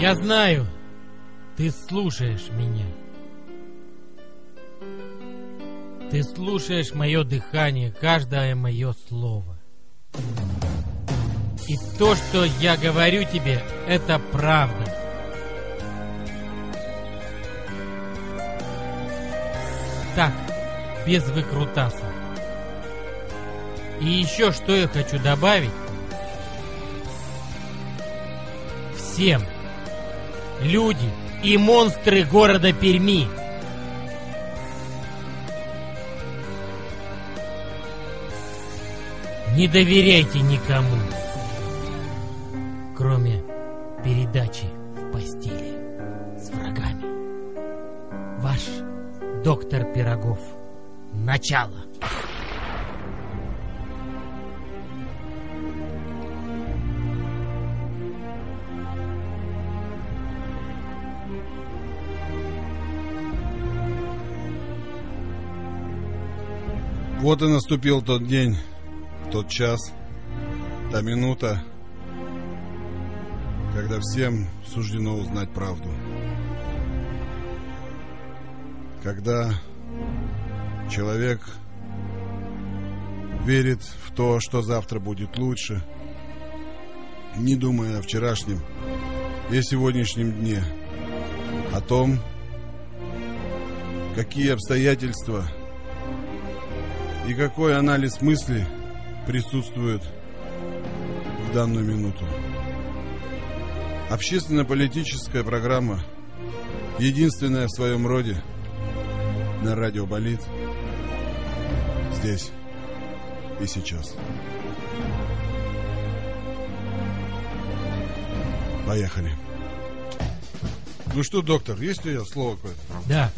Я знаю, ты слушаешь меня. Ты слушаешь мое дыхание, каждое мое слово. И то, что я говорю тебе, это правда. Так, без выкрутасов. И еще что я хочу добавить. Всем, люди и монстры города Перми, не доверяйте никому, кроме передачи в постели с врагами. Ваш доктор Пирогов. Начало. Вот и наступил тот день, тот час, та минута, когда всем суждено узнать правду. Когда человек верит в то, что завтра будет лучше, не думая о вчерашнем и сегодняшнем дне, о том, какие обстоятельства – и какой анализ мысли присутствует в данную минуту. Общественно-политическая программа, единственная в своем роде, на радио «Болит», здесь и сейчас. Поехали. Ну что, доктор, есть ли слово какое-то? Да.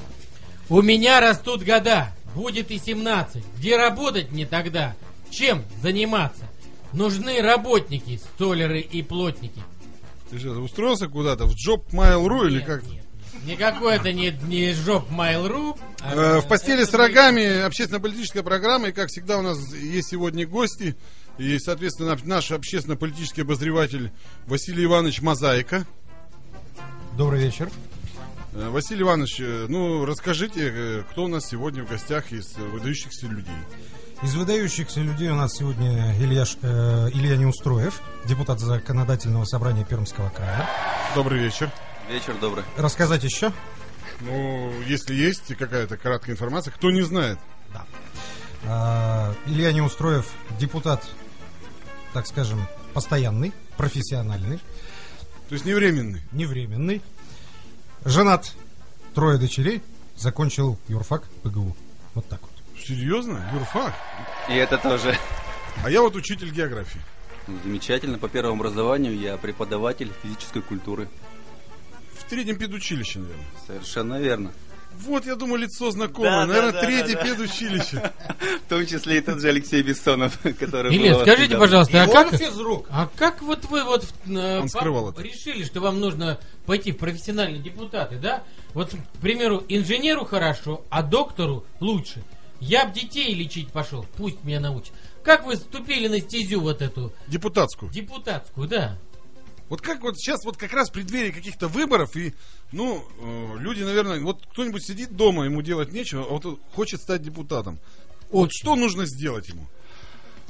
У меня растут года. Будет и 17. Где работать мне тогда? Чем заниматься? Нужны работники, столеры и плотники. Ты что, устроился куда-то в Job Mail.ru или как? Нет. Никакой это не, не Job Mail.ru. А, в постели с рогами общественно-политическая программа. И как всегда у нас есть сегодня гости. И, соответственно, наш общественно-политический обозреватель Василий Иванович Мозаика. Добрый вечер. Э, Василий Иванович, э, ну расскажите, э, кто у нас сегодня в гостях из выдающихся людей? Из выдающихся людей у нас сегодня Илья, э, Илья Неустроев, депутат законодательного собрания Пермского края. Добрый вечер. Вечер добрый. Рассказать еще? Ну, если есть какая-то краткая информация, кто не знает. Да. А, Илья Неустроев, депутат, так скажем, постоянный, профессиональный. То есть не временный? Не временный. Женат, трое дочерей, закончил юрфак ПГУ. Вот так вот. Серьезно? Юрфак? И это тоже. А я вот учитель географии. Замечательно. По первому образованию я преподаватель физической культуры. В третьем педучилище, наверное. Совершенно верно. Вот, я думаю, лицо знакомое. Да, наверное, да, да, третье да, да. педучилище. В том числе и тот же Алексей Бессонов, который Или был скажите, недавно. пожалуйста, а как, физрук. а как вот вы вот э, скрывал решили, что вам нужно пойти в профессиональные депутаты, да? Вот, к примеру, инженеру хорошо, а доктору лучше. Я б детей лечить пошел, пусть меня научат. Как вы вступили на стезю вот эту Депутатскую. депутатскую, да? Вот как вот сейчас вот как раз в преддверии каких-то выборов и, ну, э, люди, наверное, вот кто-нибудь сидит дома, ему делать нечего, а вот он хочет стать депутатом. Вот Очень. что нужно сделать ему?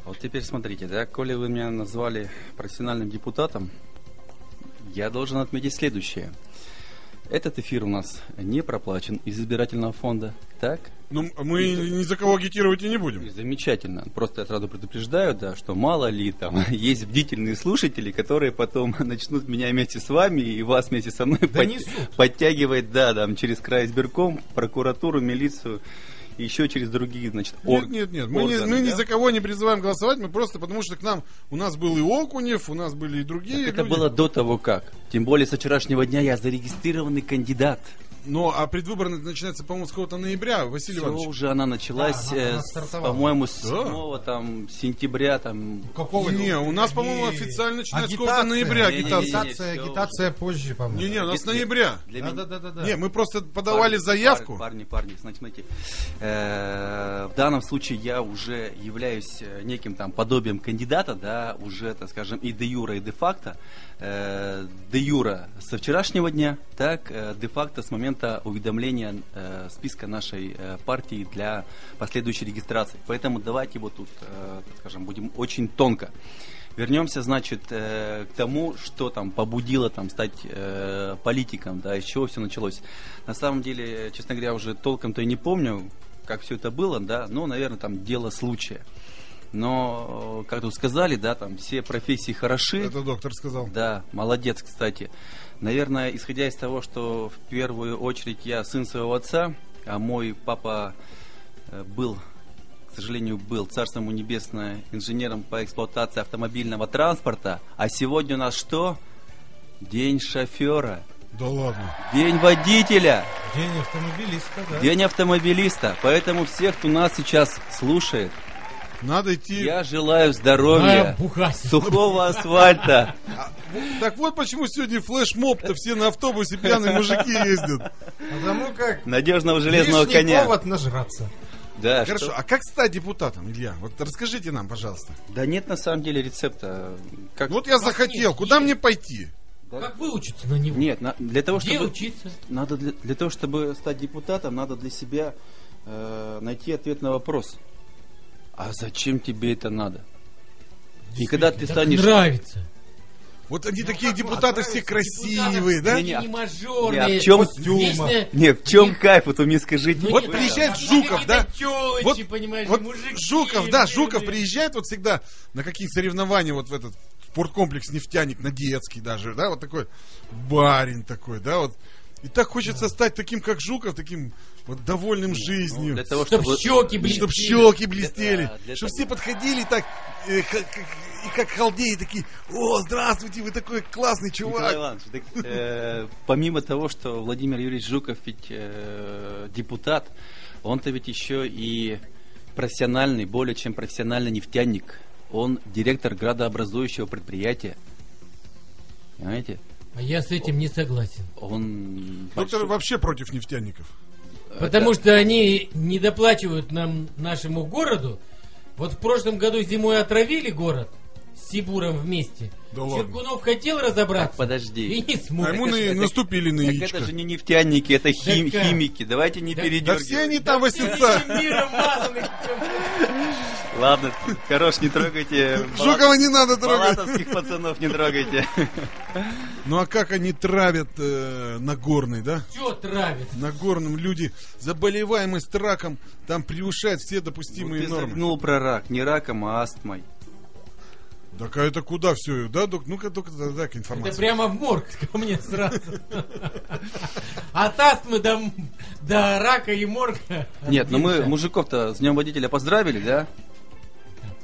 Вот теперь смотрите, да, коли вы меня назвали профессиональным депутатом, я должен отметить следующее. Этот эфир у нас не проплачен из избирательного фонда, так? Ну, мы ни за кого агитировать и не И будем. Замечательно. Просто я сразу предупреждаю, да, что мало ли там есть бдительные слушатели, которые потом начнут меня вместе с вами и вас вместе со мной под- подтягивать, да, там через край избирком, прокуратуру, милицию и еще через другие, значит, Нет, ор- нет, нет. Мы, не, органы, мы ни да? за кого не призываем голосовать, мы просто потому что к нам у нас был и Окунев, у нас были и другие. Так это люди. было до того как. Тем более со вчерашнего дня я зарегистрированный кандидат. Ну, а предвыборная начинается, по-моему, с какого-то ноября, Василий Всё Иванович. уже она началась, Да, она- э, она по-моему, с 7 там, сентября. Там, Какого Не, у нас, по-моему, официально начинается с какого-то ноября Не-не-не, агитация. Агитация, всё. агитация позже, по-моему. Не-не, у нас с ноября. Для Да, меня- да, да, да, да. Не, мы просто подавали Парни, заявку. Парни, парни, значит, смотрите. Э, в данном случае я уже являюсь э, неким там подобием кандидата, да, уже, так скажем, и де юра, и де факто. Э, де юра со вчерашнего дня, так, э, де факто с момента уведомления э, списка нашей э, партии для последующей регистрации. Поэтому давайте вот тут, э, скажем, будем очень тонко. Вернемся, значит, э, к тому, что там побудило там стать э, политиком, да, из чего все началось. На самом деле, честно говоря, уже толком-то и не помню, как все это было, да, но, наверное, там дело случая. Но, э, как тут сказали, да, там все профессии хороши. Это доктор сказал. Да, молодец, кстати. Наверное, исходя из того, что в первую очередь я сын своего отца, а мой папа э, был, к сожалению, был царством небесное инженером по эксплуатации автомобильного транспорта, а сегодня у нас что? День шофера, Да ладно. день водителя, День автомобилиста, да. день автомобилиста. Поэтому всех, кто нас сейчас слушает, Надо идти. я желаю А, здоровья, бухайся. сухого асфальта. Так вот почему сегодня флешмоб-то все на автобусе пьяные мужики ездят. Потому как Надежного железного коня. повод нажраться. Да, Хорошо, что- а как стать депутатом, Илья? Вот расскажите нам, пожалуйста. Да нет на самом деле рецепта. Как... Вот я захотел, куда мне пойти? Как выучиться на него? Нет, на- для того, Где чтобы учиться? надо для, для того, чтобы стать депутатом, надо для себя э, найти ответ на вопрос. А зачем тебе это надо? И когда ты станешь нравится. Вот они такие как депутаты все красивые, да? Они Не, а- не не, мажорные. а в чем- Вечно- Нет, в чем кайф? Вот вы мне скажите. Ну, Вот нет, приезжает там Жуков, какие-то да? тёлочки, Вот, понимаешь, вот мужики, Жуков, да, Жуков приезжает вот всегда на какие-то соревнования, вот в этот спорткомплекс «Нефтяник», на детский даже, да, вот такой барин такой, да, вот. И так хочется стать таким, как Жуков, таким вот довольным Ну, жизнью. для того, Чтоб чтобы... щеки блестели. Чтоб щеки блестели, Да, для чтобы того- все подходили так, э, как- и как халдеи такие, о, здравствуйте, вы такой классный Николай чувак. Иванович, так, э, помимо того, что Владимир Юрьевич Жуков ведь э, депутат, он-то ведь еще и профессиональный, более чем профессиональный нефтяник. Он директор градообразующего предприятия. Понимаете? А я с этим не согласен. Он Доктор большой- вообще против нефтяников. Потому что они не доплачивают нам, нашему городу. Вот в прошлом году зимой отравили город с Сибуром вместе. Да ладно. Черкунов хотел разобраться. Так, подожди. И не смог. А ему это на- же- это- наступили на Так яичко. это же не нефтяники, это хим- как? химики. Давайте не Да- Да передергивать. все они там Да мазаны. Ладно, хорош, не трогайте. Жукова не надо трогать. Балатовских пацанов не трогайте. Ну а как они травят э, Нагорный, да? Все травит. Нагорным люди, заболеваемость раком, там превышает все допустимые Ты нормы. загнул про рак, не раком, а астмой. Так а это куда все, да, док? Ну-ка, только так Это информация. прямо в морг ко мне сразу. От астмы до, до рака и морга. Нет, ну мы мужиков-то с днем водителя поздравили, да?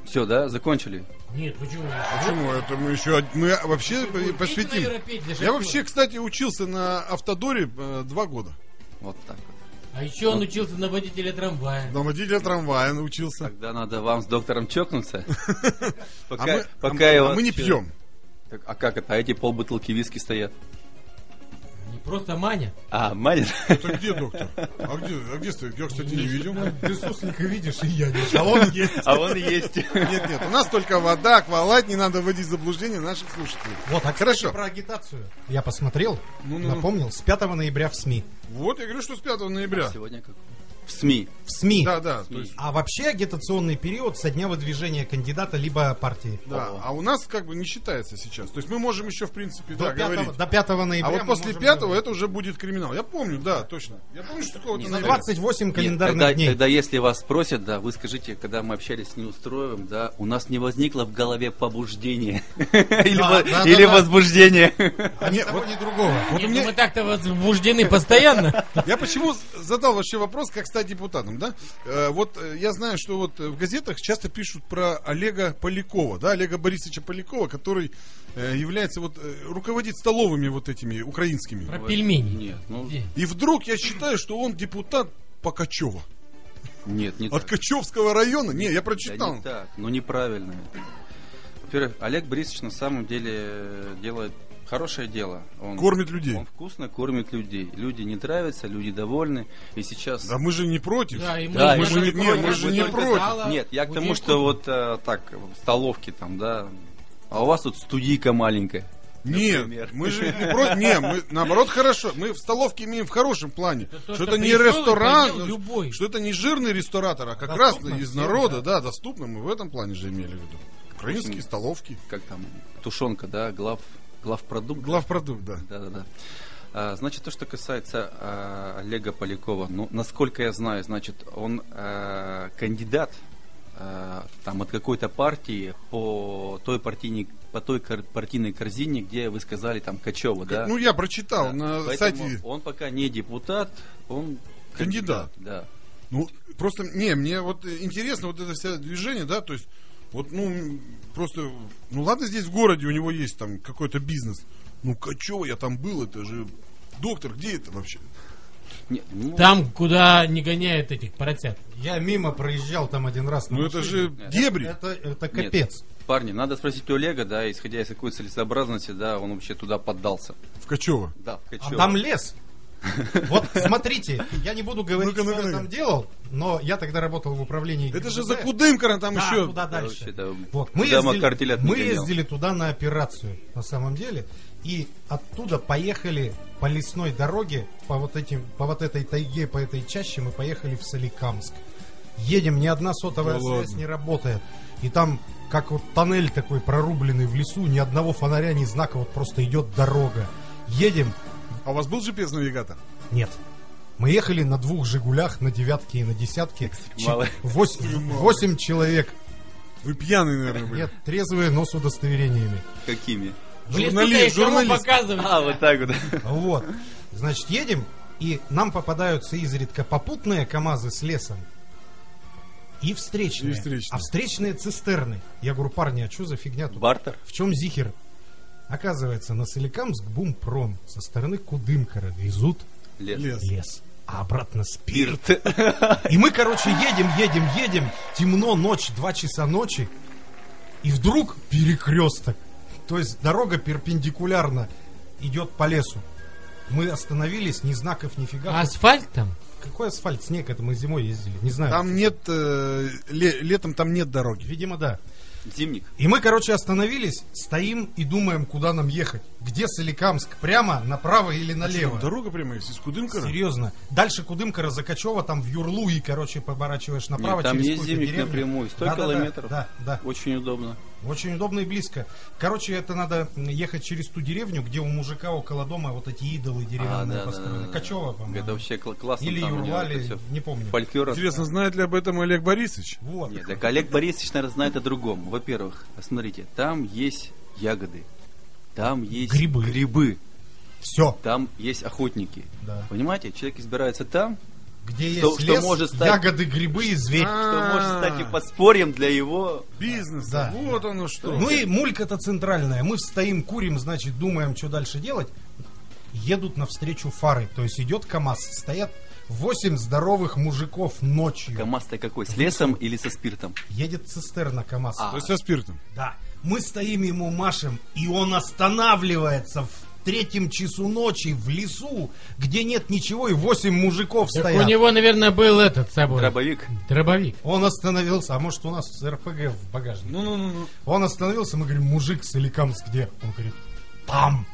Все, да, закончили. Нет, почему? Почему? Это мы еще мы вообще Вы посвятим. Я вообще, кстати, учился на автодоре э, два года. Вот так. А еще он учился на водителя трамвая. На водителя трамвая научился. Тогда надо вам с доктором чокнуться. А Пока, мы, пока а, его- а мы не пьем. Так, А как это? А эти полбутылки виски стоят. Просто Маня. А, манит? Это где, доктор? А где, а где стоит? Я, кстати, не видел. Ты суслика видишь, и я не А он есть. А он есть. Нет, нет, у нас только вода, аквалайт, не надо вводить в заблуждение наших слушателей. Вот, а Хорошо. Про агитацию. Я посмотрел, напомнил, с 5 ноября в СМИ. Вот, я говорю, что с 5 ноября. Сегодня как? В СМИ. В СМИ. Да, да, то есть, А вообще агитационный период со дня выдвижения кандидата либо партии. да. А у нас как бы не считается сейчас. То есть мы можем еще, в принципе, До, да, 5, говорить. до 5 ноября. А вот после можем пятого говорить. это уже будет криминал. Я помню, да, точно. Я помню, что За ноября. 28 календарных тогда, дней. тогда, если вас спросят, да, вы скажите, когда мы общались с Неустроевым, да, у нас не возникло в голове побуждения или, Да, во- да, или да, да. возбуждения. А ни того, ни другого. Нет, ну мы так-то возбуждены постоянно. Я почему задал вообще вопрос, как стать стать депутатом, да? Э, вот э, я знаю, что вот э, в газетах часто пишут про Олега Полякова, да, Олега Борисовича Полякова, который является вот руководит столовыми вот этими украинскими. Про пельмени. Нет, ну? И вдруг я считаю, что он депутат Покачева. нет, не От так. Качевского района? Не, я Да прочитал. не так, ну неправильно. Во-первых, Олег Борисович на самом деле делает хорошее дело. Он, Кормит людей. Он вкусно кормит людей. Люди не нравятся, люди довольны. И сейчас... Да мы же не против. Да, и мы, Да, мы мы же не- не, мы же не против. Нет, я к тому, что вот э, так, в столовке там, да. А у вас тут студийка маленькая. Нет, Например. мы же не против. Не, мы наоборот хорошо. Мы в столовке имеем в хорошем плане. Это то, что это не ресторан, любой. что это не жирный ресторатор, а как Доступно раз из всем, народа, да, доступно. Мы в этом плане же имели в виду. Украинские столовки. Как там, тушенка, да, глав, главпродукт. Главпродукт, да. Да-да-да. А, значит, то, что касается а, Олега Полякова, ну, насколько я знаю, значит, он а, кандидат а, там от какой-то партии по той партийной по той партийной корзине, где вы сказали там Качева, да? Ну, я прочитал Да. на Поэтому сайте. Он пока не депутат, он Кандидат. Да. Ну, просто, не, мне вот интересно вот это все движение, да, то есть, вот, ну, просто, ну, ладно, здесь в городе у него есть там какой-то бизнес. Ну, Качева, я там был, это же доктор, где это вообще? Не, ну, Там, куда не гоняют этих поросят. Я мимо проезжал там один раз. на Ну, это же дебри. Это, это Нет. капец. Парни, надо спросить у Олега, да, исходя из какой целесообразности, да, он вообще туда поддался. В Качева. Да, в А Качева. там лес. Вот смотрите, я не буду говорить, Ну-ка, что я там делал, но я тогда работал в управлении Это же за Кудымкара там Да, еще. туда Короче, дальше. Вот, мы куда ездили, мы ездили туда на операцию, на самом деле, и оттуда поехали по лесной дороге, по вот этим, по вот этой тайге, по этой чаще, мы поехали в Соликамск. Едем, ни одна сотовая Да связь ладно. не работает. И там, как вот тоннель такой прорубленный в лесу, ни одного фонаря, ни знака, вот просто идет дорога. Едем, А у вас был GPS-навигатор? нет. Мы ехали на двух «Жигулях», на девятке и на десятке. Восемь, человек. Вы пьяные, наверное, были. Нет, трезвые, но с удостоверениями. Какими? Журналист, журналист. показывать? А, вот так вот. Вот. Значит, едем, и нам попадаются изредка попутные КАМАЗы с лесом и встречные. И встречные. А встречные цистерны. Я говорю, парни, а что за фигня тут? Бартер. В чем зихер? Оказывается, на Соликамск бумпром со стороны Кудымкара везут Лес. Лес. лес, а обратно спирт. И мы, короче, едем, едем, едем. Темно, ночь, два часа ночи. И вдруг перекресток. То есть дорога перпендикулярно идет по лесу. Мы остановились, ни знаков, ни фига. А асфальт там? Какой асфальт? Снег, это мы зимой ездили. Не знаю. Там нет, э, ле- летом там нет дороги. Видимо, да. Зимник. И мы, короче, остановились, стоим и думаем, куда нам ехать. Где Соликамск? Прямо, направо или налево? Там дорога прямо есть, из Кудымкара? Серьезно. Дальше Кудымкара, Закачева, там в Юрлу и, короче, поворачиваешь направо Нет, там через есть зимник деревню. напрямую. 100 Да-да-да, километров. Да, да. Очень удобно. Очень удобно и близко. Короче, это надо ехать через ту деревню, где у мужика около дома вот эти идолы деревянные А, да, построены. да, да. Качева, по-моему. Это вообще кл- классно. Или всё не помню. Фольклор. Интересно, знает ли об этом Олег Борисович? Вот. Нет, так Олег Борисович, наверное, знает о другом. Во-первых, смотрите, там есть ягоды, там есть Грибы. грибы, Все. там есть охотники. Да. Понимаете, человек избирается там, Где Что- есть что лес, может стать- ягоды, грибы и зверь. А, что может стать и подспорьем для его... Бизнес, Да. вот оно что. Ну и мулька-то центральная. Мы стоим, курим, значит, думаем, что дальше делать. Едут навстречу фары. То есть идет КАМАЗ. Стоят восемь здоровых мужиков ночью. КамАЗ-то какой, с лесом или со спиртом? Едет цистерна КАМАЗ. А. То есть со спиртом. Да. Мы стоим ему машем, и он останавливается в третьем часу ночи в лесу, где нет ничего, и восемь мужиков Так стоят. у него, наверное, был этот с собой. Дробовик? Дробовик. Он остановился, а может у нас РПГ в багажнике. Ну-ну-ну. Он остановился, мы говорим, мужик, Соликамск где? Он говорит, там.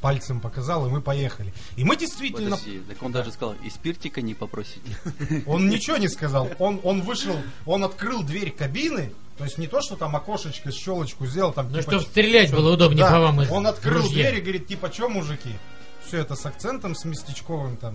Пальцем показал, и мы поехали. И мы действительно... Подожди, так он даже сказал, и спиртика не попросите. Он ничего не сказал. Он, он вышел, он открыл дверь кабины, то есть не то, что там окошечко, щелочку сделал, там Ну, типа, чтобы стрелять было удобнее Да, по вам Он открыл ружья. дверь и говорит, типа, что, мужики? Все это с акцентом, с местечковым там.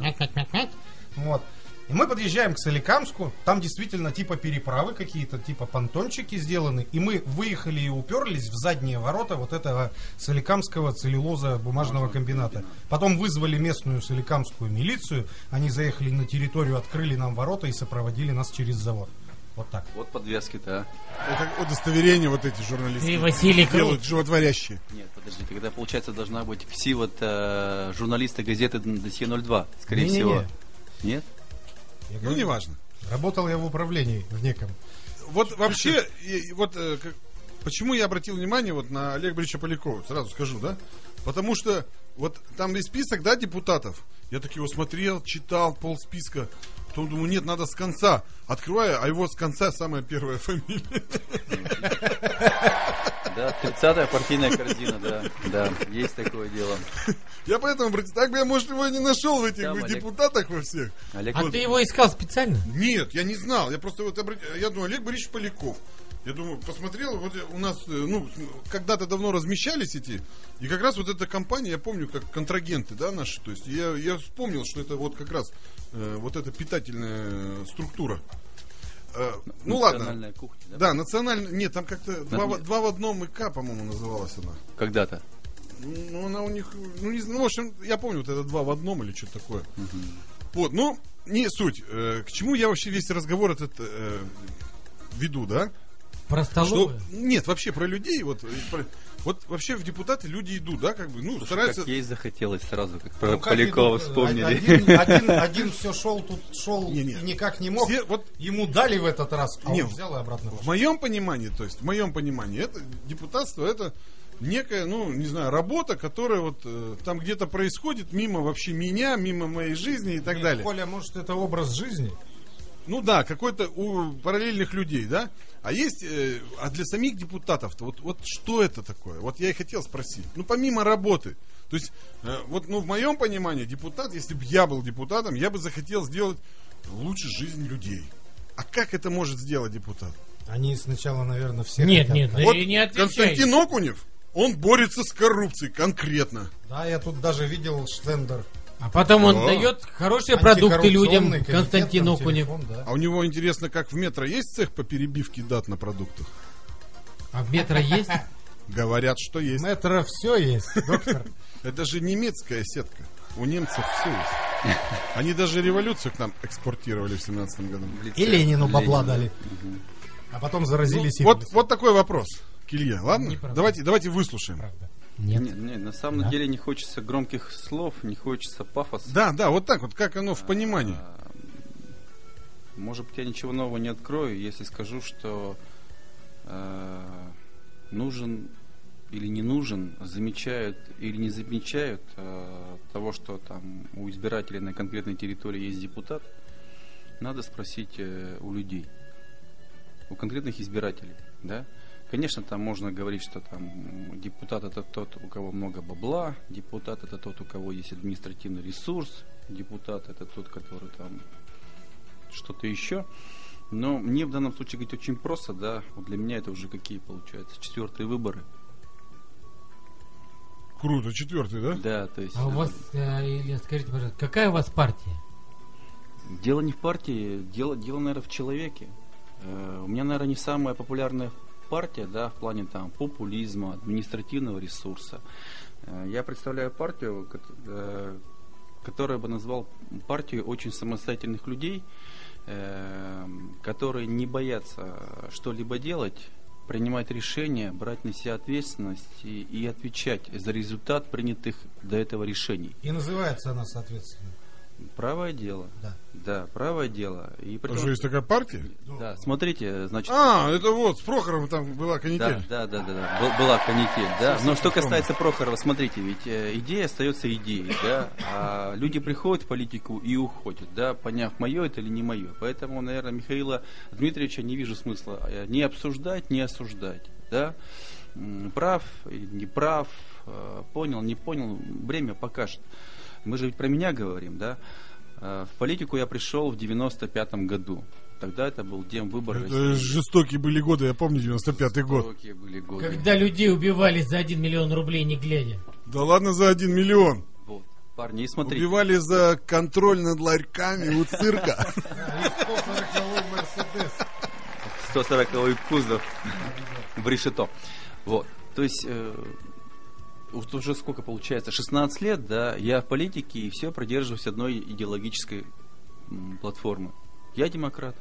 Мяк-мяк-мяк-мяк. Вот. И мы подъезжаем к Соликамску, там действительно типа переправы какие-то, типа понтончики сделаны, и мы выехали и уперлись в задние ворота вот этого Соликамского целлюлоза бумажного комбината. Потом вызвали местную соликамскую милицию, они заехали на территорию, открыли нам ворота и сопроводили нас через завод. Вот так. Вот подвески-то, а. Это удостоверение вот эти журналисты. Ты, Василий, делают животворящие. Нет, подожди, тогда, получается, должна быть все вот э, журналисты газеты «Досье 02», скорее Не-не-не. всего. Нет? Я Ну, говорю, неважно. Работал я в управлении в неком. Вот вообще, вот э, почему я обратил внимание вот на Олега Борисовича Полякова, сразу скажу, да? Потому что вот там есть список, да, депутатов. Я так его смотрел, читал, пол списка. Потом думаю, нет, надо с конца. Открываю, а его с конца самая первая фамилия. Да, 30-я партийная корзина, да. Да, есть такое дело. Я поэтому, брат, так бы я, может, его и не нашел в этих Там, в Олег. депутатах во всех. Олег, А ты его искал специально? Нет, я не знал. Я просто вот обрат- я думаю, Олег Борисович Поляков. Я думаю, посмотрел, вот у нас, э, ну, когда-то давно размещались эти, и как раз вот эта компания, я помню, как контрагенты, да, наши, то есть я, я вспомнил, что это вот как раз э, вот эта питательная структура. Э, ну ладно. национальная кухня, да? Да, национальная, нет, там как-то два, нет. два в одном ИК, по-моему, называлась она. Когда-то. Ну, она у них, ну, не знаю, ну, в общем, я помню, вот это два в одном или что-то такое. Вот, ну, не суть. Э, к чему я вообще весь разговор этот э, веду, да? Про Что, столовую? нет, вообще про людей, вот, про- вот вообще в депутаты люди идут, да, как бы, ну, Слушай, стараются... как ей захотелось сразу, как про Ну, как Полякова идут, вспомнили. Один, один, один все шел, тут шел Не-не. и никак не мог. Все, вот Ему дали в этот раз, а Не, он взял и обратно в моем понимании, то есть, в моем понимании, это депутатство, это некая, ну, не знаю, работа, которая вот э, там где-то происходит мимо вообще меня, мимо моей жизни и так Нет, далее. Коля, может, это образ жизни? Ну да, какой-то у параллельных людей, да? А есть, э, а для самих депутатов-то, вот, вот что это такое? Вот я и хотел спросить. Ну, помимо работы. То есть, э, вот, ну, в моем понимании, депутат, если бы я был депутатом, я бы захотел сделать лучше жизнь людей. А как это может сделать депутат? Они сначала, наверное, все Нет, хотят, нет, да? Вот не отвечай. Константин Окунев, он борется с коррупцией конкретно. Да, я тут даже видел штендер. А потом он О. дает хорошие продукты людям, комитет, Константин там, Окунев. телефон, да. А у него интересно, как в метро есть цех по перебивке дат на продуктах? А в метро есть? Говорят, что есть. Метро все есть, доктор. Это же немецкая сетка. У немцев все есть. Они даже революцию к нам экспортировали в 17 году. В И Ленину бабла дали. А потом заразились Ну, Вот, вот такой вопрос к Илье. Ладно? Неправда. Давайте, давайте выслушаем. Правда. Нет. Нет, нет, на самом Да? деле не хочется громких слов, не хочется пафоса. Да, да, вот так вот, как оно в понимании. А, Может быть, я ничего нового не открою, если скажу, что э, нужен или не нужен, замечают или не замечают э, того, что там у избирателей на конкретной территории есть депутат, надо спросить э, у людей, у конкретных избирателей, да. Конечно, там можно говорить, что там депутат это тот, у кого много бабла, депутат это тот, у кого есть административный ресурс, депутат это тот, который там что-то еще. Но мне в данном случае говорить очень просто, да, вот для меня это уже какие получаются, четвертые выборы. Круто, четвертый, да? Да, то есть А у э, вас, э, Илья, скажите, пожалуйста, какая у вас партия? дело не в партии, дело, дело, наверное, в человеке. Э, у меня, наверное, не самая популярная партия, да, в плане там популизма, административного ресурса. Э, я представляю партию, э, которую бы назвал партию очень самостоятельных людей, э, которые не боятся что-либо делать, принимать решения, брать на себя ответственность и, и отвечать за результат принятых до этого решений. И называется она, соответственно. Правое дело. Да. Да, правое дело. И при А том- что, есть такая партия? Да, смотрите, значит... А, это вот, с Прохоровым там была Да, канитель. да, да, да, да. Был- была канитель, да. Но что касается Прохорова, смотрите, ведь э, идея остается идеей, да. А люди приходят в политику и уходят, да, поняв, мое это или не мое. Поэтому, наверное, Михаила Дмитриевича не вижу смысла э, не обсуждать, не осуждать, да. Прав или не прав, э, понял, не понял, время покажет. Мы же ведь про меня говорим, да. Э, В политику я пришел в 95 году. Тогда это был день выбора Это жестокие были годы, я помню, 95-й год. Жестокие были годы. Когда людей убивали за 1 миллион рублей не глядя. Да ладно за один миллион. Вот. Парни, и смотрите. Убивали за контроль над ларьками у цирка. 140 кузов в решето. Вот. То есть, э, вот уже сколько получается, 16 лет, да, я в политике и все продерживаюсь одной идеологической платформы. Я демократ.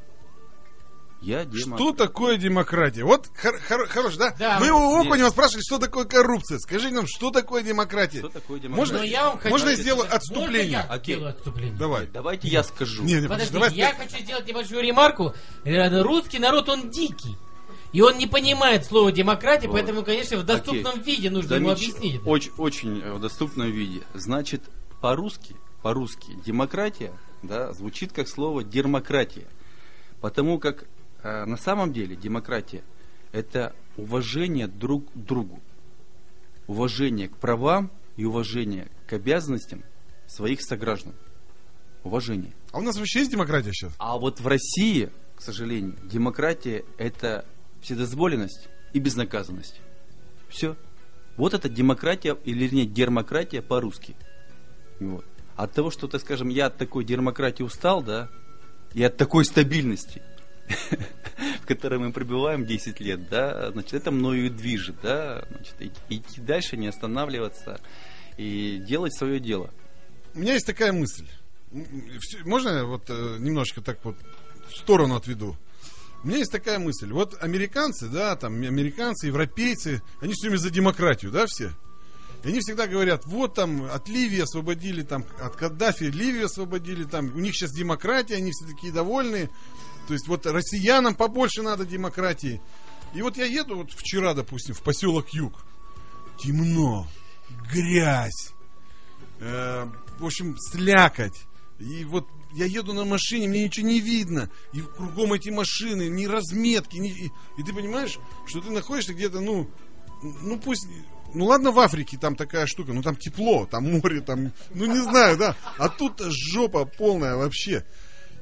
Я демократ. Что такое демократия? Вот хор- хор- хорош, да? Да, Мы у нет. Окунева спрашивали, что такое коррупция. Скажи нам, что такое демократия? Что такое Можно, демократия? Но я вам хочу можно сказать, сделаю Можно отступление? я Окей. сделаю отступление? Давай. Давайте я скажу. Не, не, Подожди, давай, я хочу сделать небольшую ремарку. Э, Русский народ, он дикий. И он не понимает слово демократия, Вот. поэтому, конечно, в доступном Окей. виде нужно ему Замеч- объяснить. это. Очень, очень э, в доступном виде. Значит, по-русски, по-русски демократия, да, звучит как слово дермократия. Потому как э, на самом деле демократия это уважение друг к другу. Уважение к правам и уважение к обязанностям своих сограждан. Уважение. А у нас вообще есть демократия сейчас? А вот в России, к сожалению, демократия это вседозволенность и безнаказанность. Все. Вот это демократия, или вернее дермократия по-русски. Вот. От того, что, так скажем, я от такой демократии устал, да, и от такой стабильности, в которой мы пребываем 10 лет, да, значит, это мною движет, да, значит, идти дальше, не останавливаться и делать свое дело. У меня есть такая мысль. Можно вот э, немножко так вот в сторону отведу? У меня есть такая мысль. Вот американцы, да, там американцы, европейцы, они все время за демократию, да, все? И они всегда говорят, вот там от Ливии освободили, там от Каддафи Ливию освободили, там у них сейчас демократия, они все такие довольные. То есть вот россиянам побольше надо демократии. И вот я еду вот вчера, допустим, в поселок Юг. Темно, грязь, э, в общем, слякоть. И вот я еду на машине, мне ничего не видно. И кругом эти машины, ни разметки. Ни... И, и ты понимаешь, что ты находишься где-то, ну, ну пусть... Ну ладно, в Африке там такая штука, ну там тепло, там море, там, ну не знаю, да. А тут жопа полная вообще.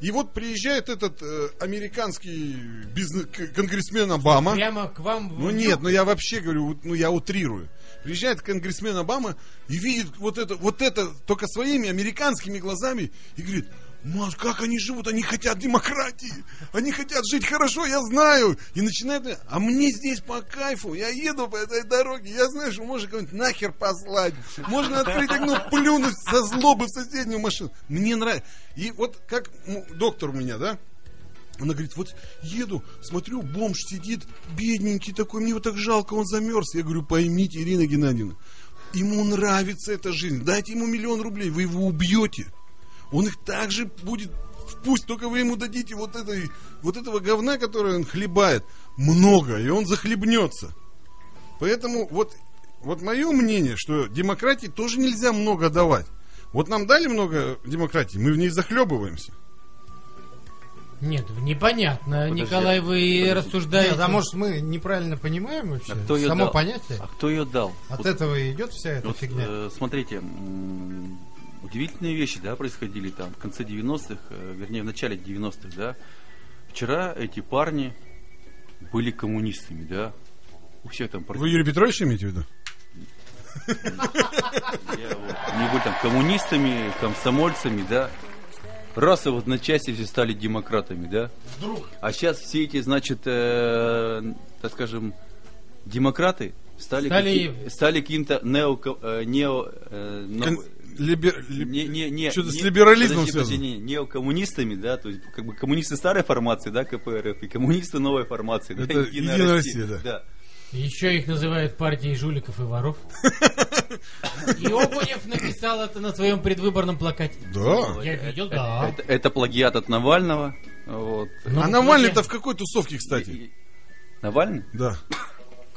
И вот приезжает этот э, американский бизнес, конгрессмен Обама. Прямо к вам в Ну нет, ну я вообще говорю, ну я утрирую. Приезжает конгрессмен Обама и видит вот это, вот это только своими американскими глазами и говорит, Маш, как они живут? Они хотят демократии. Они хотят жить хорошо, я знаю. И начинает, а мне здесь по кайфу. Я еду по этой дороге. Я знаю, что можно кого-нибудь нахер послать. Можно открыть окно, плюнуть со злобы в соседнюю машину. Мне нравится. И вот как ну, доктор у меня, да? Она говорит, вот еду, смотрю, бомж сидит, бедненький такой, мне его так жалко, он замерз. Я говорю, поймите, Ирина Геннадьевна, ему нравится эта жизнь, дайте ему миллион рублей, вы его убьете. Он их также будет, пусть только вы ему дадите вот, этой, вот этого говна, которое он хлебает, много, и он захлебнется. Поэтому вот, вот мое мнение, что демократии тоже нельзя много давать. Вот нам дали много демократии, мы в ней захлебываемся. Нет, непонятно, Подожди, Николай, вы подожди. рассуждаете. Нет, а может мы неправильно понимаем вообще А кто ее само дал? понятие? А кто ее дал? От Вот- этого и идет вся эта Вот, фигня. э, смотрите, м, удивительные вещи, да, происходили там в конце 90-х, э, вернее, в начале 90-х, да. Вчера эти парни были коммунистами, да. У всех там Вы Юрий Петрович имеете в виду? Они были там коммунистами, комсомольцами, да. Раз и в одночасье все стали демократами, да. А сейчас все эти, значит, э, так скажем, демократы стали, Стали- каки- стали каким-то нео, э, нео, э, Кон- либер- ли- не, не, не, Что-то с не- либерализмом подожди, подожди, связано. не, неокоммунистами, да, то есть как бы коммунисты старой формации, да, КПРФ, и коммунисты новой формации, да, Это Единая Россия, да. Еще их называют партией жуликов и воров. И Окунев написал это на своем предвыборном плакате. Да. Я видел, да. Это, это плагиат от Навального, вот. Ну, а Навальный-то в какой тусовке, кстати? Навальный? Да.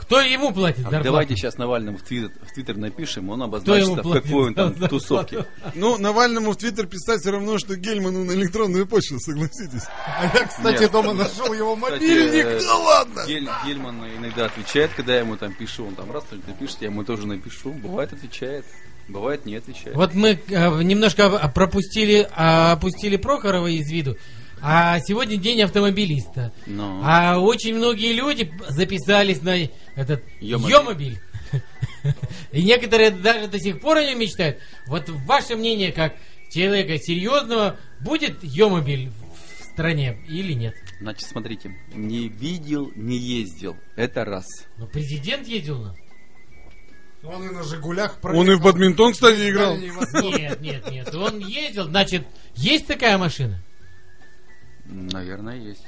Кто ему платит А зарплату? давайте сейчас Навальному в твиттер, в твиттер напишем, он обозначится, в платит какой он там тусовке. Ну, Навальному в Твиттер писать все равно, что Гельману на электронную почту, согласитесь. А я, кстати, Нет. дома нашел его Кстати, мобильник. э, Да ладно! Гель- Гельман иногда отвечает, когда я ему там пишу, он там раз только пишет, я ему тоже напишу. Бывает отвечает, бывает не отвечает. Вот мы э, немножко пропустили, а, опустили Прохорова из виду. А сегодня день автомобилиста. Но. А очень многие люди записались на этот Ёмобиль. Ёмобиль. И некоторые даже до сих пор о нем мечтают. Вот ваше мнение, как человека серьезного, будет Йомобиль в стране или нет? Значит, смотрите, не видел, не ездил. Это раз. Но президент ездил у нас. Он и на Жигулях Он и в бадминтон, кстати, играл. Нет, нет, нет. Он ездил, значит, есть такая машина? Наверное, есть.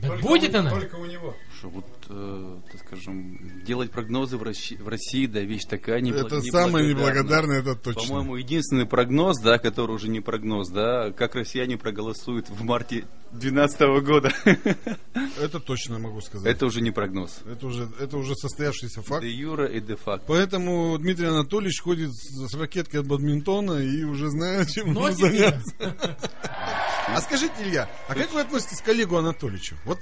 Так будет она? Только у него. Что вот, э, так скажем, делать прогнозы в России, в России да, вещь такая неблаго- Это самое неблагодарное, это точно. По-моему, единственный прогноз, да, который уже не прогноз, да, как россияне проголосуют в марте 2012 года. Это точно могу сказать. Это уже не прогноз. Это уже, это уже состоявшийся факт. Де юра и де факто. Поэтому Дмитрий Анатольевич ходит с, ракеткой от бадминтона и уже знает, чем её. заняться. А скажите, Илья, а как вы относитесь к Олегу Анатольевичу? Вот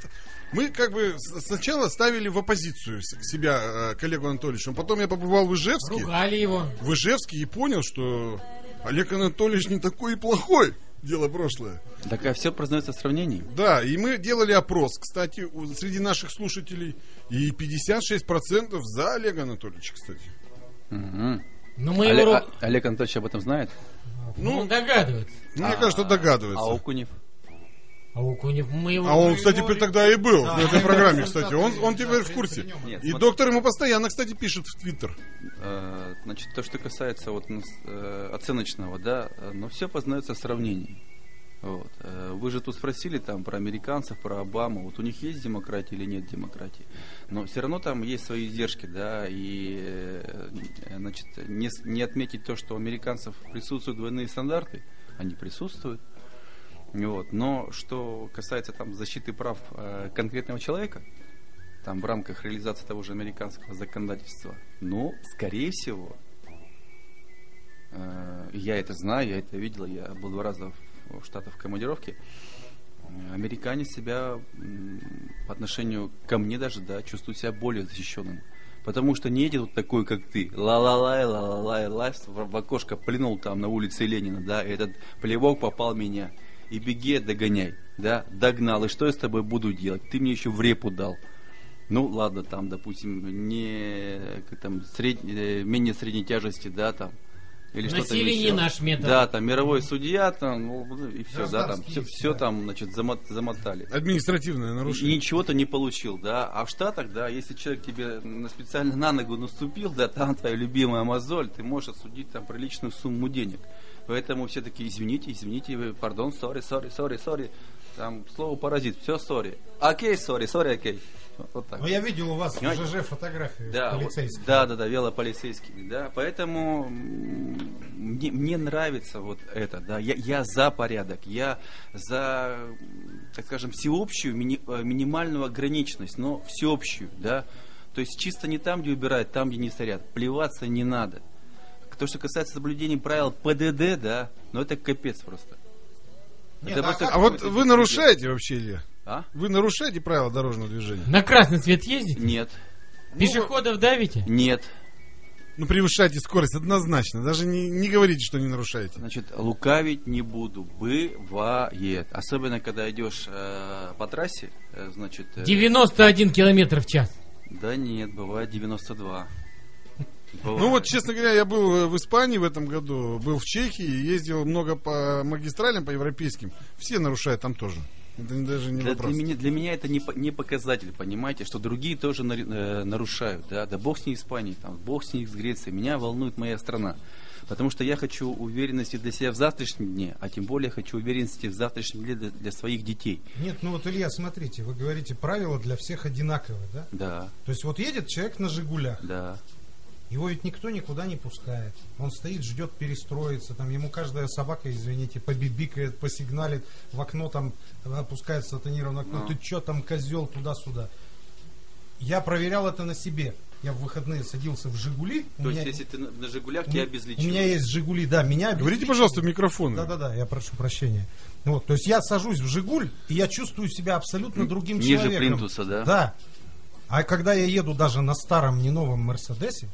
мы как бы сначала ставили в оппозицию себя э, к Олегу Анатольевичу, потом я побывал в Ижевске, Ругали его. в Ижевске и понял, что Олег Анатольевич не такой и плохой. Дело прошлое. Так а все познается в сравнении. Да, и мы делали опрос, кстати, среди наших слушателей, и 56% за Олега Анатольевича, кстати. Мгм. Но мы Оле- его... а- Олег Анатольевич об этом знает? Ну, он догадывается. Ну, мне кажется, догадывается. А Окунев? А у Кунев мы его... А он, его кстати, ре- тогда и был Да, в этой его программе, кстати. Он, он теперь в курсе. Нет, И смотри. доктор ему постоянно, кстати, пишет в Твиттер. Э, Значит, то, что касается вот нас, э, оценочного, да, э, но все познается в сравнении. Вот. Вы же тут спросили там про американцев, про Обаму. Вот у них есть демократия или нет демократии. Но все равно там есть свои издержки, да, и значит, не, не отметить то, что у американцев присутствуют двойные стандарты, они присутствуют. Вот. Но что касается там защиты прав э, конкретного человека, там в рамках реализации того же американского законодательства, ну, скорее всего, э, я это знаю, я это видел, я был два раза в, в Штатах в командировке, э, американец себя по отношению ко мне даже, да, чувствует себя более защищенным. Потому что не едет вот такой, как ты, ла-ла-лай, ла-ла-лай, лай, в, окошко плюнул там на улице Ленина, да, и этот плевок попал меня. И беги, догоняй, да, догнал, и что я с тобой буду делать? Ты мне еще в репу дал. Ну, ладно, там, допустим, не как там, сред- э, менее средней тяжести, да, там. Или что-то Насилие не еще. наш метод. Да, там мировой судья, там, ну, и все, да, там, все, все да. там, значит, замот- замотали. Административное И нарушение. ничего ты не получил, да. А в Штатах, да, если человек тебе на- специально на ногу наступил, да, там твоя любимая мозоль, ты можешь отсудить там приличную сумму денег. Поэтому все такие, извините, извините, пардон, сори, сори, сори, сори. Там слово паразит, все сори. Окей, сори, сори, окей. Вот- так. Но я видел у вас в Понимаете? ЖЖ фотографии Да, вот, полицейских. да, да, да, велополицейские, да, поэтому мне, мне нравится вот это, да, я, я за порядок, я за, так скажем, всеобщую мини- э, минимальную ограниченность, но всеобщую, да, то есть чисто не там, где убирают, там, где не сорят, плеваться не надо. То, что касается соблюдения правил ПДД, да, ну это капец просто. Нет, Это а просто А вот вы нарушаете вообще, Илья? А? Вы нарушаете правила дорожного движения? На красный свет ездите? Нет, Пешеходов давите? нет. Ну, превышайте скорость однозначно. Даже не, не говорите, что не нарушаете. Значит, лукавить не буду. Бывает. Особенно, когда идешь э, по трассе, э, значит... э, 91 километр в час. Да нет, бывает 92. Бывает. Ну вот, честно говоря, я был э, в Испании в этом году, был в Чехии, ездил много по магистралям, по европейским. Все нарушают там тоже. Это даже не вопрос. для, меня, для меня это не, не показатель, понимаете, что другие тоже нари- э, нарушают, да, да бог с ней Испании, там, бог с ней с Грецией, меня волнует моя страна, потому что я хочу уверенности для себя в завтрашнем дне, а тем более хочу уверенности в завтрашнем дне для, для своих детей, Нет, ну вот, Илья, смотрите, вы говорите, правила для всех одинаковые, да? да, То есть вот едет человек на «Жигулях», да, его ведь никто никуда не пускает. Он стоит, ждет перестроиться, там ему каждая собака, извините, побибикает, посигналит, в окно там опускается тонированное окно, Ну. ты че там, козел, туда-сюда. Я проверял это на себе. Я в выходные садился в «Жигули». у то меня- есть, если ты на, Жигулях, тебя меня- обезличивают. У меня есть «Жигули», да, меня Говорите, пожалуйста, в микрофон. Да-да-да, я прошу прощения. Вот, то есть я сажусь в «Жигуль», и я чувствую себя абсолютно другим Ниже человеком. плинтуса, да? Да. А когда я еду даже на старом, не новом Мерседесе,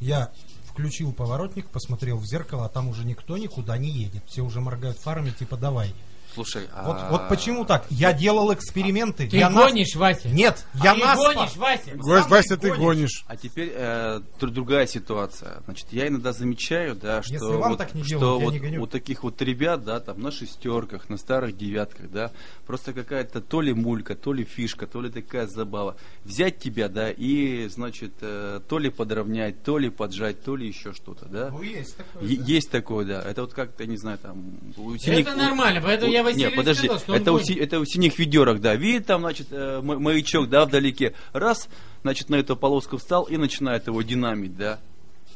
я включил поворотник, посмотрел в зеркало, а там уже никто никуда не едет. Все уже моргают фарами, типа давай. Слушай, Вот, а... вот почему так? Я делал эксперименты. Ты я нас- гонишь, Вася? Нет, А я ты наспор. гонишь, Вася? Ва- Сам Вася, ты гонишь. гонишь. А теперь э, др- другая ситуация. Значит, я иногда замечаю, да, что Если вам вот, так не что делают, я вот не гоню. у таких вот ребят, да, там на шестерках, на старых девятках, да, просто какая-то то ли мулька, то ли фишка, то ли такая забава. Взять тебя, да, и, значит, э, то ли подровнять, то ли поджать, то ли еще что-то, да. Ну, есть такое. Е- да. Есть такое, да. Это вот как-то, не знаю, там... у синих- Это нормально, поэтому у- я Василию Не, подожди, сказал, что это, у, гонит. си- это у синих ведерок, да. Видит там, значит, э, ма- маячок, да, вдалеке. Раз, значит, на эту полоску встал и начинает его динамить, да.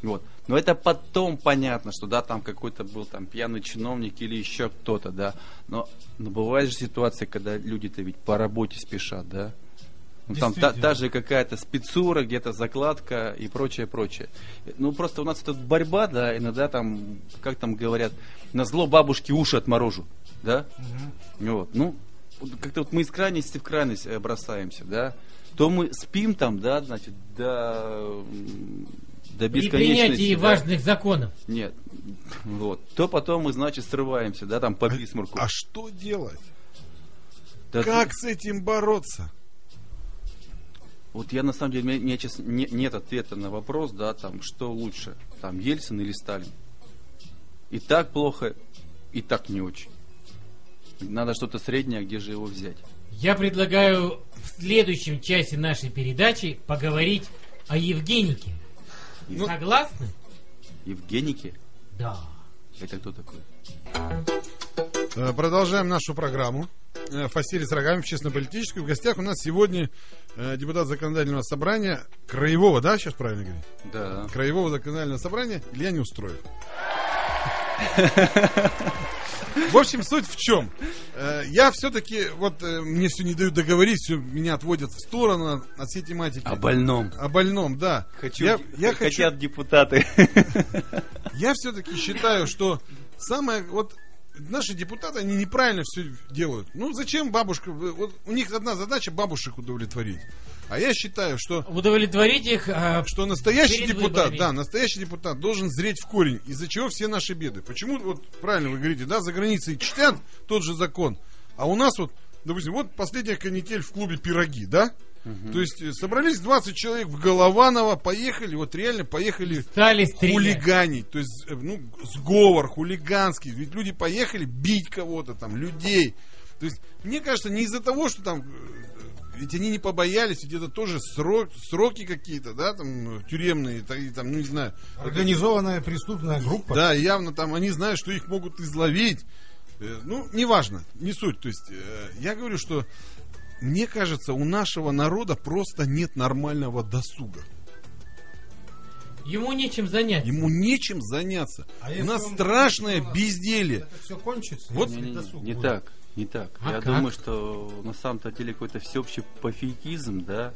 Вот. Но это потом понятно, что да, там какой-то был там пьяный чиновник или еще кто-то, да. Но, но бывает же ситуация, когда люди-то ведь по работе спешат, да. Ну, там та, та же какая-то спецура, где-то закладка и прочее, прочее. Ну, просто у нас тут борьба, да, иногда там, как там говорят, на зло бабушки уши отморожу, да? Вот, ну, как-то вот мы из крайности в крайность э, бросаемся, да? То мы спим там, да, значит, до, до При бесконечности. принятии да? важных законов. Нет, вот. То потом мы, значит, срываемся, да, там по бисмарку. А что делать? Да Как с этим бороться? Вот я на самом деле, у меня, у меня честно, не- нет ответа на вопрос, да, там, что лучше, там, Ельцин или Сталин. И так плохо, и так не очень. Надо что-то среднее, где же его взять? Я предлагаю в следующем часе нашей передачи поговорить о Евгенике. Ну- Согласны? Евгеники? Да. Это кто такой? Э, Продолжаем нашу программу. Э, Фасилий с рогами, честно-политическую. В гостях у нас сегодня э, депутат законодательного собрания Краевого, да, сейчас правильно говорить? Да. Краевого законодательного собрания Илья Неустроев. В общем, суть в чем? Э, Я все-таки, вот э, мне все не дают договорить, все меня отводят в сторону от всей тематики. О больном. О больном, да. Хочу, я, я хочу, хотят депутаты. я все-таки считаю, что самое вот наши депутаты, они неправильно все делают. Ну, зачем бабушка? Вот у них одна задача бабушек удовлетворить. А я считаю, что Удовлетворить их а, что настоящий депутат, выборами. да, настоящий депутат должен зреть в корень, из-за чего все наши беды. Почему, вот правильно вы говорите, да, за границей чтят тот же закон, а у нас вот, допустим, вот последняя канитель в клубе «Пироги», да? То есть э, собрались 20 человек в Голованово, поехали, вот реально поехали стали стрелять. хулиганить, то есть, э, ну, сговор хулиганский, ведь люди поехали бить кого-то там, людей. То есть, мне кажется, не из-за того, что там, э, ведь они не побоялись, ведь это тоже срок, сроки какие-то, да, там, тюремные, там, ну, не знаю. Организованная преступная группа. Да, явно там они знают, что их могут изловить. Ну, неважно, не суть. То есть, я говорю, что мне кажется, у нашего народа просто нет нормального досуга. Ему нечем заняться. Ему нечем заняться. А У нас он- страшное Ну, безделье. Это все кончится. Вот Не, не, не будет. так, не так. А Я как? думаю, что на самом-то деле какой-то всеобщий пофигизм, да,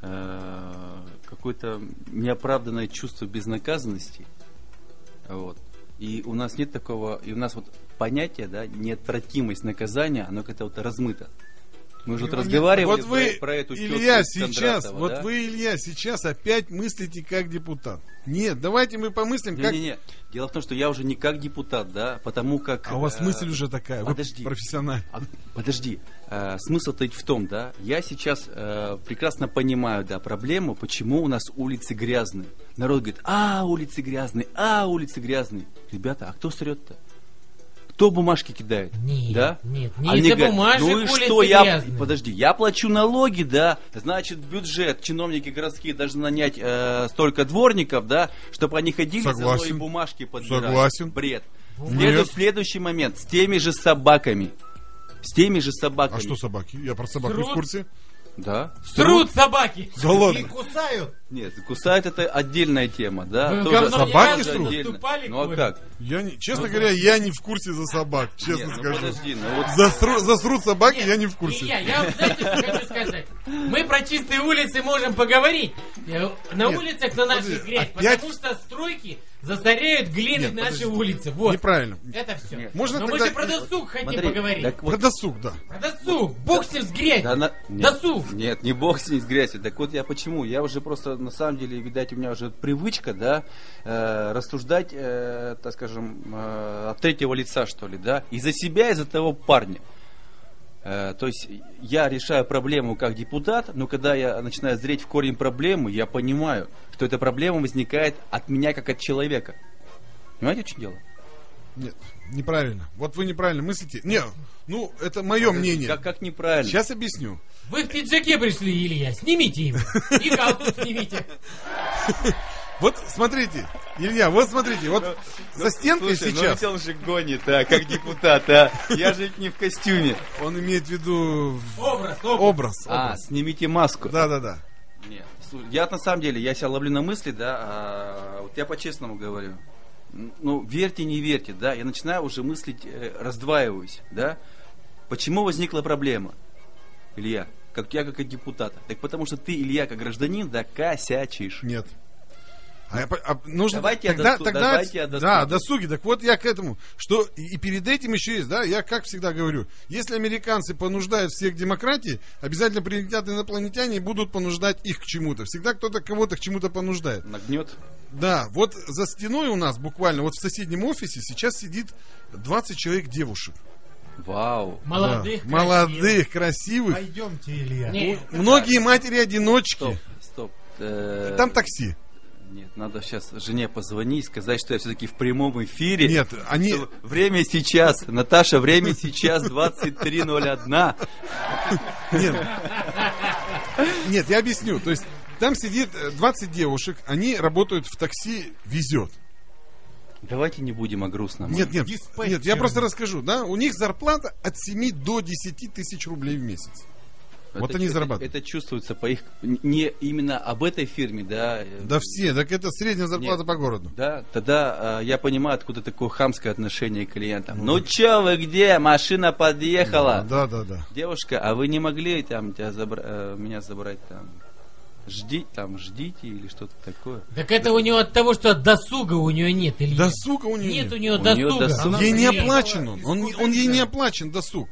э, какое-то неоправданное чувство безнаказанности. Вот. И у нас нет такого, и у нас вот понятие, да, неотвратимость наказания, оно как-то вот размыто. Мы уже вот разговаривали Вот вы, про, про эту Илья, сейчас, Кондратова, вот да? вы, Илья, сейчас опять мыслите как депутат. Нет, давайте мы помыслим, как... Не-не-не. Дело в том, что я уже не как депутат, да, потому как... А у вас э, мысль уже такая, вы подожди. профессиональный. А, Подожди, э, смысл-то в том, да, я сейчас э, прекрасно понимаю, да, проблему, почему у нас улицы грязные. Народ говорит, а, улицы грязные, а, улицы грязные. Ребята, а кто срет-то? Кто бумажки кидает? Нет, да? нет, не Они из-за говорят, бумажек ну и что, я, грязные. подожди, я плачу налоги, да, значит, бюджет, чиновники городские должны нанять э, столько дворников, да, чтобы они ходили со мной и Согласен. бумажки подбирали. Согласен. Бред. Нет. Следующий, следующий момент, с теми же собаками. С теми же собаками. А что собаки? Я про собак не в Срут. курсе. Да. Срут собаки. Да И ладно. кусают. Нет, кусают это отдельная тема, да. Вы тоже собаки отдельно. Ну а как? Я не, честно говоря, я не в курсе за собак, честно Нет, ну скажу. подожди, ну вот Засру- засрут собаки, Нет, я не в курсе. Я вам, знаете, что хочу сказать? Мы про чистые улицы можем поговорить. Э, На Нет, улицах на нашей подожди, грязь, опять- потому что стройки засоряют глиной Нет, наши подожди. улицы. Вот. Неправильно. Это все. Нет. Можно Но мы тогда- же про досуг хотим смотри, поговорить. так Про вот, досуг, да. Про досуг. Бог с ним с грязью. да на- нет, Досуг. Нет, не бог с ней с грязью. Так вот я почему? Я уже просто на самом деле, видать, у меня уже привычка, да, э, рассуждать, э, так скажем, э, от третьего лица, что ли, да, и за себя, и за того парня. Э, то есть я решаю проблему как депутат, но когда я начинаю зреть в корень проблемы, я понимаю, что эта проблема возникает от меня как от человека. Понимаете, в чем дело? Нет, неправильно. Вот вы неправильно мыслите. Не, ну, это мое мнение. Как, как неправильно? Сейчас объясню. Вы в пиджаке пришли, Илья, снимите его. И галстук снимите. Вот смотрите, Илья, вот смотрите, вот за стенкой Слушай, ну сейчас ведь он же гонит, а, как депутат, а. Я же ведь не в костюме. он имеет в виду Образ, образ. образ. А, снимите маску. Да, да, да. Нет, я на самом деле, я себя ловлю на мысли, да, а, вот я по-честному говорю. Ну, верьте, не верьте, да, я начинаю уже мыслить, э, раздваиваюсь, да. Почему возникла проблема, Илья? Как я, как и депутата. Так потому что ты, Илья, как гражданин, да, косячишь. Нет. А я а нужно Давайте о тогда, досу- тогда, давайте о досуге. да, досуги. Так вот я к этому, что и, перед этим еще есть, да, я как всегда говорю, если американцы понуждают всех к демократии, обязательно прилетят инопланетяне и будут понуждать их к чему-то. Всегда кто-то кого-то к чему-то понуждает. Нагнет. Да, вот за стеной у нас буквально, вот в соседнем офисе сейчас сидит 20 человек девушек. Вау. Молодых, Да, молодых, красивых. Пойдемте, Илья. Не, Многие матери-одиночки. Стоп, стоп. Э, Там такси. Нет, надо сейчас жене позвонить, сказать, что я все-таки в прямом эфире. Нет, они... Время сейчас. Наташа, время сейчас 23.01. Нет. Нет, я объясню. То есть там сидит э, 20 девушек, они работают в такси, везет. Давайте не будем о грустном. Нет, нет, нет, я просто расскажу, да, у них зарплата от 7 до 10 тысяч рублей в месяц. Вот Это- они это- зарабатывают. Это, чувствуется по их... Не именно об этой фирме, да. э, Да все, так это средняя зарплата Нет. по городу. Да, тогда э, я понимаю, откуда такое хамское отношение к клиентам. Ну чё вы где? Машина подъехала. Да, да, да. Девушка, а вы не могли там тебя забра- э, меня забрать там? Жди, там, ждите или что-то такое. Так это у него от того, что досуга у него нет, Илья. Досуга у нее Нет нет. у него У досуга. досуга. Она- Ей не оплачен он. Он, он ей не оплачен досуг.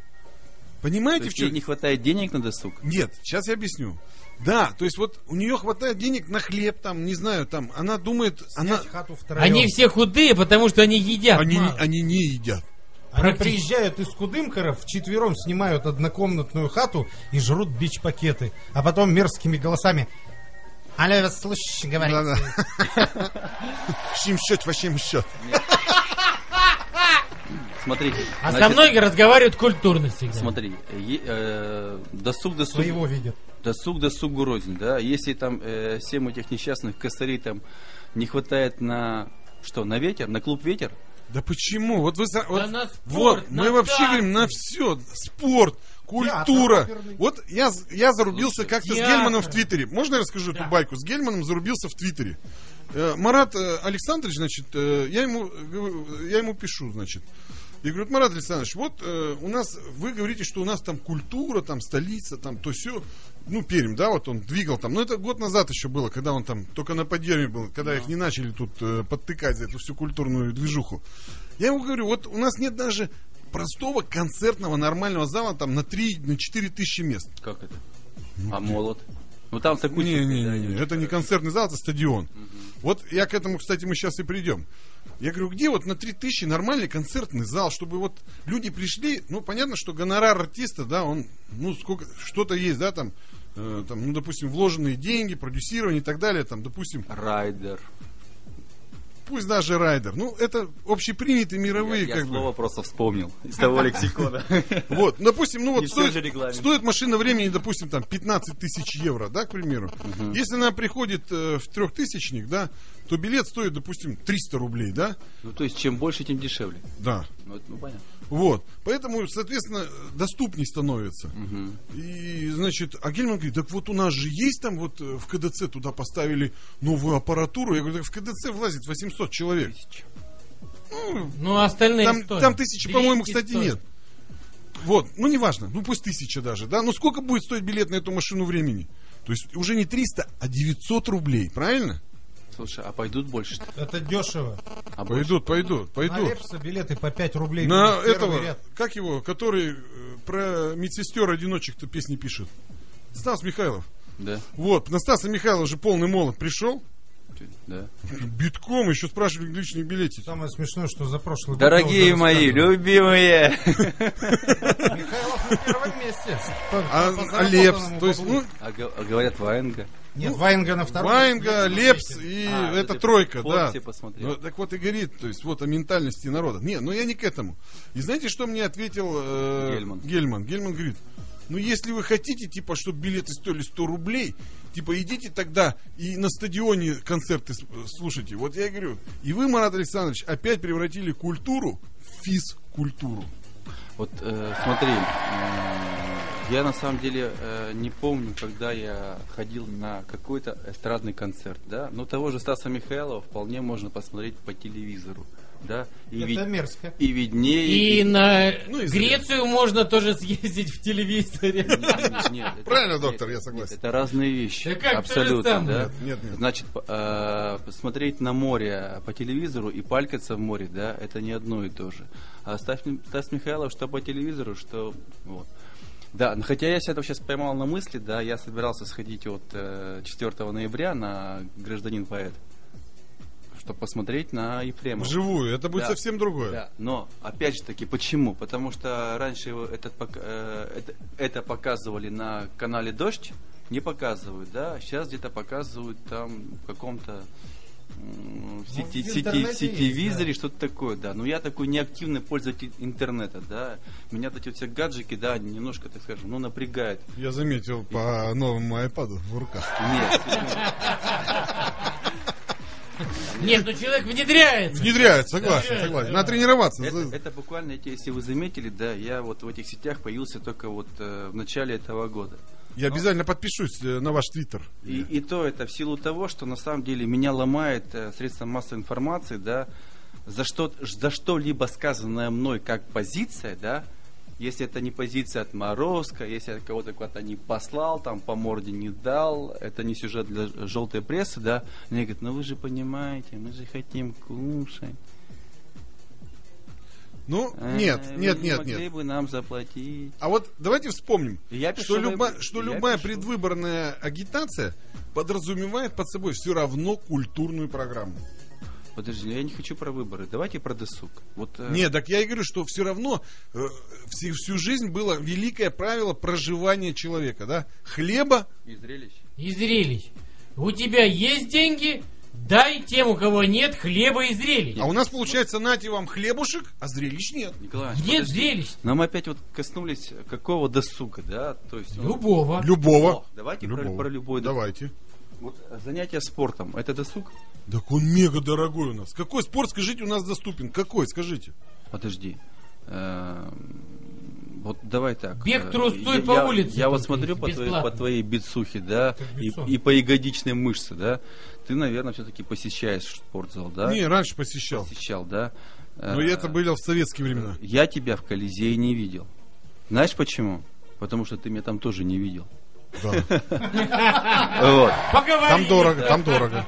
То Понимаете, в чем? ей не хватает денег на досуг? Нет, сейчас я объясню. Да, то есть вот у нее хватает денег на хлеб, там, не знаю, там, она думает, она, Снять хату втроем. Они все худые, потому что они едят они, мало. они не едят. Они Практически. приезжают из Кудымкаров, вчетвером снимают однокомнатную хату и жрут бич-пакеты. А потом мерзкими голосами Алло, вас слышишь, говорит. Да-да. В чем счет, в чем счет? Смотрите. А со значит, мной разговаривают культурно всегда. Смотри, е- э, досуг досуг Своего видят. досуг досугу рознь, да. Если там э, всем этих несчастных косарей там не хватает на что, на ветер, на клуб ветер, Да почему? Вот вы за- вот, на спорт, вот, на мы вообще танцы. говорим на все. Спорт, культура. Театр. Вот я, я зарубился как-то с. Гельманом в Твиттере. Можно я расскажу Да. эту байку? С Гельманом зарубился в Твиттере. Э, Марат э, Александрович, значит, э, я ему, я ему пишу, значит. Я говорю, Марат Александрович, вот э, у нас, вы говорите, что у нас там культура, там столица, там то все. Ну, Пермь, да, вот он двигал там. Но это год назад еще было, когда он там только на подъеме был, когда их не начали тут э, подтыкать за эту всю культурную движуху. Я ему говорю, вот у нас нет даже простого концертного нормального зала там на 3, на 4 тысячи мест. как это? а молот? Ну там такой. Не, не, да, не, не, это не концертный зал, это стадион. Вот я к этому, кстати, мы сейчас и придем. Я говорю, где вот на 3000 нормальный концертный зал, чтобы вот люди пришли, ну, понятно, что гонорар артиста, да, он, ну, сколько, что-то есть, да, там, э, там, ну, допустим, вложенные деньги, продюсирование и так далее, там, допустим, Райдер. Пусть даже райдер. Ну, это общепринятые мировые, я я как слово бы. просто вспомнил из того лексикона. Вот, ну, допустим, ну, вот стоит, машина времени, допустим, там, 15 тысяч евро, да, к примеру. Если она приходит э, в трехтысячник, да, то билет стоит, допустим, 300 рублей, да? Ну то есть чем больше, тем дешевле. Да. Ну, это, ну понятно. Вот. Поэтому, соответственно, доступней становится. Мгм. И, значит, а Гельман говорит, так вот у нас же есть там вот э, в КДЦ туда поставили новую аппаратуру. Я говорю, так в КДЦ влазит 800 человек. Тысяча. Ну, Ну, а остальные там, стоят. там тысячи, по-моему, кстати, стоят. нет. Вот, ну неважно, ну пусть тысяча даже, да. Ну сколько будет стоить билет на эту машину времени? То есть уже не 300, а 900 рублей, правильно? Слушай, а пойдут больше? Это дешево. А больше? Пойдут, пойдут, На пойдут. Лепса билеты по 5 рублей. На этого, ряд. как его, который э, про медсестер одиночек-то песни пишет? Стас Михайлов. Да, Вот, на Стаса Михайлова же полный молот пришел. Чуть, да. Битком, еще спрашивали личные билетики. Самое смешное, что за прошлый год... Дорогие я уже мои, любимые! Михайлов на первом месте. А, Лепс, то есть, ну, А а говорят Ваенга. Нет, Ваенга на втором. Ваенга, Лепс и А, это тройка, да. Ну, так вот и говорит, то есть вот о ментальности народа. Не, ну я не к этому. И знаете, что мне ответил э, Гельман. Гельман? Гельман говорит, ну если вы хотите, типа, чтобы билеты стоили 100 рублей, типа идите тогда и на стадионе концерты слушайте. Вот я говорю, и вы, Марат Александрович, опять превратили культуру в физкультуру. Вот э, смотри, м, я на самом деле э, не помню, когда я ходил на какой-то эстрадный концерт, да, но того же Стаса Михайлова вполне можно посмотреть по телевизору, да, и, Это вид- мерзко. и виднее. И на Ну, и. Грецию можно тоже съездить в телевизоре. Нет, нет, нет, это- Правильно, нет, доктор, я нет, согласен. Это разные вещи. Да как Абсолютно, да. Нет, нет, нет. Значит, э, посмотреть на море по телевизору и палькаться в море, да, это не одно и то же. А Стас, Ми- Стас Михайлов, что по телевизору, что вот. Да, но хотя я себя сейчас поймал на мысли, да, я собирался сходить вот э, 4 ноября на гражданин поэт, чтобы посмотреть на Ефремова. Вживую, это будет Да. совсем другое. Да, но опять же таки, почему? Потому что раньше его этот, э, это, это показывали на канале Дождь, не показывают, да, сейчас где-то показывают там в каком-то в Ну, сети, в сети, сетевизоре есть, что-то такое, да. Но я такой неактивный пользователь интернета, да. Меня эти вот все гаджики, да, немножко, так скажем, ну, напрягают. Я заметил по новому айпаду в руках. Нет, Нет, ну человек внедряется. Внедряет, согласен, согласен. Надо тренироваться. Это, это буквально, если вы заметили, да, я вот в этих сетях появился только вот э, в начале этого года. Я обязательно подпишусь э, на ваш твиттер. И, и то это в силу того, что на самом деле меня ломает э, средства массовой информации, да, за что за что-либо сказанное мной как позиция, да, если это не позиция отморозка, если я кого-то куда-то не послал, там по морде не дал, это не сюжет для желтой прессы, да, мне говорят, ну вы же понимаете, мы же хотим кушать. Ну, А, нет, вы нет, не нет, могли нет. бы нам заплатить. А вот давайте вспомним, я что, пишу люба- в- что я любая пишу. предвыборная агитация подразумевает под собой все равно культурную программу. Подожди, я не хочу про выборы, давайте про досуг. Вот, э, Нет, так я и говорю, что все равно э, всю, всю жизнь было великое правило проживания человека, да? Хлеба, и зрелищ. И зрелищ. У тебя есть деньги? Дай тем, у кого нет, хлеба и зрелищ. а у нас получается нате вам хлебушек, а зрелищ нет. Николай, Где подожди. зрелищ? Нам опять вот коснулись какого досуга, да? То есть, Любого. Любого. О, давайте про- Любого. про любой досуг. Давайте. Вот занятие спортом, это досуг? Так он мега дорогой у нас. Какой спорт, скажите, у нас доступен? Какой, скажите? Подожди. Эм, Вот давай так. Бег э, трусцой я- по я- улице Я вот смотрю по твоей, по твоей бицухе, да, и, и по ягодичной мышце, да. Ты, наверное, все-таки посещаешь спортзал, да? Не, раньше посещал. Посещал, да. Но Э, это было в советские времена. Я тебя в Колизее не видел. Знаешь почему? Потому что ты меня там тоже не видел. Да. Вот. Поговори. Там дорого, там дорого.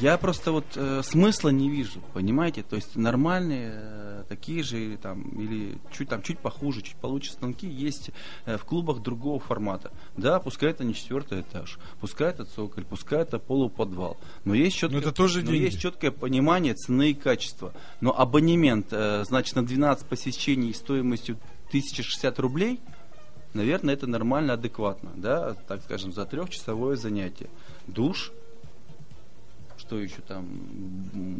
Я просто вот э, смысла не вижу, понимаете? То есть нормальные э, такие же или там или чуть там чуть похуже, чуть получше станки есть э, в клубах другого формата. Да, пускай это не четвертый этаж, пускай это цоколь, пускай это полуподвал, но есть четкое, это тоже но деньги. есть четкое понимание цены и качества. Но абонемент, э, значит, на 12 посещений стоимостью 1060 рублей наверное, это нормально, адекватно, да, так скажем, за трехчасовое занятие. Душ, что еще там,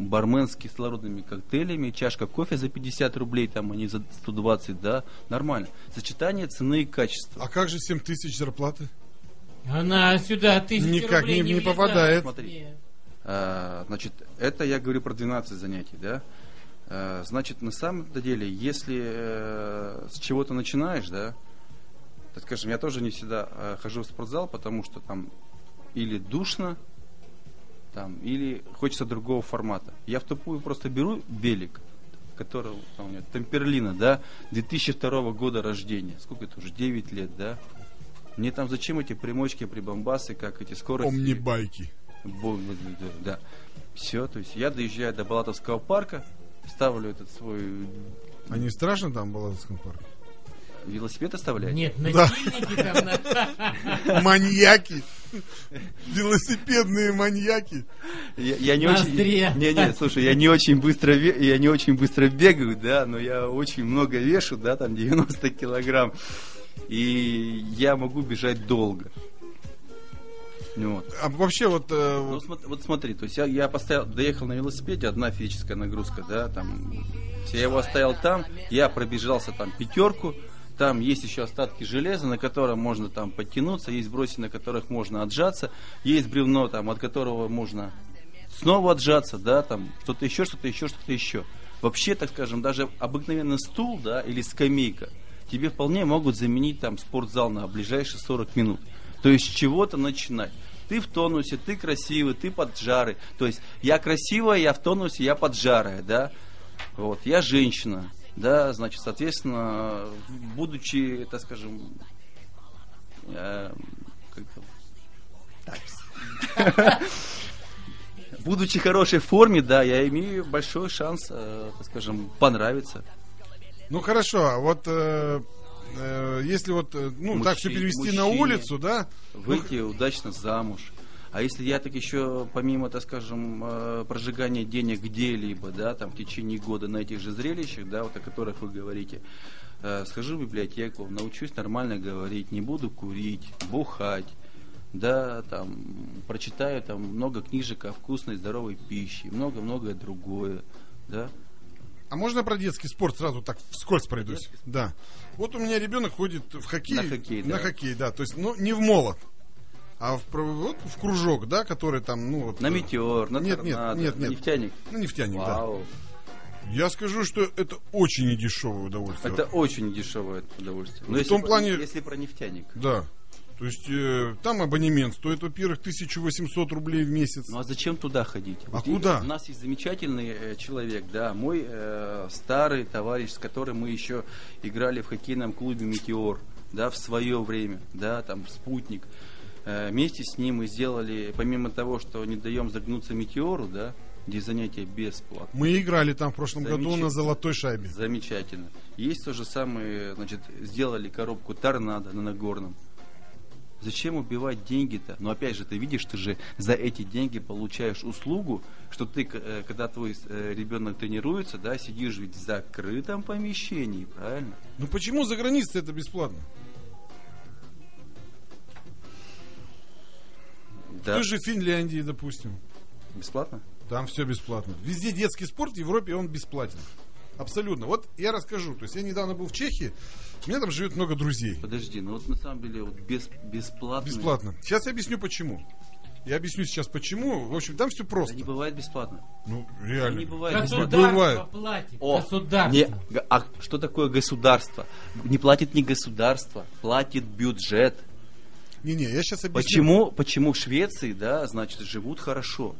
бармен с кислородными коктейлями, чашка кофе за 50 рублей, там они за 120, да, нормально. Сочетание цены и качества. А как же 7 тысяч зарплаты? Она сюда тысячи Никак рублей не- не влезает. попадает. Смотри. Нет. А, значит, это я говорю про 12 занятий, да. А, значит, на самом деле, если э, с чего-то начинаешь, да, так скажем, я тоже не всегда э, хожу в спортзал, потому что там или душно, там, или хочется другого формата. Я в тупую просто беру велик, которого там, у меня Темперлина, да, 2002 года рождения. Сколько это уже? 9 лет, да? Мне там зачем эти примочки, прибамбасы, как эти скорости? Омнибайки. Да. Все, то есть я доезжаю до Балатовского парка, ставлю этот свой А не страшно там в Балатовском парке? Велосипед оставлять. Нет, Да. насильники там. на- Маньяки. Велосипедные маньяки. Я, я не Ноздре. очень... Не, не, слушай, я не очень быстро я не очень быстро бегаю, да, но я очень много вешу, да, там 90 килограмм. И я могу бежать долго. Ну Вот. А вообще вот... э, Ну, вот смо- вот смотри, то есть я, я поставил, доехал на велосипеде, одна физическая нагрузка, да, там, я его оставил там, я пробежался там пятерку, там есть еще остатки железа, на котором можно там подтянуться, есть броси, на которых можно отжаться, есть бревно, там, от которого можно снова отжаться, да, там, что-то еще, что-то еще, что-то еще. Вообще, так скажем, даже обыкновенный стул, да, или скамейка, тебе вполне могут заменить там спортзал на ближайшие 40 минут. То есть с чего-то начинать. Ты в тонусе, ты красивый, ты поджарый. То есть я красивая, я в тонусе, я поджарая, да. Вот, я женщина, да, значит, соответственно, будучи, так скажем, э, как будучи хорошей форме, да, я имею большой шанс, э, так скажем, понравиться. Ну хорошо, а вот э, э, если вот, э, ну так все Мужчи- перевести на мужчине. улицу, да? выйти удачно замуж. А если я так еще, помимо, так скажем, э, прожигания денег где-либо, да, там в течение года на этих же зрелищах, да, вот о которых вы говорите, э, схожу в библиотеку, научусь нормально говорить, не буду курить, бухать, да, там, прочитаю там много книжек о вкусной, здоровой пище, много-многое другое, да. А можно про детский спорт сразу так вскользь пройдусь? Да. Вот у меня ребенок ходит в хоккей. На хоккей, На да. хоккей, да. То есть, ну, не в молот, а в, вот в кружок, да, который там, ну, вот... На метеор, на Нет, нет, торнадо, нет, на нет. нефтяник. Ну, нефтяник, да. Вау. Я скажу, что это очень недешевое удовольствие. Это очень дешевое удовольствие. Но В если том про- плане- если про нефтяник. Да. То есть э, там абонемент стоит, во-первых, 1800 рублей в месяц. Ну а зачем туда ходить? А Вот куда? У нас есть замечательный э, человек, да, мой э, старый товарищ, с которым мы еще играли в хоккейном клубе Метеор, да, в свое время, да, там спутник. Э, вместе с ним мы сделали, помимо того, что не даем загнуться Метеору, да, где занятия бесплатно. Мы играли там в прошлом году на золотой шайбе. Замечательно. Есть то же самое, значит, сделали коробку торнадо на Нагорном. Зачем убивать деньги-то? Но опять же, ты видишь, ты же за эти деньги получаешь услугу, что ты, э, когда твой э, ребенок тренируется, да, сидишь ведь в закрытом помещении, правильно? Ну почему за границей это бесплатно? В Да. той же Финляндии, допустим. Бесплатно? Там все бесплатно. Везде детский спорт в Европе он бесплатен. Абсолютно. Вот я расскажу. То есть я недавно был в Чехии, у меня там живет много друзей. Подожди, ну вот на самом деле вот без, бесплатно. Бесплатно. Сейчас я объясню почему. Я объясню сейчас почему. В общем, там все Да просто. не бывает бесплатно. Ну, Да реально. не бывает бесплатно. Государство Бывает. платит. О, Государство. не, а что такое государство? Не платит не государство, платит бюджет. Не-не, я сейчас объясню. Почему, почему в Швеции, да, значит, живут хорошо?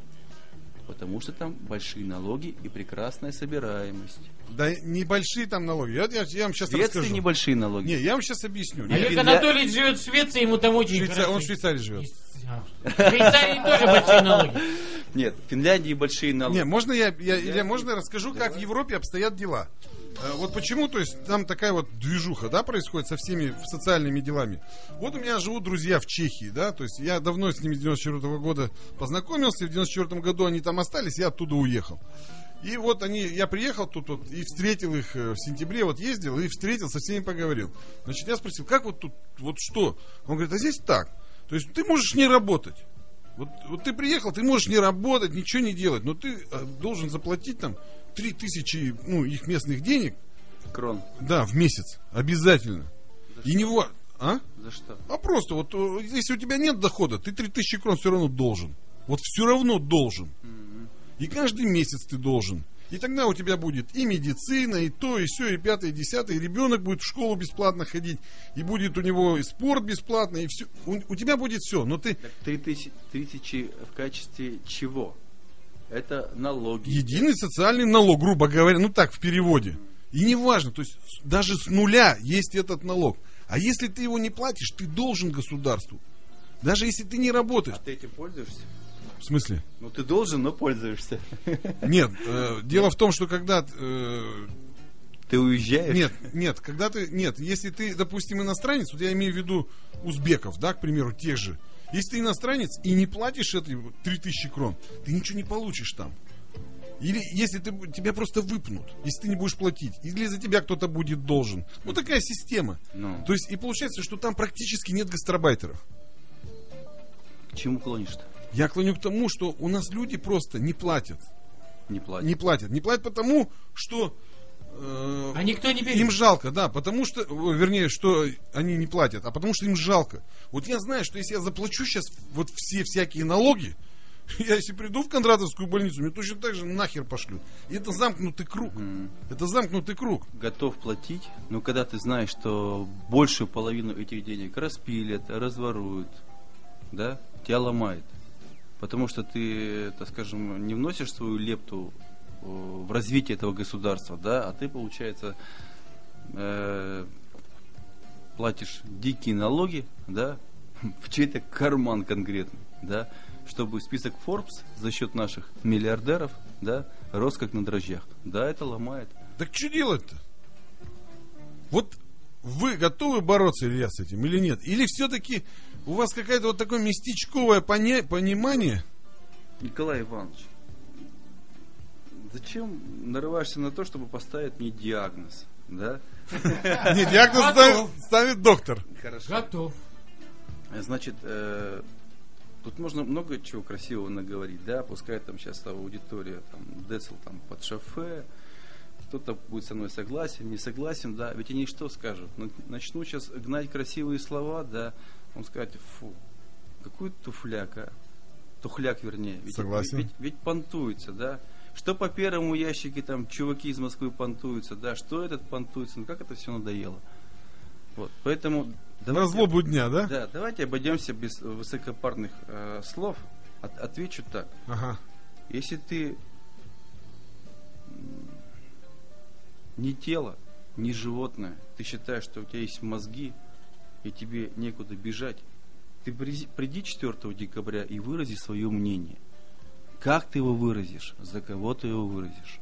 Потому что там большие налоги и прекрасная собираемость. Да небольшие там налоги. Я, я- я вам сейчас В Швеции расскажу. небольшие налоги. Не, я вам сейчас объясню. Олег Финля- Анатольевич живет в Швеции, ему там очень Швейца- хорошо. Он в Швейцарии живет. А, В Швейцарии тоже большие налоги. Нет, в Финляндии большие налоги. Не, можно я, я, Илья, можно я расскажу, как в Европе обстоят дела? Э, Вот почему, то есть, там такая вот движуха, да, происходит со всеми социальными делами. Вот у меня живут друзья в Чехии, да, то есть я давно с ними с 94 года познакомился, в 94 году они там остались, я оттуда уехал. И вот они, я приехал тут вот, и встретил их э, в сентябре, вот ездил и встретил, со всеми поговорил. Значит, я спросил, как вот тут, вот что? Он говорит, а здесь так. То есть ты можешь не работать. Вот, вот ты приехал, ты можешь не работать, ничего не делать, но ты э, должен заплатить там 3000, ну, их местных денег, Крон. да, в месяц, обязательно. И не во- А? За что? А просто вот, э, если у тебя нет дохода, ты 3000 крон все равно должен. Вот все равно должен. И каждый месяц ты должен. И тогда у тебя будет и медицина, и то, и все, и пятое, и десятое. И ребенок будет в школу бесплатно ходить, и будет у него и спорт бесплатно, и все. У, у тебя будет все, но ты Так 3000, 3000 в качестве чего? Это налоги. единый социальный налог, грубо говоря, ну так в переводе. И неважно, то есть даже с нуля есть этот налог. А если ты его не платишь, ты должен государству. Даже если ты не работаешь. А ты этим пользуешься? В смысле? Ну ты должен, но пользуешься. Нет, э, дело в том, что когда... э, Ты уезжаешь? нет, нет, когда ты... Нет, если ты, допустим, иностранец, вот я имею в виду узбеков, да, к примеру, тех же, Если ты иностранец и не платишь эти 3000 крон, ты ничего не получишь там. Или если ты, тебя просто выпнут, если ты не будешь платить. Или за тебя кто-то будет должен. Вот такая система. Ну. То есть, и получается, что там практически нет гастробайтеров. К чему клонишь-то? Я клоню к тому, что у нас люди просто не платят. Не платить. Не платят. Не платят потому, что э, А никто не берет. им жалко, да, потому что, вернее, что они не платят, а потому что им жалко. Вот я знаю, что если я заплачу сейчас вот все всякие налоги, я если приду в Кондратовскую больницу, мне точно так же нахер пошлют. И это замкнутый круг. Это замкнутый круг. Готов платить, но когда ты знаешь, что большую половину этих денег распилят, разворуют, да, тебя ломает. Потому что ты, так скажем, не вносишь свою лепту в развитие этого государства, да, а ты, получается, э, платишь дикие налоги, да, в чей-то карман конкретный, да, чтобы список Forbes за счет наших миллиардеров, да, рос как на дрожжах. Да, это ломает. Так что делать-то? Вот вы готовы бороться, Илья, с этим или нет? Или все-таки у вас какое-то вот такое местечковое поня- понимание? Николай Иванович, зачем нарываешься на то, чтобы поставить мне диагноз, да? Не, диагноз ставит, ставит доктор. Хорошо. Готов. Значит, э, тут можно много чего красивого наговорить, да, пускай там сейчас аудитория, там, Децл там под шофе, кто-то будет со мной согласен, не согласен, да, ведь они что скажут? Ну, Начну сейчас гнать красивые слова, да, он сказать, фу, какой туфляк, а? Тухляк, вернее. Ведь, Согласен. Ведь, ведь понтуется, да. Что по первому ящике там чуваки из Москвы понтуются, да, что этот понтуется, ну как это все надоело. Вот, поэтому На давайте- злобу дня, да? да, давайте обойдемся без высокопарных э, слов. От- отвечу так. Ага. Если ты не тело, не животное, ты считаешь, что у тебя есть мозги, и тебе некуда бежать, ты приди 4 декабря и вырази свое мнение. Как ты его выразишь? За кого ты его выразишь?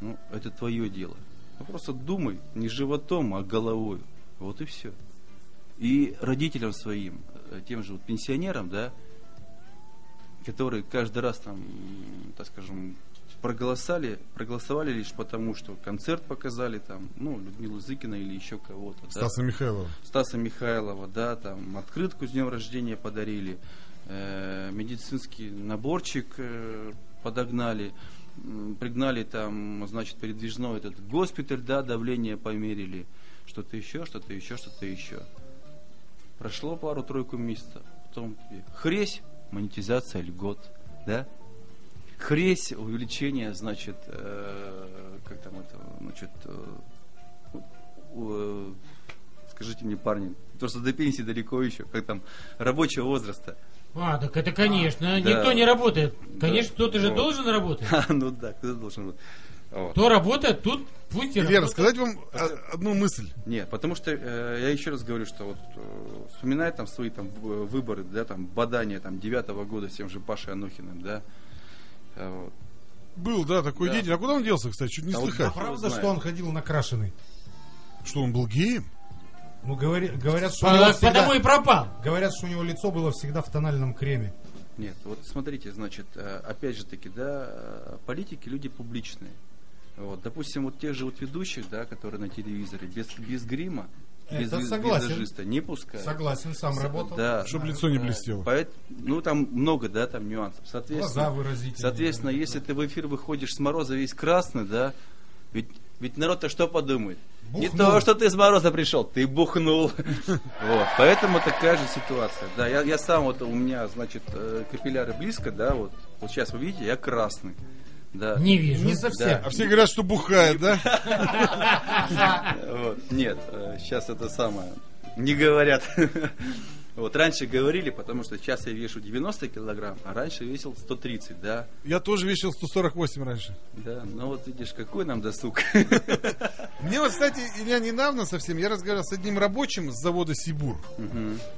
Ну, это твое дело. Ну, просто думай не животом, а головой. Вот и все. И родителям своим, э, тем же вот пенсионерам, да, которые каждый раз там, так скажем, проголосовали, проголосовали лишь потому, что концерт показали там, ну, Людмилу Зыкина или еще кого-то. да. Стаса Михайлова. Стаса Михайлова, да, там открытку с днем рождения подарили, медицинский наборчик э, подогнали, пригнали там, значит, передвижной этот госпиталь, да, давление померили, что-то еще, что-то еще, что-то еще. Прошло пару-тройку месяцев, потом хресь, монетизация льгот, да, хресь, увеличение, значит, э, как там это, значит, э, э, скажите мне, парни, просто до пенсии далеко еще, как там, рабочего возраста. А, так это конечно. Да. Никто не работает. Конечно, кто-то же Вот. должен работать. А, ну да, кто должен быть. Вот. Кто работает, тут пусть и Илья, работает. рассказать вам а, одну мысль. Нет, потому что э, я еще раз говорю, что вот э, вспоминая там свои там в- выборы, да, там бадания там девятого года с тем же Пашей Анохиным, да. э, вот. Был, да, такой Да. деятель. А куда он делся, кстати? Чуть не А вот слыхать. да. Правда, знает. что он ходил накрашенный? Что, он был геем? Ну, говори- говорят, что По- всегда- Потому и пропал. говорят, что у него лицо было всегда в тональном креме. Нет, вот смотрите, значит, э, опять же таки, да, э, политики люди публичные. Вот, допустим, вот тех же вот ведущих, да, которые на телевизоре, без, без грима, без, Это согласен. визажиста не пускают. Согласен, сам С- работал. Да. Чтобы лицо не блестело. Поэт- ну, там много, да, там нюансов. Соответственно, Глаза выразительные. Соответственно, если ты в эфир выходишь с мороза весь красный, да, ведь, ведь народ-то что подумает? Не Бухнул. то, что ты с мороза пришел, ты бухнул. Вот, поэтому такая же ситуация. Да, я, я сам вот у меня, значит, э, капилляры близко, да, вот, вот сейчас вы видите, я красный. Да. Не вижу. Не совсем. Да. А все говорят, что бухает, да? Вот, Нет, сейчас это самое. Не говорят. Вот раньше говорили, потому что сейчас я вешу 90 килограмм, а раньше весил 130, да. Я тоже весил 148 раньше. Да, ну вот видишь, какой нам досуг. Мне вот, кстати, Илья, недавно совсем, я разговаривал с одним рабочим с завода Сибур.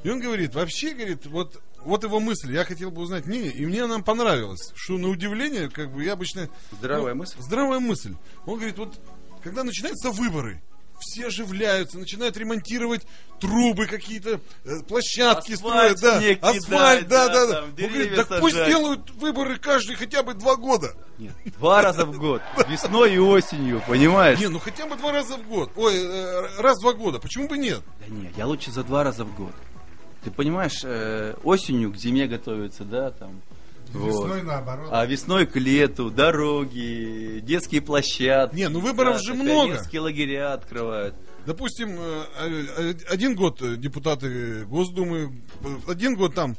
И он говорит, вообще, говорит, вот, вот его мысль, я хотел бы узнать мнение, и мне она понравилась. Что на удивление, как бы я обычно... Здравая ну, мысль. Здравая мысль. Он говорит, вот, когда начинаются выборы, все оживляются, начинают ремонтировать трубы какие-то, э, площадки Асфальт строят, да, снег асфальт, да, да, да, да. там Он говорит, так пусть сажать». делают выборы каждый хотя бы два года. Нет, два раза в год. Весной и осенью, понимаешь? Не, ну хотя бы два раза в год. Ой, э, раз в два года. Почему бы нет? Да нет, я лучше за два раза в год. Ты понимаешь, э, осенью к зиме готовятся, да, там. Вот. Весной наоборот. А весной к лету, дороги, детские площадки. Не, ну выборов же так, много. Детские лагеря открывают. Допустим, э, э, один год э, депутаты Госдумы, один год там,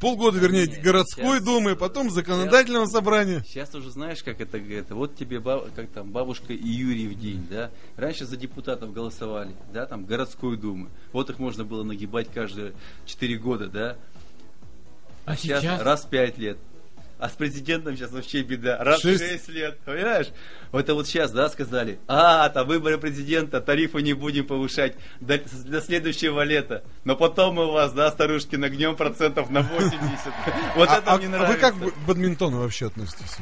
полгода, вернее, Нет, городской сейчас- думы, потом законодательного собрания. Сейчас уже знаешь, как это, это вот тебе баб- как там бабушка и Юрий в день, да? Раньше за депутатов голосовали, да, там городской думы. Вот их можно было нагибать каждые 4 года, да? А Сейчас, сейчас? раз в 5 лет. А с президентом сейчас вообще беда. Раз Шесть. в 6 лет. Понимаешь? Вот это вот сейчас, да, сказали. А, там выборы президента, тарифы не будем повышать до, до следующего лета. Но потом мы вас, да, старушки, нагнем процентов на 80. Вот А, это а- мне а нравится. вы как к бадминтону вообще относитесь?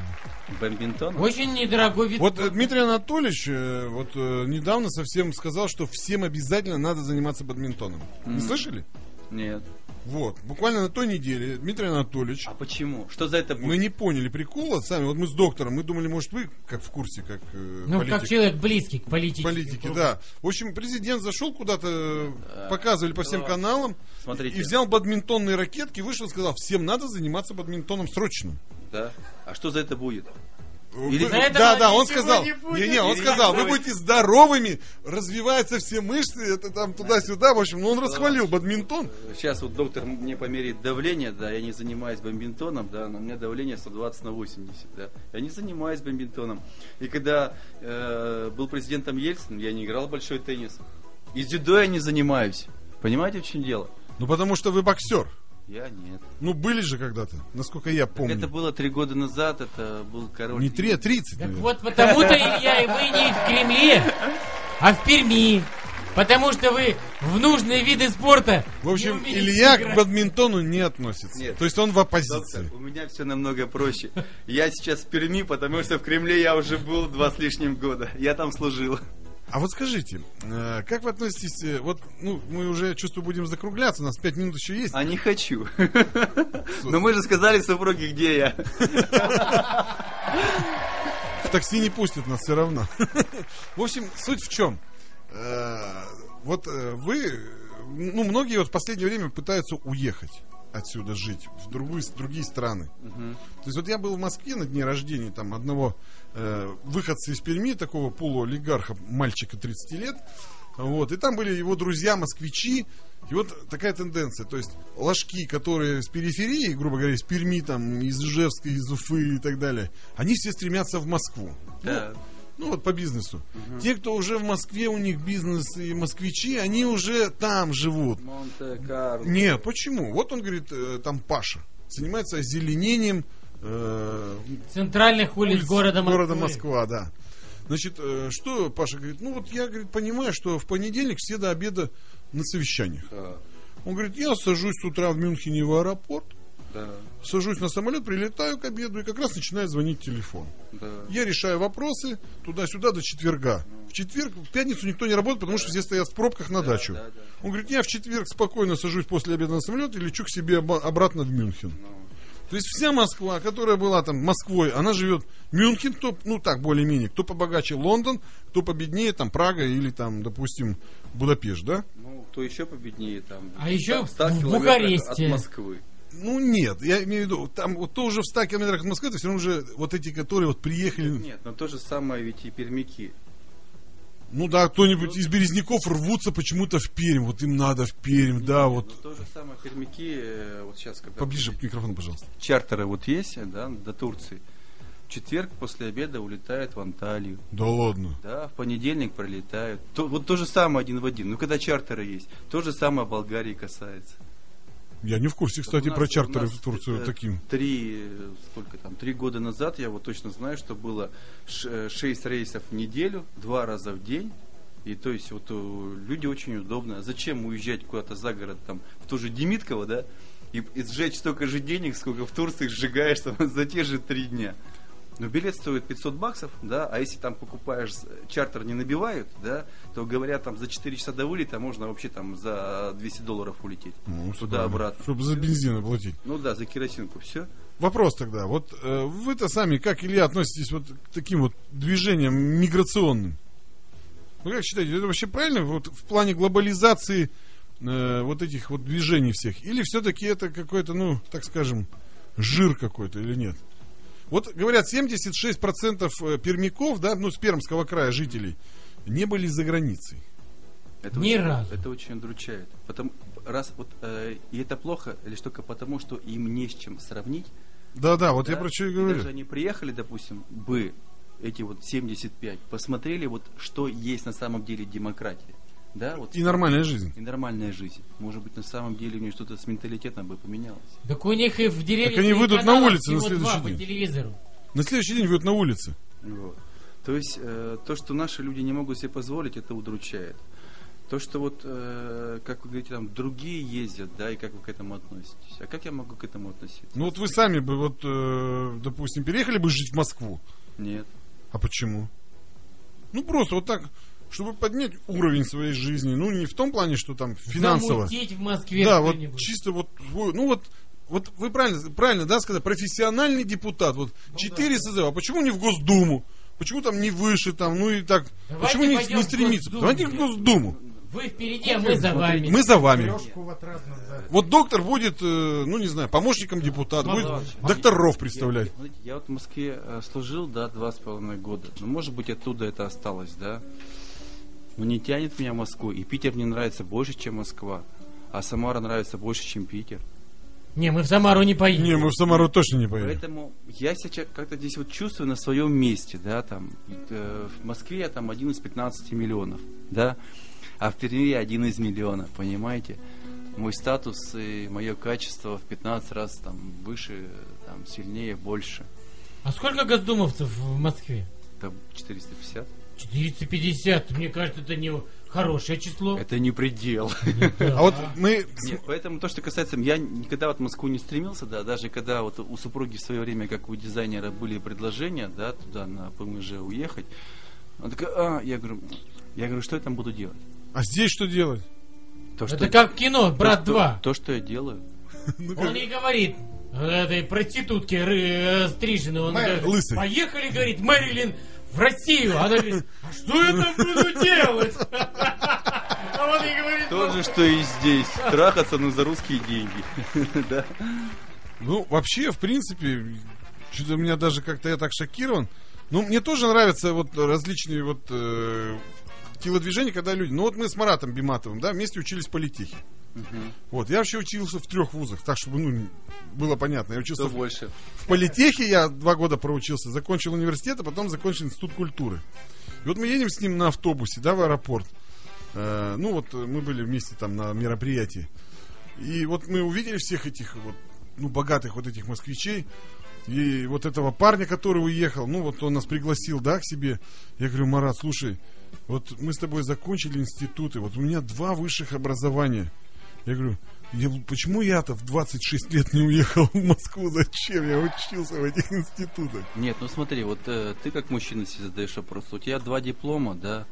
Бомбинтон? Очень недорогой вид Вот э. Дмитрий Анатольевич э, вот э, недавно совсем сказал, что всем обязательно надо заниматься бадминтоном. Не слышали? Нет. Вот, буквально на той неделе Дмитрий Анатольевич А почему? Что за это будет? Мы не поняли прикола сами. Вот мы с доктором, мы думали, может, вы как в курсе, как э, Ну, политик. как человек близкий к политике. Политики, да. В общем, президент зашел куда-то, э, Да. показывали по всем Да. каналам, Смотрите. и взял бадминтонные ракетки, вышел и сказал, всем надо заниматься бадминтоном срочно. Да. А что за это будет? Или- это да, да, он сказал, не будет. не, не, он Или сказал, вы будете здоровыми, развиваются все мышцы, это там туда-сюда, в общем, ну он расхвалил бадминтон. Сейчас вот доктор мне померяет давление, да, я не занимаюсь бомбинтоном, да, но у меня давление 120 на 80, да. Я не занимаюсь бомбинтоном. И когда э, был президентом Ельцин, я не играл большой теннис. И дзюдо я не занимаюсь. Понимаете, в чем дело? Ну потому что вы боксер. Я нет. Ну были же когда-то, насколько я помню. Это было три года назад, это был король. Не три, а 30. Так наверное. вот потому-то, Илья, и вы не в Кремле, а в Перми. Потому что вы в нужные виды спорта В общем, Илья к играть. бадминтону не относится. Нет. То есть он в Доктор, оппозиции. у меня все намного проще. Я сейчас в Перми, потому что в Кремле я уже был два с лишним года. Я там служил. А вот скажите, э, как вы относитесь, э, вот, ну, мы уже, чувствую, будем закругляться, у нас пять минут еще есть. А не хочу. Но мы же сказали супруге, где я. В такси не пустят нас все равно. В общем, суть в чем? Э, Вот вы, ну, многие вот в последнее время пытаются уехать отсюда жить, в другую, другие страны. То есть вот я был в Москве на дне рождения там одного э, выходца из Перми, такого полуолигарха, мальчика 30 лет. Вот, и там были его друзья, москвичи. И вот такая тенденция. То есть ложки, которые с периферии, грубо говоря, из Перми, там, из Ижевска, из Уфы и так далее, они все стремятся в Москву. Да. Ну вот по бизнесу. Те, кто уже в Москве, у них бизнес и москвичи, они уже там живут. Монте-Карло. Нет, почему? Вот он говорит, э, там Паша занимается озеленением э, Центральных улиц улиц города Москвы. города Москва, да. Значит, э, что Паша говорит? Ну вот я, говорит, понимаю, что в понедельник все до обеда на совещаниях. Он говорит, я сажусь с утра в Мюнхене в аэропорт, да, сажусь на самолет, прилетаю к обеду и как раз начинает звонить телефон. да. Я решаю вопросы туда-сюда до четверга. В четверг, в пятницу никто не работает, потому что все стоят в пробках на дачу. да, да. Он говорит, я в четверг спокойно сажусь после обеда на самолет и лечу к себе обратно в Мюнхен. Ну, То есть вся Москва, которая была там Москвой, она живет Мюнхен, кто, ну так, более-менее, кто побогаче Лондон, кто победнее там Прага или там, допустим, Будапешт, да? Ну, кто еще победнее там? А еще в 100 в километрах Бухаресте. От Москвы. Ну нет, я имею в виду, там вот то уже в 100 километрах от Москвы, это все равно уже вот эти, которые вот приехали, Нет, но то же самое ведь и пермяки. ну да, кто-нибудь из Березняков рвутся почему-то в Пермь, вот им надо в Пермь, да, Нет, вот. то же самое пермяки, э, вот сейчас когда... Поближе к микрофону, пожалуйста. Чартеры вот есть, да, до Турции. В четверг после обеда улетают в Анталию. Да ладно. Да, в понедельник пролетают. То, вот то же самое один в один. Ну, когда чартеры есть. То же самое Болгарии касается. Я не в курсе, кстати, нас- про чартеры в Турцию таким. Три, сколько там, три года назад, я вот точно знаю, что было э, шесть рейсов в неделю, два раза в день. И то есть вот э, люди очень удобно. Зачем уезжать куда-то за город, там, в ту же Демитково, да, и, и сжечь столько же денег, сколько в Турции сжигаешь там, за те же три дня. Но билет стоит 500 баксов, да, а если там покупаешь, с- чартер не набивают, да, то говорят, там за 4 часа до вылета можно вообще там за 200 долларов улететь. Ну, Туда-обратно. Чтобы за бензин оплатить. Ну да, за керосинку, все. Вопрос тогда. Вот э, вы-то сами, как Илья, относитесь вот к таким вот движениям миграционным? Вы как считаете, это вообще правильно вот в плане глобализации э, вот этих вот движений всех? Или все-таки это какой-то, ну, так скажем, жир какой-то или нет? Вот говорят, 76% э, пермяков, да, ну, с Пермского края жителей, не были за границей. Это Ни очень, разу. Это очень удручает. Потому, раз вот, э, и это плохо, лишь только потому, что им не с чем сравнить. Да-да, вот я да. про что и И говорю. Даже они приехали, допустим, бы, эти вот 75, посмотрели, вот что есть на самом деле демократия. Да, вот И нормальная жизнь. и нормальная жизнь. Может быть, на самом деле у них что-то с менталитетом бы поменялось. Так у них и в деревне Так они выйдут на улицу на следующий по день. телевизору. На следующий день выйдут на улице. Вот. То есть э, то, что наши люди не могут себе позволить, это удручает. То, что вот, э, как вы говорите, там другие ездят, да, и как вы к этому относитесь. А как я могу к этому относиться? Ну вот вы сами бы, вот, э, допустим, переехали бы жить в Москву. Нет. А почему? Ну просто вот так, чтобы поднять уровень своей жизни. Ну не в том плане, что там финансово. Замутить в Москве Да, вот чисто вот, ну вот, вот вы правильно, правильно, да, сказали, профессиональный депутат. Вот Ну четыре созыва. А почему не в Госдуму? Почему там не выше, там, ну и так? Давайте почему не, не стремиться? Госдуму. Давайте в Госдуму. Вы впереди, а мы за вами. Мы за вами. Да. Вот доктор будет, э, ну не знаю, помощником депутата, будет докторов Я, представлять. знаете, я вот в Москве э, служил, да, два с половиной года. Ну, может быть, оттуда это осталось, да. Но не тянет меня в Москву. И Питер мне нравится больше, чем Москва. А Самара нравится больше, чем Питер. Не, мы в Самару не поедем. Не, мы в Самару точно не поедем. Поэтому я сейчас как-то здесь вот чувствую на своем месте, да, там, э, в Москве я там один из 15 миллионов, да, а в Перми я один из миллиона, понимаете? Мой статус и мое качество в 15 раз там выше, там, сильнее, больше. А сколько госдумовцев в Москве? Там 450. 450. Мне кажется, это не хорошее число. Это не предел. А вот мы... Нет, поэтому то, что касается, я никогда вот в Москву не стремился, да, даже когда вот у супруги в свое время, как у дизайнера, были предложения, да, туда на ПМЖ уехать, она такая, а, я говорю, я говорю, что я там буду делать? А здесь что делать? То, Это как в кино, брат то, 2. То, что я делаю. Он ей говорит, этой проститутке э, стриженной, он говорит, Лысый. поехали, говорит, Мэрилин в Россию. Она говорит, а что я там буду делать? А он ей говорит, То же, что и здесь. Трахаться, но за русские деньги. Да. Ну, вообще, в принципе, что-то у меня даже как-то я так шокирован. Ну, мне тоже нравятся вот различные вот э, телодвижения, когда люди... Ну, вот мы с Маратом Биматовым, да, вместе учились в политехе. Вот, я вообще учился в трех вузах, так, чтобы, ну, было понятно. Я учился Что в, больше? в политехе, я два года проучился, закончил университет, а потом закончил институт культуры. И вот мы едем с ним на автобусе, да, в аэропорт. Э, ну, вот э, мы были вместе там на мероприятии. И вот мы увидели всех этих вот, ну, богатых вот этих москвичей. И вот этого парня, который уехал, ну, вот он нас пригласил, да, к себе. Я говорю, Марат, слушай, вот мы с тобой закончили институты, вот у меня два высших образования. Я говорю, я- почему я-то в 26 лет не уехал в Москву? Зачем? Я учился в этих институтах. Нет, ну смотри, вот э, ты как мужчина себе задаешь вопрос. У тебя два диплома, да,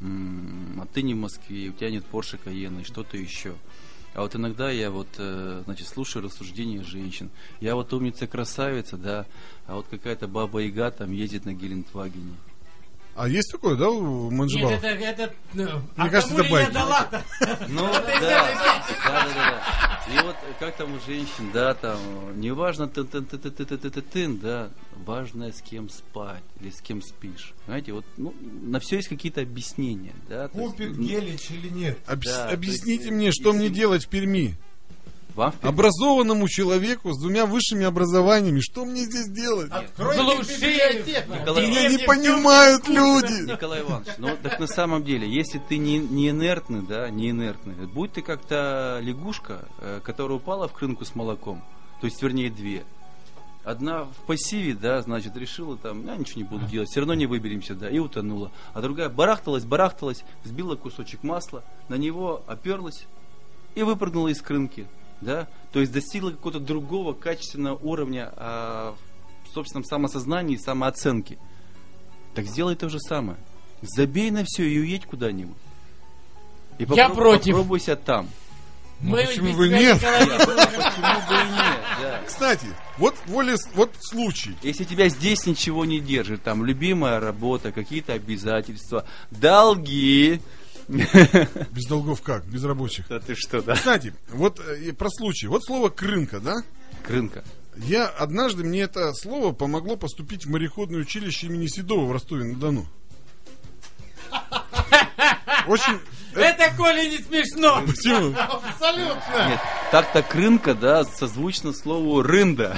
а ты не в Москве, у тебя нет Porsche Cayenne и что-то еще. А вот иногда я вот, э, значит, слушаю рассуждения женщин. Я вот умница красавица, да, а вот какая-то баба Яга там ездит на Гелендвагене. А есть такое, да, у Манжибала? Нет, это, это, ну, а Мне кажется, кому это байки. дала-то? Ну, да, да, да, да. И вот как там у женщин, да, там, не важно ты ты ты ты ты ты ты ты тын, да, важно с кем спать или с кем спишь. Знаете, вот ну, на все есть какие-то объяснения, да. есть, Купит ну, гелич или нет? Объяс- Да, то объясните есть, мне, что если- мне делать в Перми? Образованному человеку с двумя высшими образованиями, что мне здесь делать? Откройте библиотеку. Николай, Меня не понимают люди. Николай Иванович, ну так на самом деле, если ты не, не инертный, да, не инертный, будь ты как-то лягушка, э, которая упала в крынку с молоком, то есть, вернее, две. Одна в пассиве, да, значит, решила там, я ничего не буду делать, все равно не выберемся, да, и утонула. А другая барахталась, барахталась, взбила кусочек масла, на него оперлась и выпрыгнула из крынки, да, то есть достигла какого-то другого качественного уровня а, собственном самосознании и самооценке. Так сделай то же самое. Забей на все и уедь куда-нибудь. И Я против. Попробуйся там. Мы почему бы нет? никогда не слышали. Почему бы и нет, да. Кстати, вот воля, вот случай. Если тебя здесь ничего не держит, там любимая работа, какие-то обязательства, долги. Без долгов как? Без рабочих. Да ты что, да? Кстати, вот э, про случай. Вот слово крынка, да? Крынка. Я однажды мне это слово помогло поступить в мореходное училище имени Седова в Ростове-на-Дону. Очень... Это, Коля, не смешно. Почему? Абсолютно. Нет, так-то крынка, да, созвучно слову рында.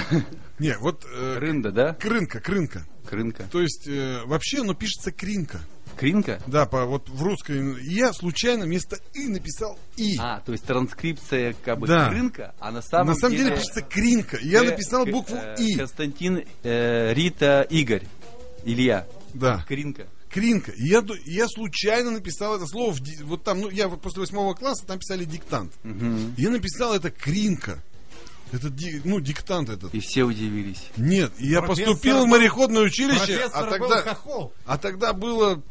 Не, вот э, Рында, да? крынка, крынка. Крынка. То есть э, вообще оно пишется кринка. Кринка? Да, по, вот в русской. Я случайно вместо и написал и. А, то есть транскрипция как бы Да. крынка, а на самом, На самом деле пишется кринка. Я К- написал букву э, и. Константин, э, Рита, Игорь, Илья. Да. Кринка. Кринка. И я, я случайно написал это слово в вот там, ну я вот после восьмого класса там писали диктант. И я написал это кринка. Это ну диктант этот. И все удивились. Нет, и я Профессор поступил в был- мореходное училище, Профессор а был тогда, хохол. а тогда было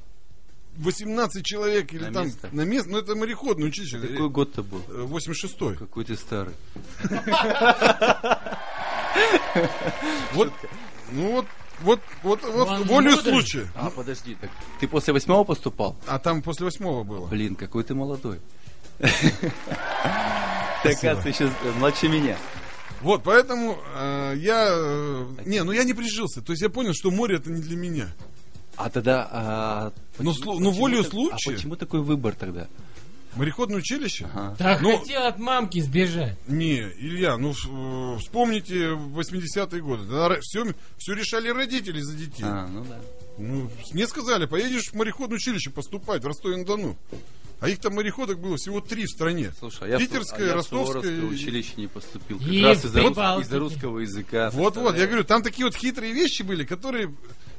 18 человек или На там место. на место, ну это мореходное училище. Какой год-то был? Э, 86-й. Какой ты старый. Вот, ну вот, вот, вот, вот волю случая. А, подожди, так ты после восьмого поступал? А там после восьмого было. Блин, какой ты молодой. Ты, оказывается, еще младше меня. Вот, поэтому э, я... э, не, ну я не прижился. То есть я понял, что море это не для меня. А тогда... а, Ну, почему- ну, почему волею так- случая. А почему такой выбор тогда? Мореходное училище? Ага. Так Ну- хотел от мамки сбежать. Не, Илья, ну э, вспомните 80-е годы. все, все решали родители за детей. А, ну да. Ну, мне сказали, поедешь в мореходное училище поступать в Ростове-на-Дону. А их там мореходок было всего три в стране. Слушай, а я, в- Питерская, а я в Ростовская Суворовское и- училище не поступил. Как И раз в из-за, рус- из-за русского языка. Вот-вот, я говорю, там такие вот хитрые вещи были, которые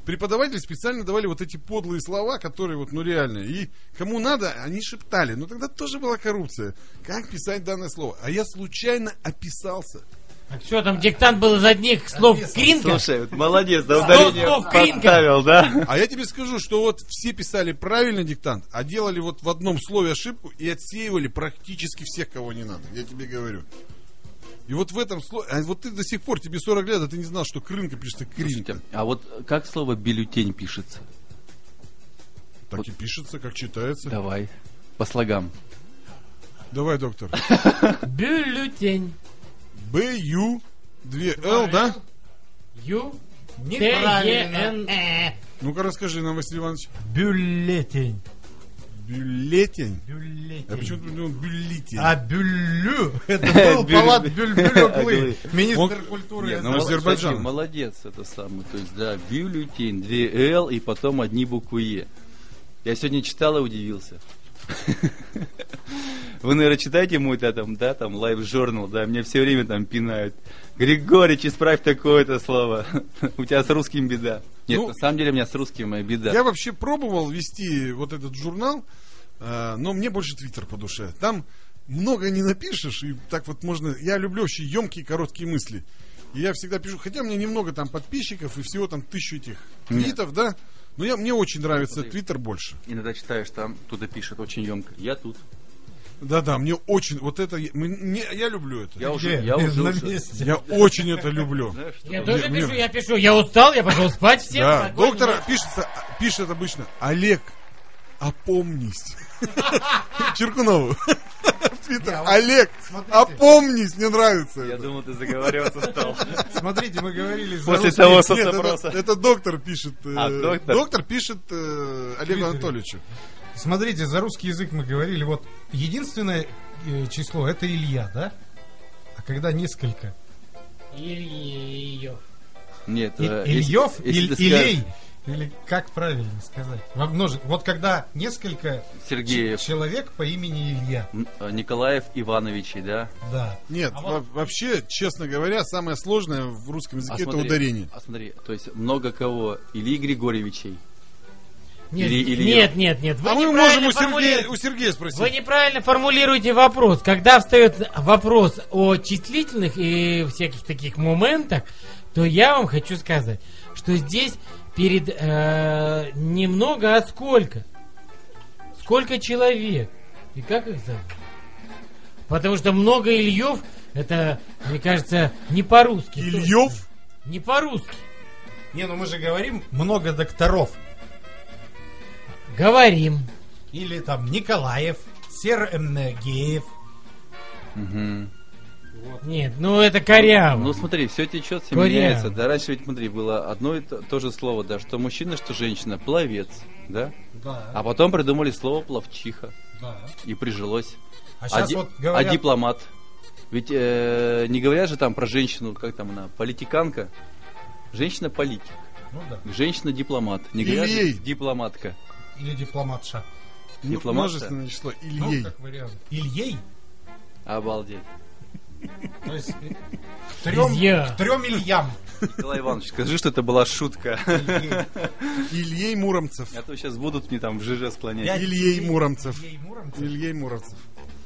преподаватели специально давали вот эти подлые слова, которые вот, ну реально, и кому надо, они шептали. Но тогда тоже была коррупция. Как писать данное слово? А я случайно описался. Так что там диктант был из одних слов кринка? Слушай, вот молодец, да ударение слов кринка. поставил, да? А я тебе скажу, что вот все писали правильно диктант, а делали вот в одном слове ошибку и отсеивали практически всех, кого не надо. Я тебе говорю. И вот в этом слове... А вот ты до сих пор, тебе 40 лет, а ты не знал, что крынка пишется кринка. Слушайте, а вот как слово бюллетень пишется? Так и пишется, как читается. Давай, по слогам. Давай, доктор. Бюллетень. Б, Ю, 2 Л, да? Ю. Неправильно. Т-Е-Н-Э. Ну-ка расскажи нам, Василий Иванович. Бюллетень. Бюллетень. Бюллетень. А почему ты думал бюллетень? А бюллю, это был палат бюльбюлёглы, Оглы. министр культуры. Нет, ну, СССР. Азербайджан. кстати, молодец это самое. То есть, да, бюллетень, две Л и потом одни буквы Е. Я сегодня читал и удивился. Вы, наверное, читаете мой, да, там, да, там, Live Journal, да, мне все время там пинают. Григорич, исправь такое-то слово. У тебя с русским беда. Нет, Ну, на самом деле у меня с русским моя беда. Я вообще пробовал вести вот этот журнал, э, но мне больше Твиттер по душе. Там много не напишешь, и так вот можно... Я люблю вообще емкие короткие мысли. И я всегда пишу, хотя у меня немного там подписчиков и всего там тысячу этих Нет. твитов, да, но я, мне очень нравится. Твиттер больше. Иногда читаешь там, туда пишет очень емко. Я тут. Да-да, мне очень... Вот это... я- мне- я люблю это. Я уже, Где? я уже, На уже- месте. Я очень это люблю. Знаешь, Я тоже Мне- пишу, я пишу. Я устал, я пошел спать. Всем Да, спокойной доктор пишется, пишет обычно Олег, опомнись. Черкунову. В Твиттер. Не, а вот Олег, смотрите. опомнись, мне нравится Я это. думал, ты заговариваться стал. Смотрите, мы говорили за После того соцопроса. это, это доктор пишет. э, А, доктор? пишет э, Олегу Твиттере. Анатольевичу. Смотрите, за русский язык мы говорили. Вот единственное э, число это Илья, да? А когда несколько? Ильев. Нет, э, Ильев, Иль- Илей. Или как правильно сказать? Во множе- Вот когда несколько Сергеев, ч- человек по имени Илья. Э, Николаев Ивановичей, да? Да. Нет, А вот- во- вообще, честно говоря, самое сложное в русском языке это ударение. а смотри, то есть много кого? Ильи Григорьевичей. Нет, Или- или нет, нет, нет. Вы а мы можем у Сергея, формулируете. у Сергея спросить. Вы неправильно формулируете вопрос. Когда встает вопрос о числительных и всяких таких моментах, то я вам хочу сказать, что здесь перед э, немного, а сколько? Сколько человек? И как их зовут? Потому что много Ильев, это, мне кажется, не по-русски. Ильев? Не по-русски. Не, ну мы же говорим много докторов. Говорим. Или там Николаев, Сергеев. Нет, ну это коряво. Ну смотри, все течет, все Коряво. меняется. Да, раньше ведь, смотри, было одно и то, то же слово, да, что мужчина, что женщина, пловец, да? Да, А потом придумали слово пловчиха, да. и прижилось. А сейчас ди- вот а говорят... дипломат? Ведь э, не говорят же там про женщину, как там она, политиканка. Женщина-политик, Ну да. женщина-дипломат. Не говорят же дипломатка. Или дипломатша. Ну, дипломат, множественное число. Ну, Ильей. как вариант. Ильей? Обалдеть. То есть к трем, к трем Ильям. Николай Иванович, скажи, что это была шутка. Ильей. Муромцев. А то сейчас будут мне там в ЖЖ склонять. Ильей Муромцев. Ильей Муромцев. Ильей Муромцев.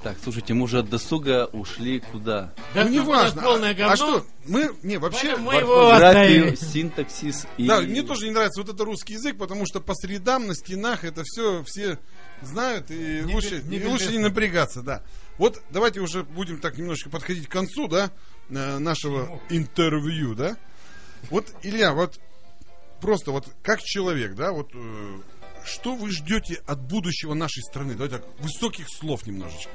Так, слушайте, мы уже от досуга ушли куда? Да ну, не важно. Полное А, говно. а что? Мы, не, вообще... Мы его оставили. синтаксис и... Да, мне тоже не нравится вот это русский язык, потому что по средам на стенах это все все знают, и Не лучше, не лучше не напрягаться, да. Вот давайте уже будем так немножко подходить к концу, да, э, нашего интервью, да. Вот, Илья, вот просто вот как человек, да, вот э, что вы ждете от будущего нашей страны? Давайте так, высоких слов немножечко.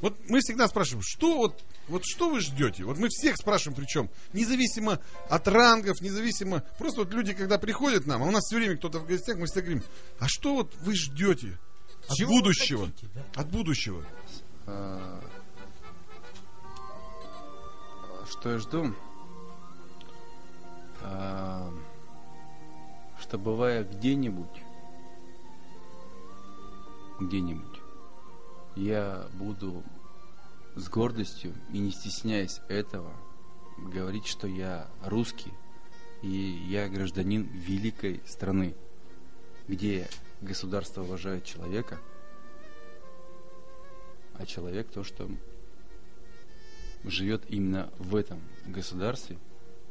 Вот мы всегда спрашиваем, что вот, вот что вы ждете? Вот мы всех спрашиваем, причем независимо от рангов, независимо, просто вот люди, когда приходят к нам, а у нас все время кто-то в гостях, мы всегда говорим, а что вот вы ждете от Чего будущего? хотите, да? От будущего. А, Что я жду? А, Что бывая где-нибудь, где-нибудь, я буду с гордостью и не стесняясь этого говорить, что я русский и я гражданин великой страны, где государство уважает человека, а человек то, что живет именно в этом государстве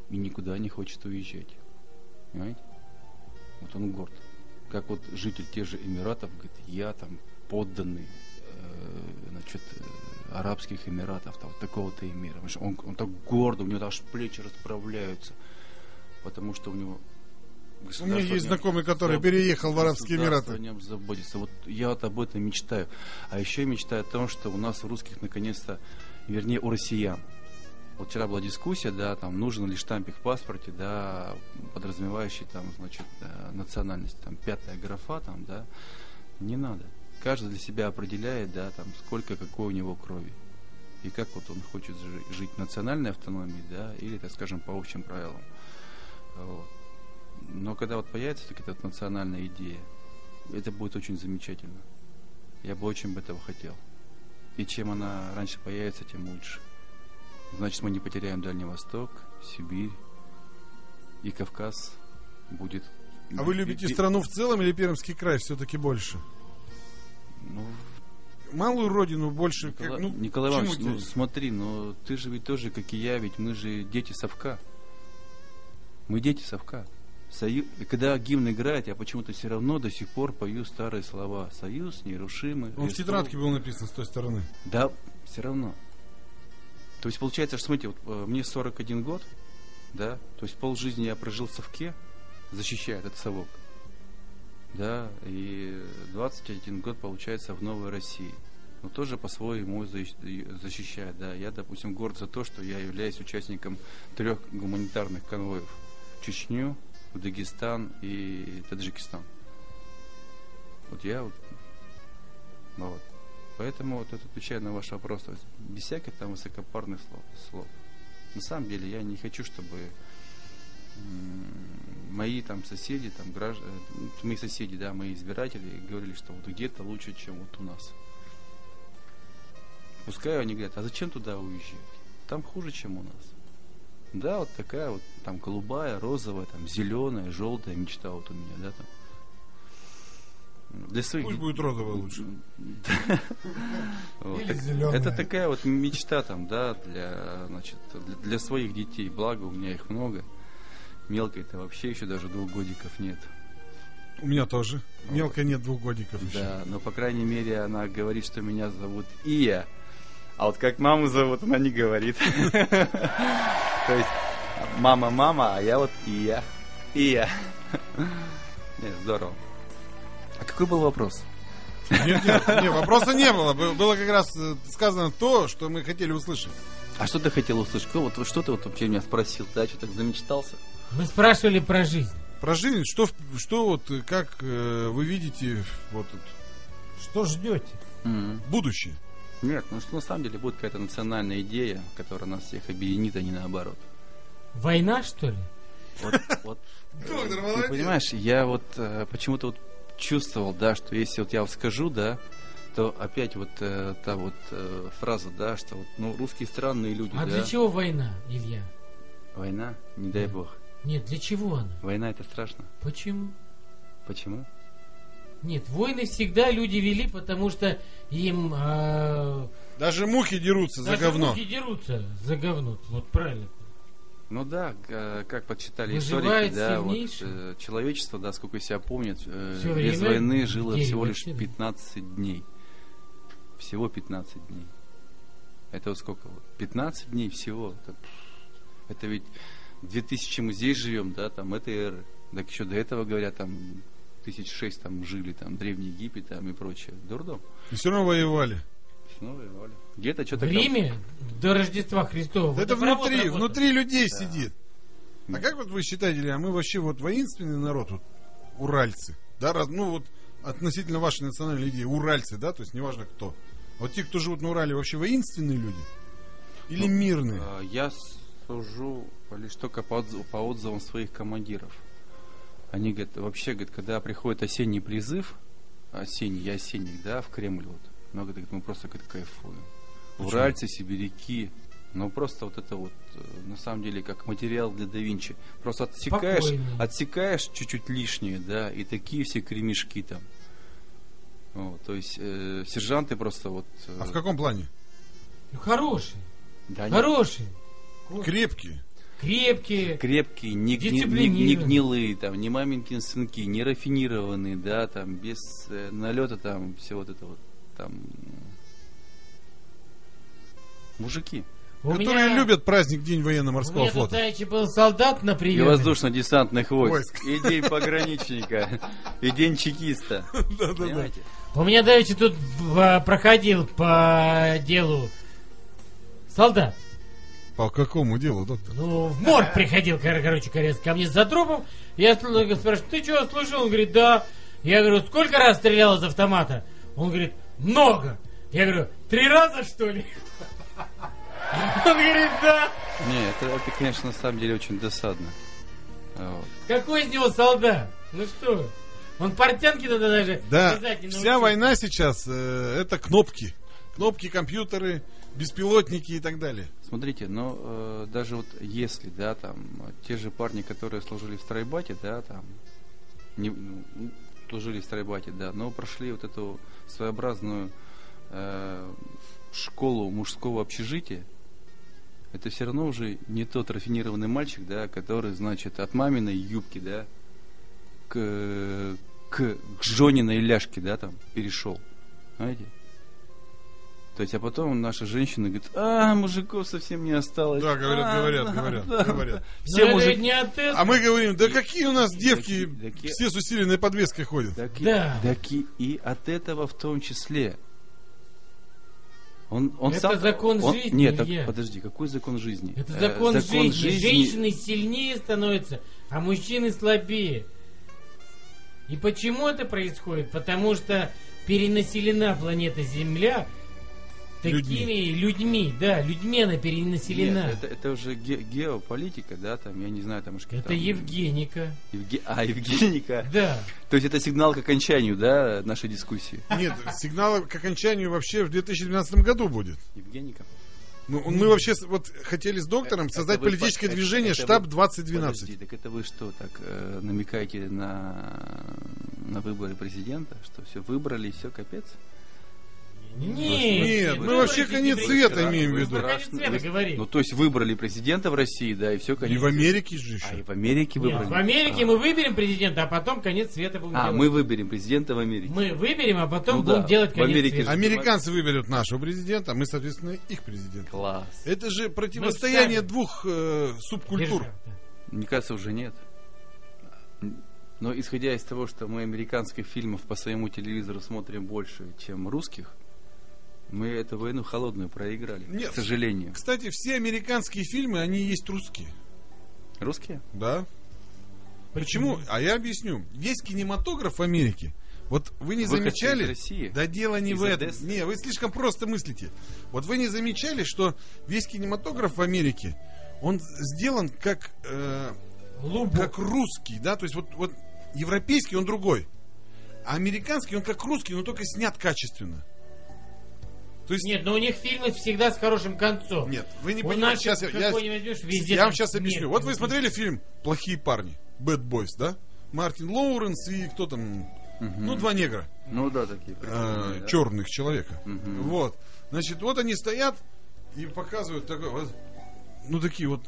и никуда не хочет уезжать. Понимаете? Вот он горд. Как вот житель тех же Эмиратов говорит, я там подданный э, значит, Арабских Эмиратов, там, такого-то эмира. Он, он так гордо, у него аж плечи расправляются, потому что у него У меня есть знакомый, который заб- переехал в Арабские Эмираты. о заботится. Вот я вот об этом мечтаю. А еще мечтаю о том, что у нас у русских наконец-то, вернее у россиян, вот вчера была дискуссия, да, там нужен ли штампик в паспорте, да, подразумевающий там, значит, э, национальность, там пятая графа, там, да, не надо. Каждый для себя определяет, да, там, сколько, какой у него крови. И как вот он хочет жи- жить в национальной автономии, да, или, так скажем, по общим правилам. Вот. Но когда вот появится такая вот национальная идея, это будет очень замечательно. Я бы очень бы этого хотел. И чем она раньше появится, тем лучше. Значит, мы не потеряем Дальний Восток, Сибирь и Кавказ будет... А вы любите и- страну в целом или Пермский край все-таки больше? Ну, Малую родину больше. как- Николай, ну, Николай Иванович, ну смотри, ну ты же ведь тоже, как и я, ведь мы же дети совка. Мы дети совка. Сою... Когда гимн играет, я почему-то все равно до сих пор пою старые слова. Союз нерушимый. Он в Христов». тетрадке был написан с той стороны. Да, все равно. То есть получается, что смотрите, вот, э, мне 41 год, да, то есть полжизни я прожил в совке, защищая этот совок. Да, и 21 год получается в Новой России. Но тоже по-своему защ- защищает, да. Я, допустим, горд за то, что я являюсь участником трех гуманитарных конвоев. Чечню, в Дагестан и Таджикистан. Вот я вот, ну вот. Поэтому вот это отвечаю на ваш вопрос. То есть без всяких там высокопарных слов, слов. На самом деле я не хочу, чтобы мои там соседи, там граждане, мои соседи, да, мои избиратели говорили, что вот где-то лучше, чем вот у нас. Пускай они говорят, а зачем туда уезжать? Там хуже, чем у нас. Да, вот такая вот там голубая, розовая, там зеленая, желтая мечта вот у меня, да, там. Для своих Пусть будет розовая лучше. Или. Это такая вот мечта там, да, для, значит, для, своих детей. Благо, у меня их много. Мелкой-то вообще еще даже двух годиков нет. У меня тоже. Мелко нет двух годиков еще. Да, но, по крайней мере, она говорит, что меня зовут Ия. А вот как маму зовут, она не говорит. То есть, мама, мама, а я вот Ия. Ия. Нет, здорово. А какой был вопрос? Нет, нет, нет, вопроса не было. Бы- Было как раз э, сказано то, что мы хотели услышать. А что ты хотел услышать? Что, вот, что ты вот вообще меня спросил? Да, что так замечтался? Мы спрашивали про жизнь. Про жизнь, что, что вот, э, как э, вы видите вот это Что ждете? Мгм. будущее? Нет, ну что на самом деле будет какая-то национальная идея, которая нас всех объединит, а не наоборот. Война, что ли? Вот, вот, Доктор, ты понимаешь, я вот э, почему-то вот чувствовал, да, что если вот я вот скажу, да, то опять вот э, та вот э, фраза, да, что вот, ну, русские странные люди, А да. для чего война, Илья? Война, не дай Да. бог. Нет, для чего она? Война это страшно. Почему? Почему? Нет, войны всегда люди вели, потому что им а, Даже мухи дерутся за даже говно. мухи дерутся за говно. Вот правильно. Ну да, как подсчитали Выживает историки, да, вот, э, человечество, да, сколько себя помнит, э, Всё без время войны жило всего лишь вообще, да. 15 дней. Всего 15 дней. Это вот сколько? вот? 15 дней всего. Это, это ведь 2000 мы здесь живем, да, там, этой эры. Так еще до этого, говорят, там, тысяч шесть там жили, там, Древний Египет там и прочее. Дурдом. И все равно воевали. Снова и воля. Где-то что-то... В Риме до Рождества Христова. это водопровод внутри, внутри людей Да. сидит. А как вот вы считаете, Илья, мы вообще вот воинственный народ, вот, уральцы, да, раз- ну вот относительно вашей национальной идеи, уральцы, да, то есть неважно кто. Вот те, кто живут на Урале, вообще воинственные люди? Или Ну, мирные? А, Я сужу лишь только по, отзыв- по отзывам своих командиров. Они говорят, вообще, говорят, когда приходит осенний призыв, осенний, я осенний, да, в Кремль вот, много говорит, мы просто говорит, кайфуем. Уральцы, сибиряки, ну просто вот это вот, э, на самом деле, как материал для да Винчи. Просто отсекаешь, Спокойные. отсекаешь чуть-чуть лишнее, да, и такие все кремешки там. Вот, то есть э, сержанты просто вот... э, А в каком плане? Ну, хорошие, да, они хорошие, Крепкие. крепкие. не, гни- не- не гнилые, там, не маменькины сынки, не рафинированные, да, там, без э, налета, там, все вот это вот, там, мужики. У которые меня- любят праздник День У военно-морского меня тут флота. давеча был солдат на И приеме. воздушно-десантных войск, Войск. и день пограничника, и день чекиста. Да-да-да. Понимаете? У меня давеча тут а, проходил по делу солдат. По какому делу, доктор? Ну, в морг приходил, кор- короче, корец, ко мне за трупом. Я спрашиваю, ты что, служил? Он говорит, да. Я говорю, сколько раз стрелял из автомата? Он говорит, много. Я говорю, три раза, что ли? Он говорит, да. Не, это, это, конечно, на самом деле очень досадно. Вот. Какой из него солдат? Ну что? вы? Он портянки надо даже Да, вся война сейчас э, это кнопки. Кнопки, компьютеры, беспилотники и так далее. Смотрите, но э, даже вот если, да, там, те же парни, которые служили в стройбате, да, там, не, ну, ну, служили в стройбате, да, но прошли вот эту своеобразную э, школу мужского общежития, это все равно уже не тот рафинированный мальчик, да, который, значит, от маминой юбки, да, к, к Жониной ляжке, да, там, перешел. Знаете? То есть, а потом наши женщины говорят, а, мужиков совсем не осталось. Да, говорят, А, говорят, да, говорят, да, говорят. да. Все мужики... ведь не от этого. А мы говорим, да какие у нас девки, Таки- таки- все с усиленной подвеской ходят. Так, и- Да. так и, и от этого в том числе. Он, он Это сам, закон он- жизни, Нет, так, подожди, какой закон жизни? Это Э, закон, жизни. Женщины сильнее становятся, а мужчины слабее. И почему это происходит? Потому что перенаселена планета Земля такими людьми. Да, людьми она перенаселена. Нет, это, это уже ге- геополитика, да, там, я не знаю, там, уж это там, Евгеника. Евге- А, Евгеника. Да. То есть это сигнал к окончанию, да, нашей дискуссии. Нет, сигнал к окончанию вообще в 2012 году будет. Евгеника. Ну, мы вообще вот хотели с доктором Это создать вы политическое по- движение это «Штаб вы- 2012». Подожди, так это вы что, так э, намекаете на на выборы президента, что все выбрали, все, капец. Нет, Нет, мы вообще конец света имеем в виду. Ну, то есть выбрали президента в России, да, и все, И конец. в Америке же А, и еще. в Америке Нет, выбрали. в Америке а. мы выберем президента, а потом конец света будем А, делать. мы выберем президента в Америке. Мы выберем, а потом Ну будем да, делать в конец Америке света. же- Американцы выберут нашего президента, а мы, соответственно, их президента. Класс. Это же противостояние двух э, субкультур. Держав, да. Мне кажется, уже нет. Но исходя из того, что мы американских фильмов по своему телевизору смотрим больше, чем русских, мы эту войну холодную проиграли, Нет. к сожалению. Кстати, все американские фильмы, они есть русские. Русские? Да. Почему? А я объясню. Весь кинематограф в Америке. Вот вы не Выходцы замечали? России? Да дело не Из в этом. Одессы? Не, вы слишком просто мыслите. Вот вы не замечали, что весь кинематограф в Америке, он сделан как, э, Лубок. как русский, да? То есть вот, вот европейский он другой. А американский он как русский, но только снят качественно. То есть Нет, но у них фильмы всегда с хорошим концом. Нет, вы не У понимаете. Сейчас я, я- возьмешь, везде я вам сейчас объясню. смерть. Вот вы смотрели фильм «Плохие парни», «Bad Boys», да? Мартин Лоуренс и кто там? Ну, два негра, Ну да, такие. прикольные, да. черных человека. Мгм. Вот. Значит, вот они стоят и показывают такой вот, ну, такие вот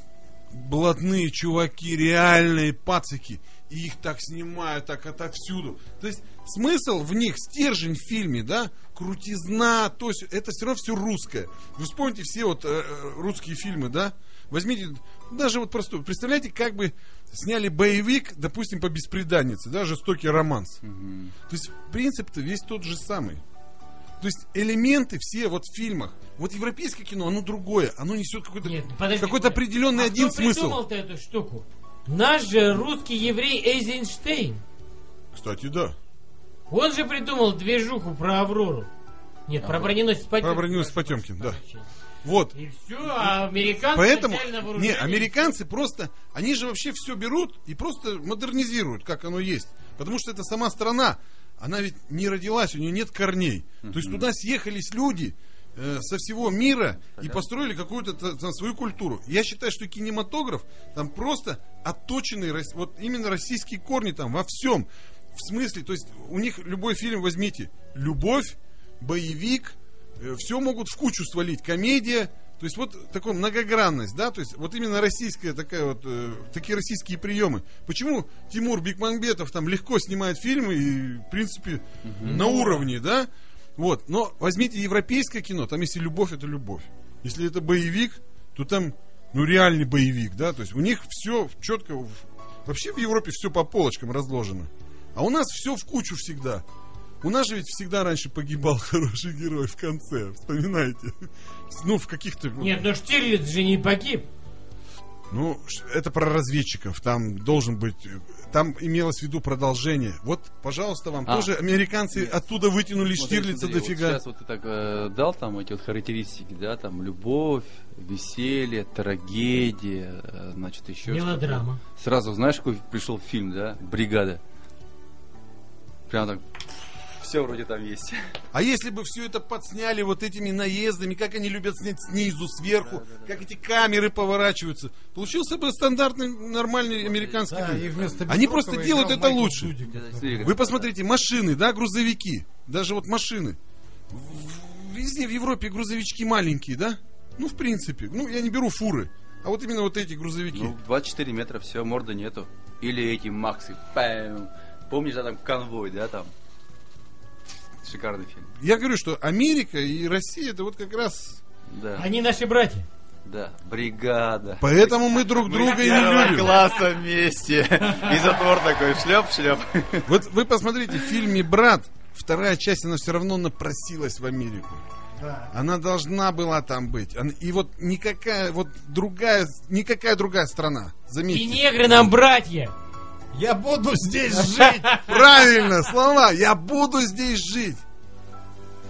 блатные чуваки, реальные пацики. И их так снимают, так отовсюду. То есть смысл в них, стержень в фильме, да, крутизна, то есть это все равно все русское. Вы вспомните все вот э, э, русские фильмы, да? Возьмите, даже вот просто, представляете, как бы сняли боевик, допустим, по беспреданнице, да, жестокий романс. Мгм. То есть принцип-то весь тот же самый. То есть элементы все вот в фильмах. Вот европейское кино, оно другое. Оно несет какой-то Нет, подожди. какой-то определенный а один кто смысл. придумал-то эту штуку? Наш же русский еврей Эйзенштейн. Кстати, да. Он же придумал движуху про Аврору. Нет, про броненосец Потемкин. Про броненосец Потемкин, да. Вот. И все, а американцы Поэтому, не, американцы просто, они же вообще все берут и просто модернизируют, как оно есть. Потому что это сама страна, она ведь не родилась, у нее нет корней. То есть туда съехались люди э, со всего мира и построили какую-то там свою культуру. Я считаю, что кинематограф там просто отточенный, вот именно российские корни там во всем. В смысле, то есть у них любой фильм возьмите, любовь, боевик, все могут в кучу свалить, комедия, то есть вот такая многогранность, да, то есть вот именно российская такая вот, э, такие российские приемы. Почему Тимур Бекмамбетов там легко снимает фильмы и, в принципе, на уровне, да? Вот, но возьмите европейское кино, там если любовь, это любовь. Если это боевик, то там, ну, реальный боевик, да, то есть у них все четко, вообще в Европе все по полочкам разложено. А у нас все в кучу всегда. У нас же ведь всегда раньше погибал хороший герой в конце, вспоминайте. Ну, в каких-то... Нет, но Штирлиц же не погиб. Ну, это про разведчиков. Там должен быть... э, Там имелось в виду продолжение. Вот, пожалуйста, вам А. тоже американцы оттуда вытянули Смотри, Штирлица смотри, вот дофига. сейчас вот ты так э, дал там эти вот характеристики, да, там любовь, веселье, трагедия, э, значит еще Мелодрама. Сразу знаешь, какой пришел фильм, да, Бригада. Прям так, все вроде там есть. А если бы все это подсняли вот этими наездами, как они любят снять снизу, сверху, как эти камеры поворачиваются, получился бы стандартный, нормальный американский Да, фильм. и вместо Они просто делают это Майкл лучше. Смотри, Вы посмотрите, машины, да, грузовики, даже вот машины. В- Везде в Европе грузовички маленькие, да? Ну, в принципе. Ну, я не беру фуры, а вот именно вот эти грузовики. Ну, 24 метра, все, морда нету. Или эти Максы. Пэм. Помнишь, да, там конвой, да, там? Шикарный фильм. Я говорю, что Америка и Россия, это вот как раз... Да, Они наши братья. да. Бригада. Поэтому мы друг друга и не любим. класса вместе. И затвор такой, шлеп-шлеп. Вот вы посмотрите, в фильме «Брат» вторая часть, она все равно напросилась в Америку. Да. Она должна была там быть. И вот никакая вот другая, никакая другая страна. И Заметьте. негры нам братья. Я буду здесь жить. Правильно, слова. Я буду здесь жить.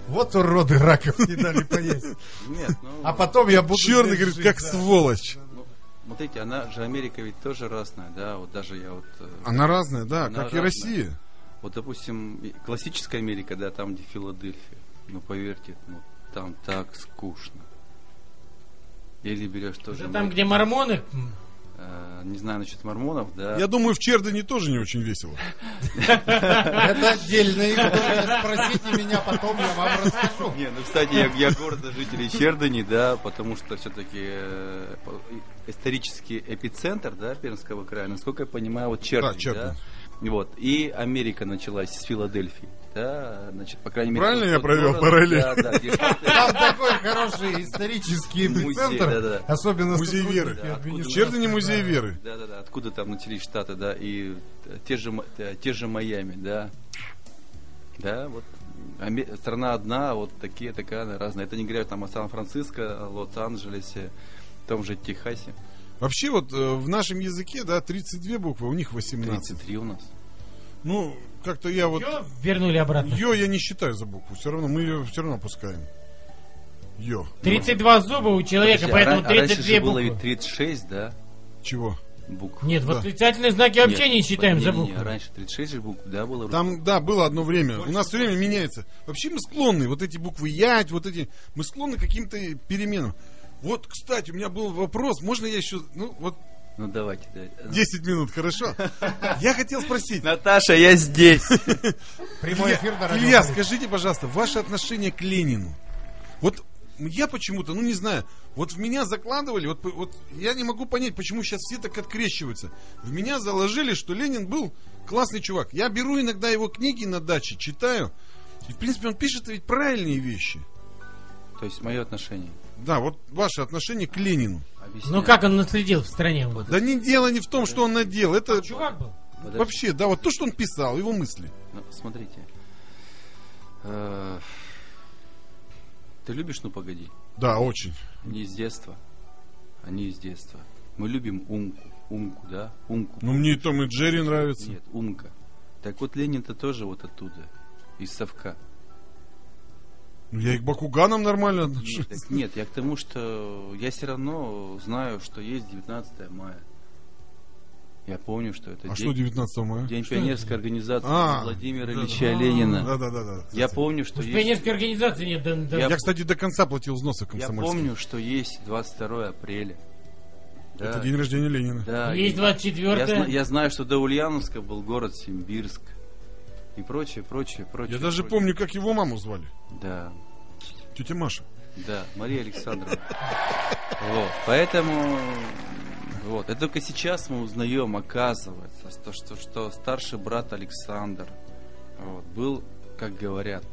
Вот уроды раков не дали поесть. Нет, ну... А потом я буду Черный говорит, жить, как да. сволочь. Ну, смотрите, она же Америка ведь тоже разная, да, вот даже я вот... э, Она разная, да, Она как и разная. Россия. Вот, допустим, и классическая Америка, да, там, где Филадельфия, ну, поверьте, ну, там так скучно. Или берешь тоже... Это там, где мормоны. Э, не знаю насчет мормонов, да. Я думаю, в Чердане тоже не очень весело. Это отдельная история. Спросите меня потом, я вам расскажу. Не, ну, кстати, я, я города жителей Чердани, да, потому что все-таки исторический эпицентр, да, Пермского края, насколько я понимаю, вот Чердань, Да, Чердань. да. Вот. И Америка началась с Филадельфии. Да, значит, по крайней мере... Правильно я провел параллель? Да, да, Там такой хороший исторический Музей, эпицентр. да-да. Особенно Музей веры. Да, администрации. Чердане музей веры. Да, да, да. Откуда там начались штаты, да, и те же, те же Майами, да. Да, вот страна одна, а вот такие, такая разная. Это не говоря там о Сан-Франциско, о Лос-Анджелесе, том же Техасе. Вообще вот э, в нашем языке, да, 32 буквы, у них 18. 33 у нас. Ну, как-то я вот... Чё вернули обратно. Йо я не считаю за букву. Все равно мы ее все равно опускаем. Йо. 32 зуба у человека, Подожди, а поэтому а раньше 32 же было буквы. ведь 36, да, Чего? букв. Нет, Да. восклицательные знаки вообще не Нет, считаем не, за не, не, буквы. раньше 36 же букв, да, было? Там, да, было одно время. У нас все время меняется. Вообще мы склонны, вот эти буквы Ять, вот эти, мы склонны к каким-то переменам. Вот, кстати, у меня был вопрос, можно я еще, ну, вот Ну, давайте, давайте. 10 минут, хорошо? Я хотел спросить, Наташа, я здесь. Прямой эфир на радио. Илья, скажите, пожалуйста, ваше отношение к Ленину. Вот я почему-то, ну не знаю, вот в меня закладывали, вот, вот я не могу понять, почему сейчас все так открещиваются. В меня заложили, что Ленин был классный чувак. Я беру иногда его книги на даче, читаю, и в принципе он пишет ведь правильные вещи. То есть мое отношение. Да, вот ваше отношение к Ленину. Объясняю. Ну как он наследил в стране? Вот. Да не дело не в том, что он надел, это Чувак был. Подожди. вообще, да, вот то, что он писал, его мысли. Ну, смотрите. Э, Ты любишь «Ну, погоди»? Да, очень. Они из детства. Они из детства. Мы любим умку. Умку, да? Умку. Ну мне и Том и Джерри нравится. Нет, умка. Так вот Ленин-то тоже вот оттуда. Из совка. Ну, я и к Бакуганам нормально отношусь. Нет, нет, я к тому, что я все равно знаю, что есть 19 мая. Я помню, что это А день, что 19 мая? день Что пионерской организации А, Владимира да, Ильича да. Ленина. Да, да, да, да. Я помню, что есть... пионерской организации нет. да- да- Я- Я, кстати, до конца платил взносы Я комсомольские. помню, что есть 22 апреля. Да, Это день рождения Ленина. да, Есть и- 24 я, я знаю, что до Ульяновска был город Симбирск. И прочее, прочее, прочее. Я даже прочее. помню, как его маму звали. Да, Тетя Маша. да, Мария Александровна. Вот, поэтому... Вот, это только сейчас мы узнаем, оказывается, что, что, что старший брат Александр вот, был, как говорят,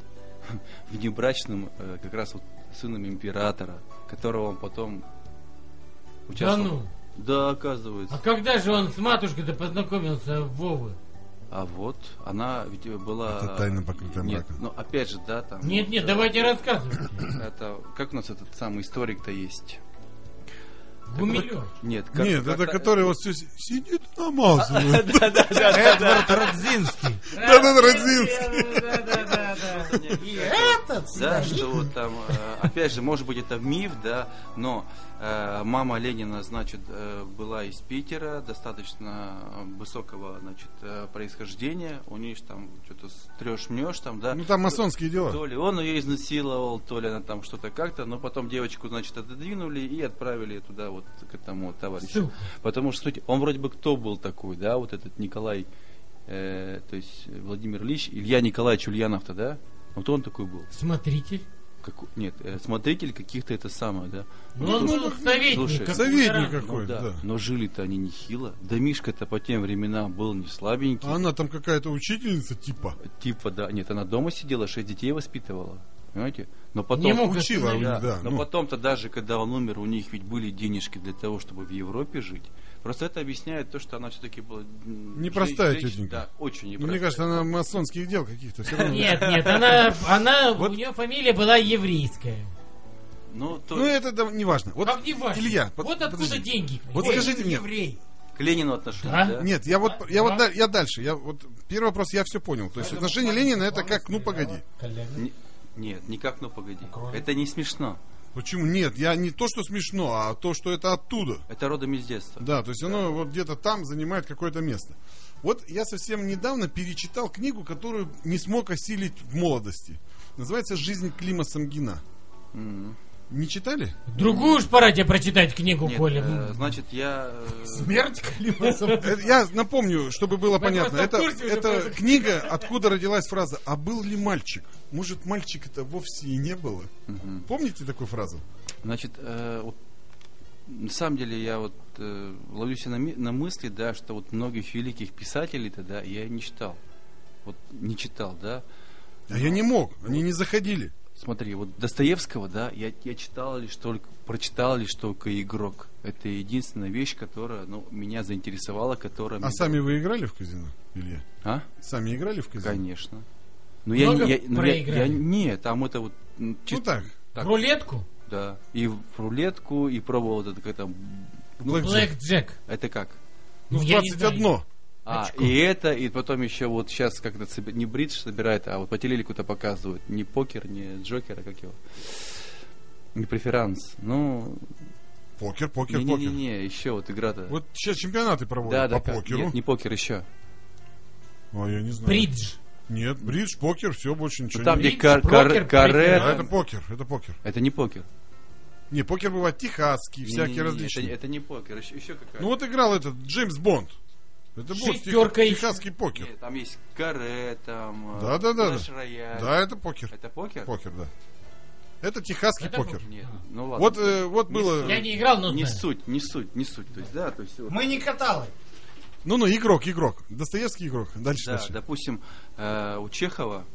внебрачным э, как раз вот сыном императора, которого он потом Да участвовал. ну. Да, оказывается. А когда же он с матушкой-то познакомился Вовы? А вот, она ведь была... Это тайна, покрытая Нет, мраком. ну опять же, да, там... Нет, вот, нет, давайте рассказывайте. Это, как у нас этот самый историк-то есть? Гумилев. Нет, как- Нет, как- это который вот все сидит намазывает. Эдвард Родзинский. Да-да-да, Родзинский. И этот Да, что вот там, э, опять же, может быть, это миф, да, но мама Ленина, значит, э, была из Питера, достаточно высокого, значит, э, происхождения, у них там что-то трешь-мнешь там, да. Ну там масонские дела. То ли он ее изнасиловал, то ли она там что-то как-то, но потом девочку, значит, отодвинули и отправили туда вот к этому товарищу. Потому что, суть, он вроде бы кто был такой, да, вот этот Николай, э, то есть Владимир Ильич, Илья Николаевич Ульянов-то, да? Вот он такой был. Смотритель. Как, нет, э, смотритель каких-то это самое, да? Ну, он был советник. Слушай, как советник ветеран. какой. Ну да, да. но жили-то они нехило. Да Мишка-то по тем временам был не слабенький. А она там какая-то учительница типа. Типа, да, нет, она дома сидела, шесть детей воспитывала. Понимаете? Но потом... Не мог Учила них, да. Но ну. потом-то даже, когда он умер, у них ведь были денежки для того, чтобы в Европе жить. Просто это объясняет то, что она все-таки была... Непростая женщина- тетенька. Да, очень непростая. мне кажется, она масонских дел каких-то все равно. Нет, нет, она, она Вот. у нее фамилия была еврейская. Ну, то Ну, это да, не важно. Вот, Как не важно. Илья, под- вот откуда подожди. деньги. Вот Ой, скажите мне. Еврей. к Ленину отношения, Да? да? Нет, я вот, я вот, Да. да- я дальше. Я вот первый вопрос я все понял. То есть отношение Ленина это как, ну погоди. Не- нет, никак, ну погоди. Это не смешно. Почему? Нет, я не то, что смешно, а то, что это оттуда. Это родом из детства. Да, то есть оно вот где-то там занимает какое-то место. Вот я совсем недавно перечитал книгу, которую не смог осилить в молодости. Называется «Жизнь Клима Самгина». М. Не читали? Другую уж пора тебе прочитать книгу, Нет, Коля. э, значит, я... э, Смерть Клима Самгина. Это- Я напомню, чтобы было понятно. Это, книга, откуда родилась фраза «А был ли мальчик?» Может, мальчик это вовсе и не было? Помните такую фразу? Значит, э, вот, на самом деле я вот э, ловлюсь на, ми- на мысли, да, что вот многих великих писателей-то, да, я не читал. Вот не читал, да. А я не мог, они не заходили. Смотри, вот Достоевского, да, я, я читал лишь только, прочитал лишь только «Игрок». Это единственная вещь, которая, ну, меня заинтересовала, которая... А мне сами вы играли в казино, Илья? А? Сами играли в казино? Конечно. Ну, я, Много не- я, ну, я, я, нет, там это вот... м, Ну чисто так, так, Рулетку? Да. И в рулетку, и пробовал вот это как там... Блэк Джек. Блэк Джек. Это как? Ну, в Я не знаю. 21. А, и это, и потом еще вот сейчас как-то не бридж собирает, а вот по телеку-то показывают. Не покер, не джокер, а как его? Не преферанс. Ну, Покер, покер, покер. не-не-не, еще вот игра-то. Вот сейчас чемпионаты да, проводят да, по как- покеру. Нет, не покер еще. А, я не знаю. Бридж. Нет, бридж, покер, все, больше ничего Ну, там, нет. где кар- кар- покер, каре, преферанс. А, это покер, это покер. это не покер. Не, покер бывает техасский, всякие Не-не-не, различные. Это, это не покер, еще, еще какая Ну вот играл этот Джеймс Бонд. Это был Шестерка еще. техасский покер. Нет, там есть каре, там... э, Да-да-да. Clash Royale. Да, это покер. Это покер? Покер, да. Это техасский Это покер. покер. Нет, ну ладно. Вот, э, вот было... Я не играл, но Не знаю. суть, не суть, не суть. То есть, да, то есть... Мы не каталы. Ну-ну, игрок, игрок. Достоевский игрок. Дальше, Да, дальше. допустим, э, у Чехова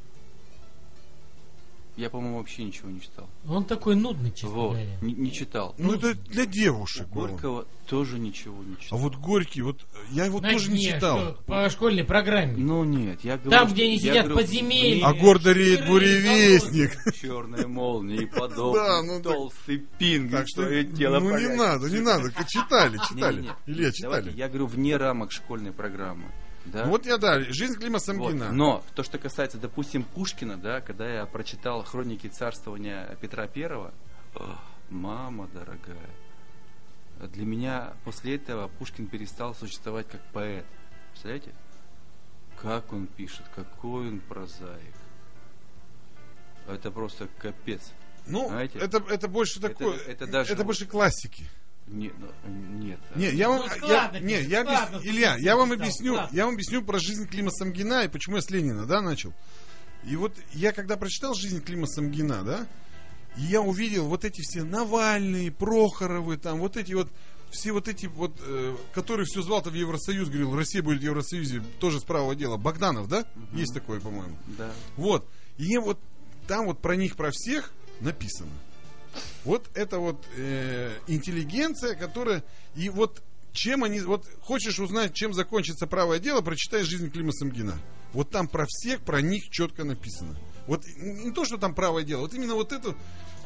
я, по-моему, вообще ничего не читал. Он такой нудный, честно Вот, говоря. не, не читал. Ну, это для У девушек было. Горького тоже ничего не А читал. вот Горький, вот я его На тоже не дне, читал. что, по школьной программе. Ну нет, я говорю, Там, где они сидят говорю, подземелье. А гордо реет буревестник. Черная молния и подол, Да, ну так- толстый пинг, Так что, тело ну не надо, не надо. Читали, читали. Илья, Давайте, читали. я говорю, вне рамок школьной программы. Да? Ну Вот я, да, жизнь Клима Вот. Самгина. Но то, что касается, допустим, Пушкина, да, когда я прочитал хроники царствования Петра Первого, мама дорогая, для меня после этого Пушкин перестал существовать как поэт. Представляете? Как он пишет, какой он прозаик. Это просто капец. Ну, Знаете, это, это больше это- такое, это даже вот- больше классики. Не- ну, нет. Не, я вам, Ну, я, складно не, пишет, я складно, объяс- Илья, я вам писал, объясню, складно. я вам объясню про жизнь Клима Самгина и почему я с Ленина, да, начал. И вот я когда прочитал жизнь Клима Самгина, да, и я увидел вот эти все Навальные, Прохоровы, там, вот эти вот, все вот эти вот, э, которые все звал-то в Евросоюз, говорил, Россия будет в Евросоюзе, тоже с правого дела. Богданов, да? Есть такое, по-моему. Да. Вот. И я вот там вот про них, про всех написано. Вот это вот э, интеллигенция, которая... И вот чем они... Вот хочешь узнать, чем закончится правое дело, прочитай жизнь Клима Самгина. Вот там про всех, про них четко написано. Вот не то, что там правое дело, вот именно вот это,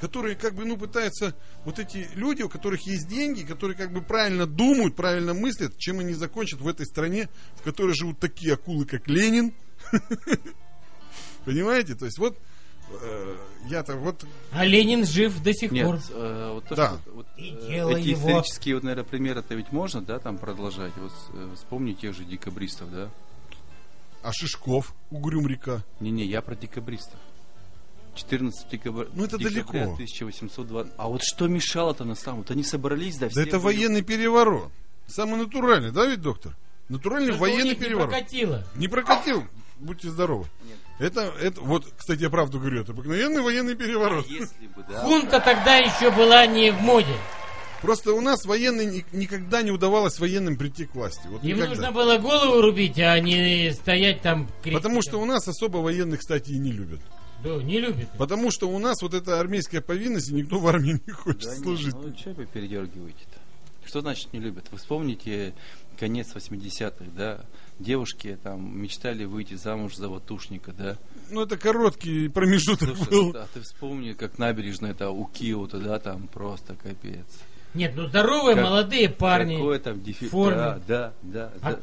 которые как бы, ну, пытаются, вот эти люди, у которых есть деньги, которые как бы правильно думают, правильно мыслят, чем они закончат в этой стране, в которой живут такие акулы, как Ленин. Понимаете? То есть вот я-то вот А Ленин жив до сих Нет, пор. э, вот то, Да. что вот, И э, дело эти его. исторические, вот, наверное, примеры-то ведь можно, да, там продолжать. Вот э, вспомни тех же декабристов, да? а Шишков, Угрюм река. Не-не, я про декабристов. 14 декабря, Ну, это декабря далеко. 1802. А вот что мешало-то на самом? Вот они собрались, да, Да все это были- военный переворот. Самый натуральный, да ведь, доктор? Натуральный Только у военный них не переворот. прокатило. Не прокатил. Будьте здоровы. Нет. Это, это, вот, кстати, я правду говорю, это обыкновенный военный А переворот. если бы, да. Хунта тогда еще была не в моде. Просто у нас военный ни- никогда не удавалось военным прийти к власти. Вот Им никогда. нужно было голову рубить, а не стоять там крестиком. Потому что у нас особо военных, кстати, и не любят. Да, не любит. Потому что у нас вот эта армейская повинность, и никто в армии не хочет Да служить. ну что вы передергиваете-то? Что значит не любят? Вы вспомните конец 80-х, да? Девушки там мечтали выйти замуж за ватушника, да? Ну, это короткий промежуток Слушай, был. а ты вспомни, как набережная это у Киота, да, там просто капец. Нет, ну здоровые Как- молодые парни. Какой там дефект. форме. Да, да, да. А- да.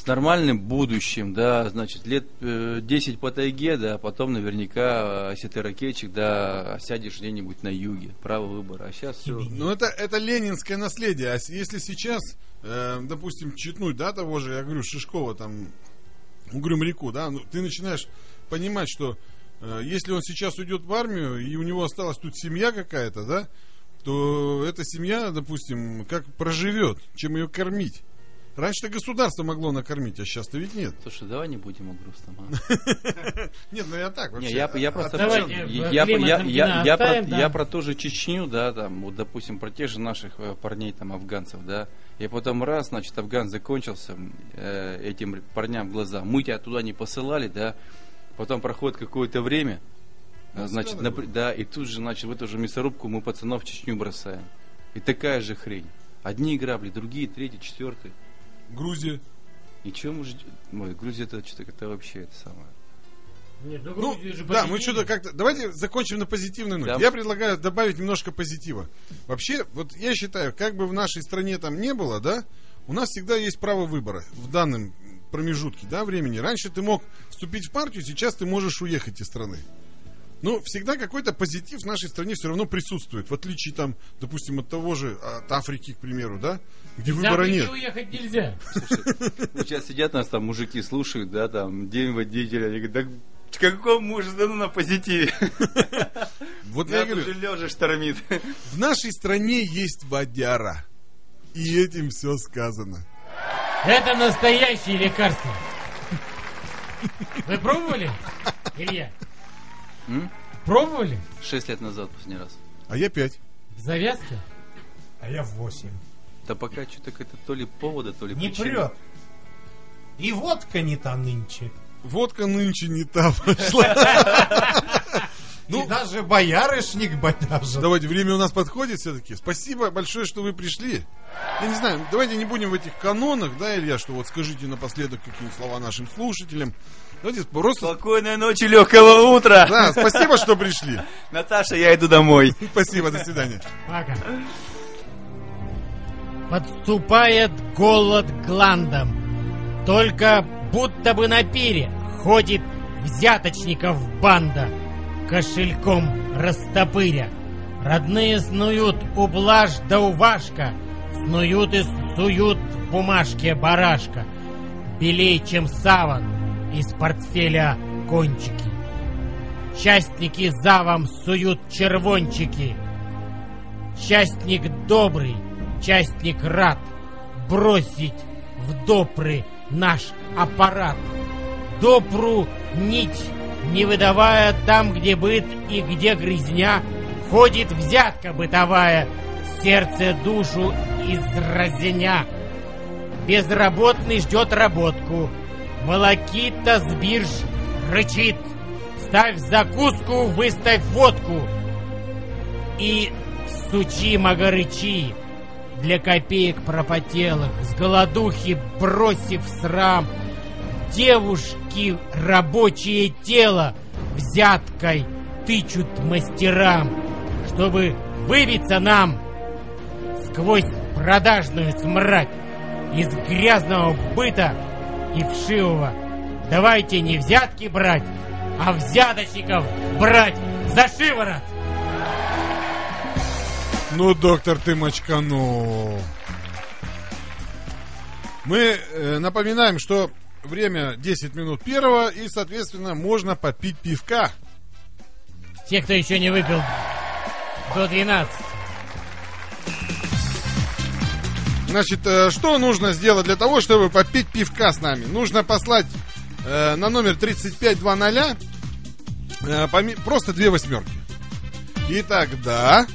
С нормальным будущим, да, значит, лет э, 10 по тайге, да, а потом наверняка, э, если ты ракетчик, да, сядешь где-нибудь на юге, право выбора. А сейчас все. Ну, это, это ленинское наследие. А если сейчас, э, допустим, читнуть, да, того же, я говорю, Шишкова, там, Угрюм реку, да, ну, ты начинаешь понимать, что э, если он сейчас уйдет в армию, и у него осталась тут семья какая-то, да, то эта семья, допустим, как проживет, чем ее кормить. Раньше-то государство могло накормить, а сейчас-то ведь нет. Слушай, давай не будем о грустном. а. Нет, ну я так вообще. Не, я, я просто я, про, ту же Чечню, да, там, вот, допустим, про тех же наших э, парней, там, афганцев, да. И потом раз, значит, Афган закончился, э, этим парням в глаза. Мы тебя туда не посылали, да. Потом проходит какое-то время, Ну, значит, да, и тут же, значит, в эту же мясорубку мы пацанов в Чечню бросаем. И такая же хрень. Одни грабли, другие, третьи, четвертые. Грузия. И чем мы ждем? Ой, Грузия это что-то это вообще это самое. Нет, ну, Ну, же да, мы что-то как-то... Давайте закончим на позитивной ноте. Да. Я предлагаю добавить немножко позитива. Вообще, вот я считаю, как бы в нашей стране там не было, да, у нас всегда есть право выбора в данном промежутке, да, времени. Раньше ты мог вступить в партию, сейчас ты можешь уехать из страны. Ну, всегда какой-то позитив в нашей стране все равно присутствует, в отличие там, допустим, от того же, от Африки, к примеру, да, где Из выбора Африки нет. уехать нельзя. Ну, сейчас сидят нас там мужики слушают, да, там, день водителя, они говорят, да в каком муже да ну на позитиве? Вот я говорю, уже лежа штормит. в нашей стране есть водяра. И этим все сказано. Это настоящее лекарство. Вы пробовали, Илья? М? Пробовали? Шесть лет назад последний раз. А я пять. В завязке? А я в 8. Да пока что-то это то ли повода, то ли Не причина. прет. И водка не та нынче. Водка нынче не та пошла. Ну, и даже боярышник бодяжит. Давайте, время у нас подходит все-таки. Спасибо большое, что вы пришли. Я не знаю, давайте не будем в этих канонах, да, Илья, что вот скажите напоследок какие слова нашим слушателям. Давайте просто... Спокойной ночи, легкого утра. Да, спасибо, что пришли. Наташа, я иду домой. Спасибо, до свидания. Пока. Подступает голод гландом. Только будто бы на пире ходит взяточников банда, кошельком растопыря. Родные снуют ублаж да уважка, снуют и суют в бумажке барашка. Белей, чем саван, из портфеля кончики. Частники завом суют червончики. Частник добрый, частник рад бросить в допры наш аппарат. Допру нить, не выдавая там, где быт и где грязня, ходит взятка бытовая, сердце душу из разеня. Безработный ждет работку, волокита с бирж рычит. Ставь закуску, выставь водку и сучи магарычи для копеек пропотелых, с голодухи бросив срам. Девушки рабочее тело взяткой тычут мастерам, чтобы выбиться нам сквозь продажную смрать из грязного быта и вшивого. Давайте не взятки брать, а взяточников брать за шиворот. Ну, доктор, ты мочканул. Мы э, напоминаем, что время 10 минут первого, и, соответственно, можно попить пивка. Те, кто еще не выпил до 12. Значит, э, что нужно сделать для того, чтобы попить пивка с нами? Нужно послать э, на номер 3520 э, просто две восьмерки. И тогда...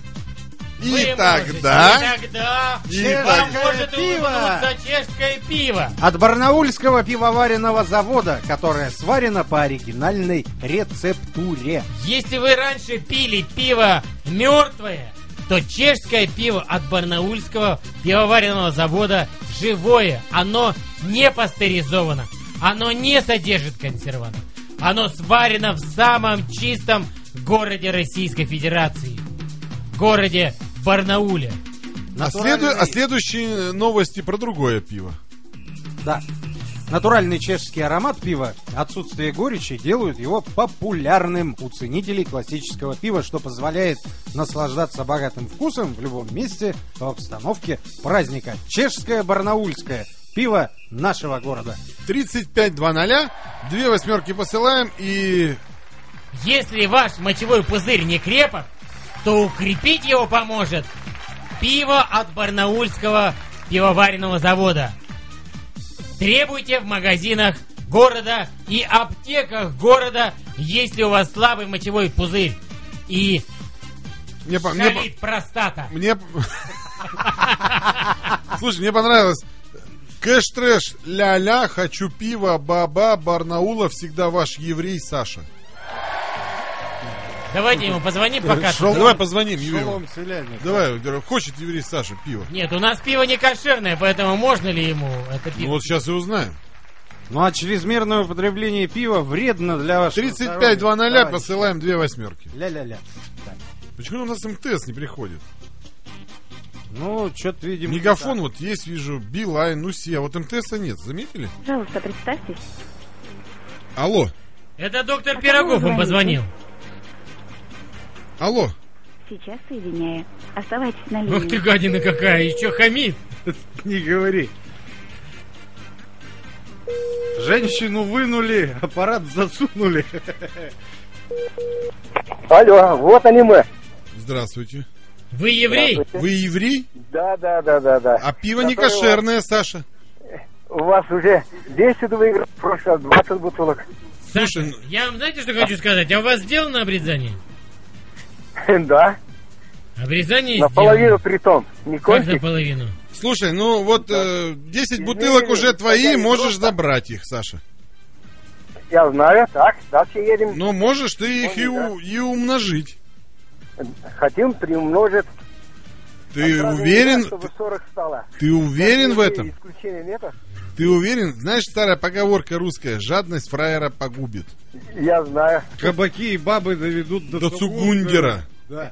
И Вы тогда... можете, и тогда И тогда- может пиво. чешское пиво. От барнаульского пивоваренного завода, которое сварено по оригинальной рецептуре. Если вы раньше пили пиво мертвое, то чешское пиво от барнаульского пивоваренного завода живое. Оно не пастеризовано. Оно не содержит консервантов. Оно сварено в самом чистом городе Российской Федерации. Городе Барнауле. А, следу- а следующие новости про другое пиво. Да. Натуральный чешский аромат пива, отсутствие горечи делают его популярным у ценителей классического пива, что позволяет наслаждаться богатым вкусом в любом месте в обстановке праздника. Чешское барнаульское пиво нашего города. 3520, две восьмерки посылаем и Если ваш мочевой пузырь не крепок, то укрепить его поможет пиво от Барнаульского пивоваренного завода. Требуйте в магазинах города и аптеках города, если у вас слабый мочевой пузырь и Мне, по- мне, по- простата. мне... Слушай, мне понравилось. Кэш-трэш, ля-ля, хочу пива, баба, Барнаула, всегда ваш еврей Саша. Давайте ему позвоним пока. Ну, давай позвоним еврею. Шалом, селяне. Давай, хочет еврей Саша пиво. Нет, у нас пиво не кошерное, поэтому можно ли ему это Ну пиво? вот сейчас и узнаем. Ну а чрезмерное употребление пива вредно для вашего 35 2 0 здоровья. посылаем две восьмерки. Ля-ля-ля. Почему у нас МТС не приходит? Ну, что-то, видимо... Мегафон вот есть, вижу, Билайн, Нуси, а вот МТСа нет, заметили? Пожалуйста, представьтесь. Алло, Это доктор Пирогов он позвонил. Алло. Сейчас соединяю. Оставайтесь на линии. Ух ты, гадина какая, еще хамит. Не говори. Женщину вынули, аппарат засунули. Алло, вот они мы. Здравствуйте. Вы еврей? Вы еврей? Да, да, да, да, да. А пиво не Которое кошерное, Саша. У вас уже 10 выиграл, в прошлый раз 20 бутылок. Слушай, Саша, я вам знаете, что хочу сказать? А у вас сделано обрезание? Да, Обрезание наполовину при том. Не Как кончик. наполовину? Слушай, ну вот э, 10 бутылок уже твои, можешь забрать их, Саша. Я знаю, так, дальше едем. Но можешь ты их и, у- и умножить. Хотим приумножить. Ты Сразу уверен? нельзя, чтобы 40 стало. Ты уверен в этом? Исключения нет? Ты уверен? Знаешь, старая поговорка русская, жадность фраера погубит. Я знаю. Кабаки и бабы доведут до, До Цугундера. Да.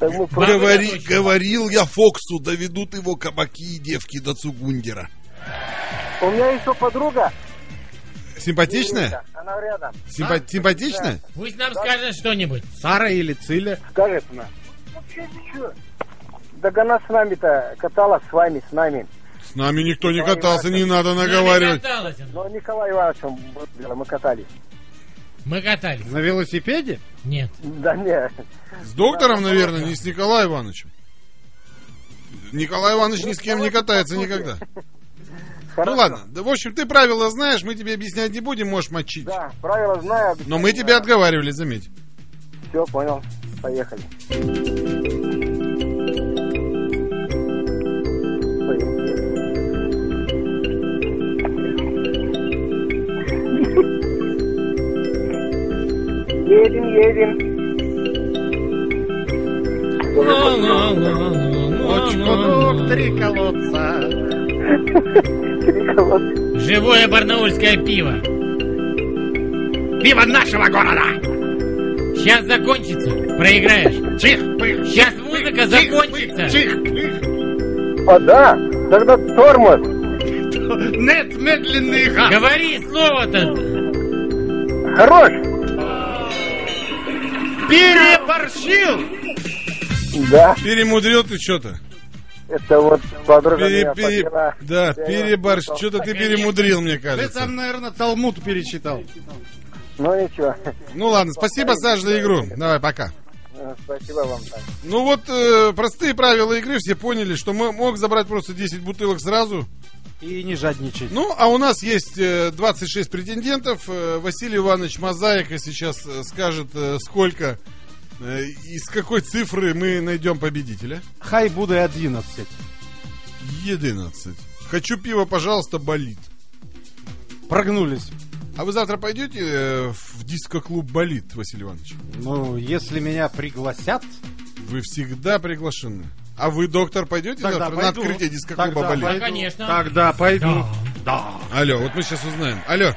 Говори, говорил я Фоксу, доведут его кабаки и девки до Цугундера. У меня еще подруга. Симпатичная? Она рядом. Симпа- Симпатичная? Пусть нам скажет что-нибудь. Сара или Циля? Скажет она. Ты чё? Так она с нами-то каталась, с вами, с нами. С нами никто не катался, не надо наговаривать. Но Николай Ивановичем было, мы катались. Мы катались. На велосипеде? Нет. Да не, С доктором, наверное, не с Николаем Ивановичем. Николай Иванович ни с кем не катается никогда. Ну ладно, да, в общем, ты правила знаешь, мы тебе объяснять не будем, можешь мочить. Да, правила знаю. Но мы тебя отговаривали, заметь. Все, понял. Поехали. Едем, едем. Очко три колодца. Переколот. Живое барнаульское пиво. Пиво нашего города! Сейчас закончится. Проиграешь. Чих, пых, Сейчас музыка закончится. чих, пых. А, да, тогда тормоз. Нет медленный газ. Говори слово-то. Хорош. Переборщил! Да, Перемудрил ты что-то. это вот подруга Пере- меня пере- подняла. да, Я переборщ. его Что-то ты перемудрил, мне Ты кажется. там, наверное, Талмуд перечитал. Ну ничего. Ну ладно, спасибо, Саш, за игру. Давай, пока. Э, Спасибо вам. Ну вот, э, простые правила игры, все поняли, что мы мог забрать просто 10 бутылок сразу. И не жадничать. Ну, а у нас есть э, 26 претендентов. Э, Василий Иванович Мозаика сейчас э, скажет, э, сколько, э, из какой цифры мы найдем победителя. Хай буду 11. 11. Хочу пиво, пожалуйста, болит. Прогнулись. А вы завтра пойдете э, в диско-клуб «Болит», Василий Иванович? Ну, если меня пригласят, Вы всегда приглашены. А вы, доктор, пойдете Тогда завтра на пойду. открытие диско-клуба Тогда «Болит»? пойду. конечно. Тогда пойду. Да. Алло, вот мы сейчас узнаем. Алло.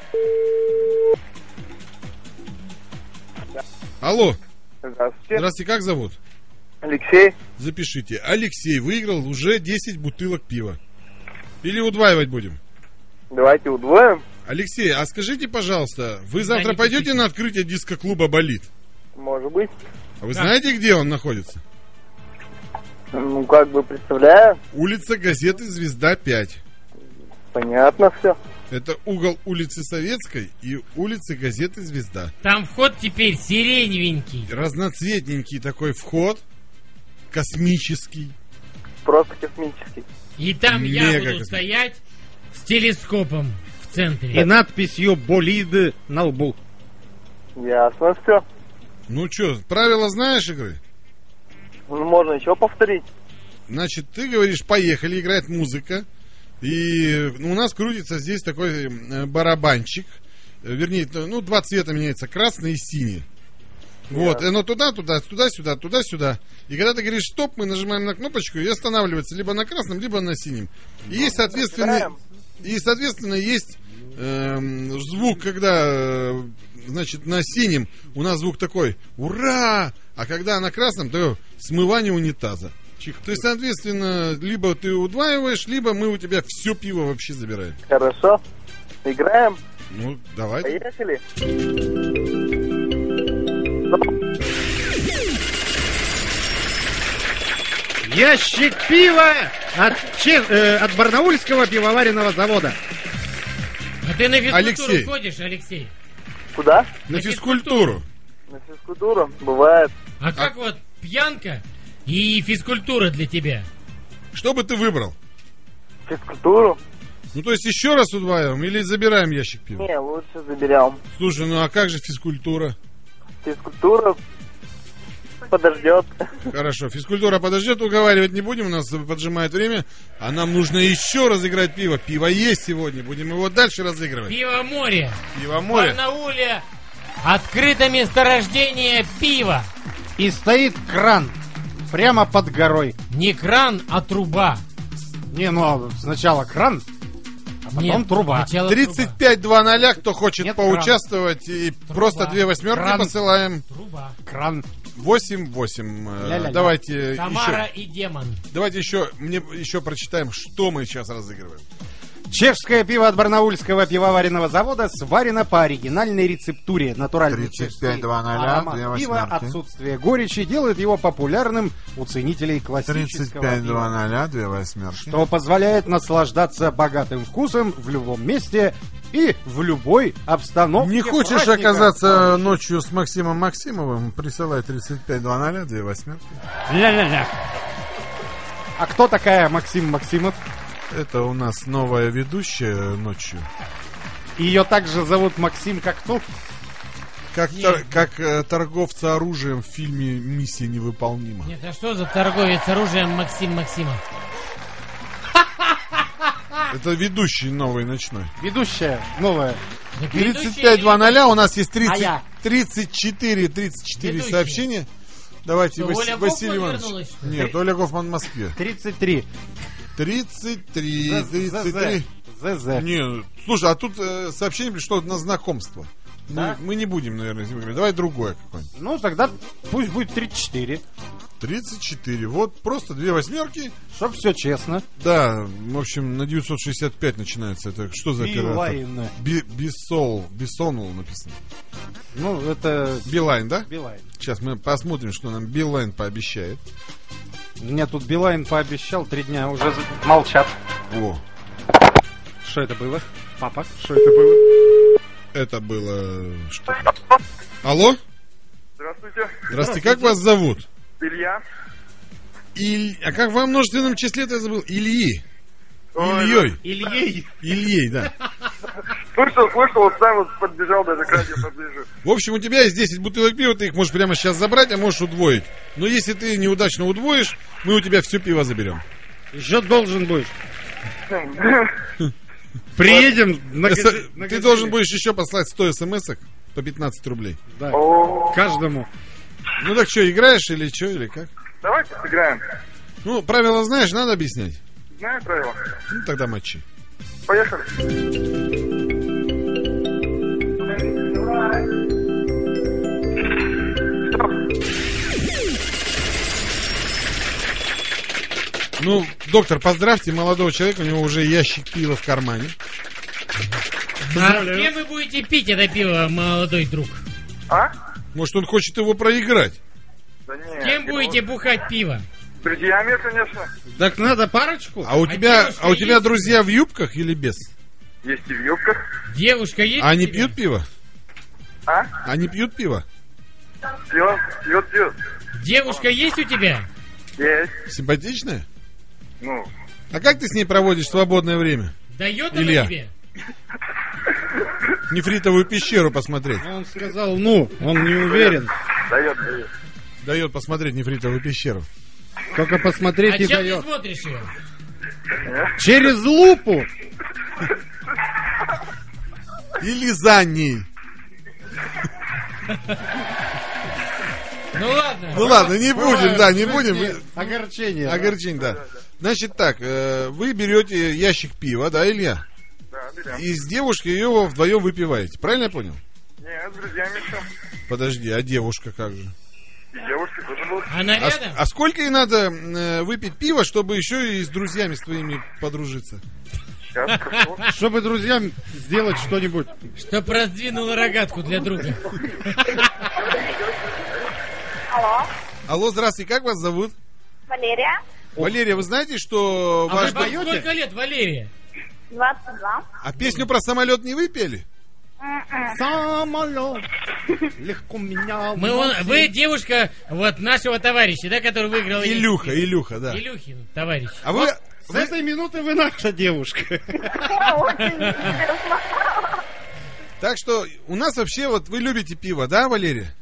Алло, Здравствуйте. здравствуйте, как зовут? Алексей. Запишите. Алексей выиграл уже 10 бутылок пива. Или удваивать будем? Давайте удвоим. Алексей, а скажите, пожалуйста, вы завтра пойдете на открытие диско-клуба «Болит»? Может быть. А вы Да. знаете, где он находится? Ну, как бы представляю. Улица газеты «Звезда 5». Понятно все. Это угол улицы Советской и улицы газеты «Звезда». Там вход теперь сиреневенький. Разноцветненький такой вход, космический. Просто космический. И там я Мега буду космический. стоять с телескопом в центре. И надписью «Болид» на лбу. Ясно все. Ну что, правила знаешь игры? Ну, можно еще повторить. Значит, ты говоришь, поехали, играет музыка. И ну, у нас крутится здесь такой э, барабанчик. Э, Вернее, ну, два цвета меняется, красный и синий. Вот, и оно туда, туда, туда, сюда, туда, сюда. И когда ты говоришь стоп, мы нажимаем на кнопочку и останавливается либо на красном, либо на синем. И есть, соответственно, и, соответственно, есть эм, звук, когда, э, значит, на синем у нас звук такой «Ура!», а когда на красном, то смывание унитаза. То есть, соответственно, либо ты удваиваешь, либо мы у тебя все пиво вообще забираем. Хорошо. Играем. Ну, давай. Поехали. Ящик пива от, Че- э, от Барнаульского пивоваренного завода. А ты на физкультуру Алексей. ходишь, Алексей? Куда? На На физкультуру. На физкультуру. Бывает. А как вот пьянка и физкультура для тебя? Что бы ты выбрал? Физкультуру? Ну, то есть еще раз удваиваем или забираем ящик пива? Не, лучше заберем. Слушай, ну а как же физкультура? Физкультура подождет. Хорошо, физкультура подождет, уговаривать не будем, у нас поджимает время, а нам нужно еще разыграть пиво. Пиво есть сегодня, будем его дальше разыгрывать. Пиво море. Пиво В море. Барнауле открыто месторождение пива. И стоит кран прямо под горой. Не кран, а труба. Не, ну а сначала кран, а потом Нет, труба. сначала труба. 35-2-0, кто хочет Нет, поучаствовать, и просто две восьмерки Кран. посылаем. Труба. Кран. 8-8. Э, Ля-ля-ля. Давайте Тамара еще, и демон. давайте еще, мне еще прочитаем, что мы сейчас разыгрываем. Чешское пиво от Барнаульского пивоваренного завода сварено по оригинальной рецептуре. Натуральный 35-00, чешский две аромат пива, восьмерки. отсутствие горечи делает его популярным у ценителей классического пива. 35-00, две восьмерки. Что позволяет наслаждаться богатым вкусом в любом месте и в любой обстановке. Не хочешь праздника. оказаться ночью с Максимом Максимовым? Присылай 35-2-0, две восьмерки. Ля-ля-ля. А кто такая Максим Максимов? Это у нас новая ведущая ночью. Ее также зовут Максим как кто? Как, тор- как э, торговца оружием в фильме «Миссия невыполнима». Нет, а что за торговец оружием Максим Максимов? Это ведущий новый ночной. Ведущая новая. Так ведущий 35-2-0, у нас есть 30, А я? 34, 34 Ведущий. сообщения. Давайте, Что, Вас- Оля Василий Гофман Иванович. вернулась? Нет, Оля Гофман в Москве. 33. 33, 33. ЗЗ. Не, слушай, а тут э, сообщение пришло на знакомство. Да? Мы, мы не будем, наверное, говорить. Давай другое какое-нибудь. Ну, тогда пусть будет 34. 34. Вот просто две восьмерки. Чтоб все честно. Да, в общем, на 965 начинается. Это что за оператор? Бисол, Бисонул написано. Ну, это Билайн, да? Билайн. Сейчас мы посмотрим, что нам Билайн пообещает. Мне тут Билайн пообещал три дня уже молчат. О, Что это было? Папа, что это было? это было что? Алло? Здравствуйте. Здравствуйте, как вас зовут? Илья. Иль... А как во множественном числе ты забыл? Ильи. Ой, Ильей. Ильей. Ильей, да. Слышал, слышал, вот сам вот подбежал даже к радио поближе. В общем, у тебя есть 10 бутылок пива, ты их можешь прямо сейчас забрать, а можешь удвоить. Но если ты неудачно удвоишь, мы у тебя все пиво заберем. Еще должен будешь. Приедем на Ты должен будешь еще послать 100 смс по 15 рублей. Да. Каждому. Ну так что, играешь или что, или как? Давайте сыграем. Ну, правила знаешь, надо объяснять. Знаю правила. Ну, тогда матчи. Поехали. Ну, доктор, поздравьте молодого человека, у него уже ящик пива в кармане. А кем вы будете пить это пиво, молодой друг? А? Может, он хочет его проиграть? Да не. С кем будете бухать пиво? С друзьями, конечно. Так надо парочку? А у А тебя, а у тебя есть? друзья в юбках или без? Есть и в юбках. Девушка есть А они пьют пиво? А? Они пьют пиво? Пьет, пьет, пьет. Девушка есть у тебя? Есть. Симпатичная? Ну, А как ты с ней проводишь свободное время? Дает Илья. она тебе? Нефритовую пещеру посмотреть. Он сказал, ну, он не уверен. дает, дает. Дает посмотреть нефритовую пещеру. Только А посмотреть не чем ты дает. смотришь ее? Через лупу. Или за ней. Ну ладно. Ну ладно, не будем, да, не будем. Огорчение. Огорчень, да. Значит так, э, вы берете ящик пива, да, Илья? Да, берем. И с девушкой ее вдвоем выпиваете. Правильно я понял? Нет, с друзьями все. Подожди, а девушка как же? И девушки тоже будут. Она А, рядом? а сколько ей надо э, выпить пива, чтобы еще и с друзьями с твоими подружиться? Сейчас, прошу. Чтобы друзьям сделать что-нибудь. Чтоб раздвинула рогатку для друга. Алло, Алло, здравствуйте, как вас зовут? Валерия, Валерия, вы знаете, что А ваш... вы сколько лет, Валерия? 22. А песню про самолет не выпели? М-м. Самолет. Легко меня. Мы, он- вы девушка вот нашего товарища, да, который выиграл... Илюха, Илюха, да. Илюхин, товарищ. А вы... С этой минуты вы наша девушка. Так что у нас вообще вот вы любите пиво, да, Валерия?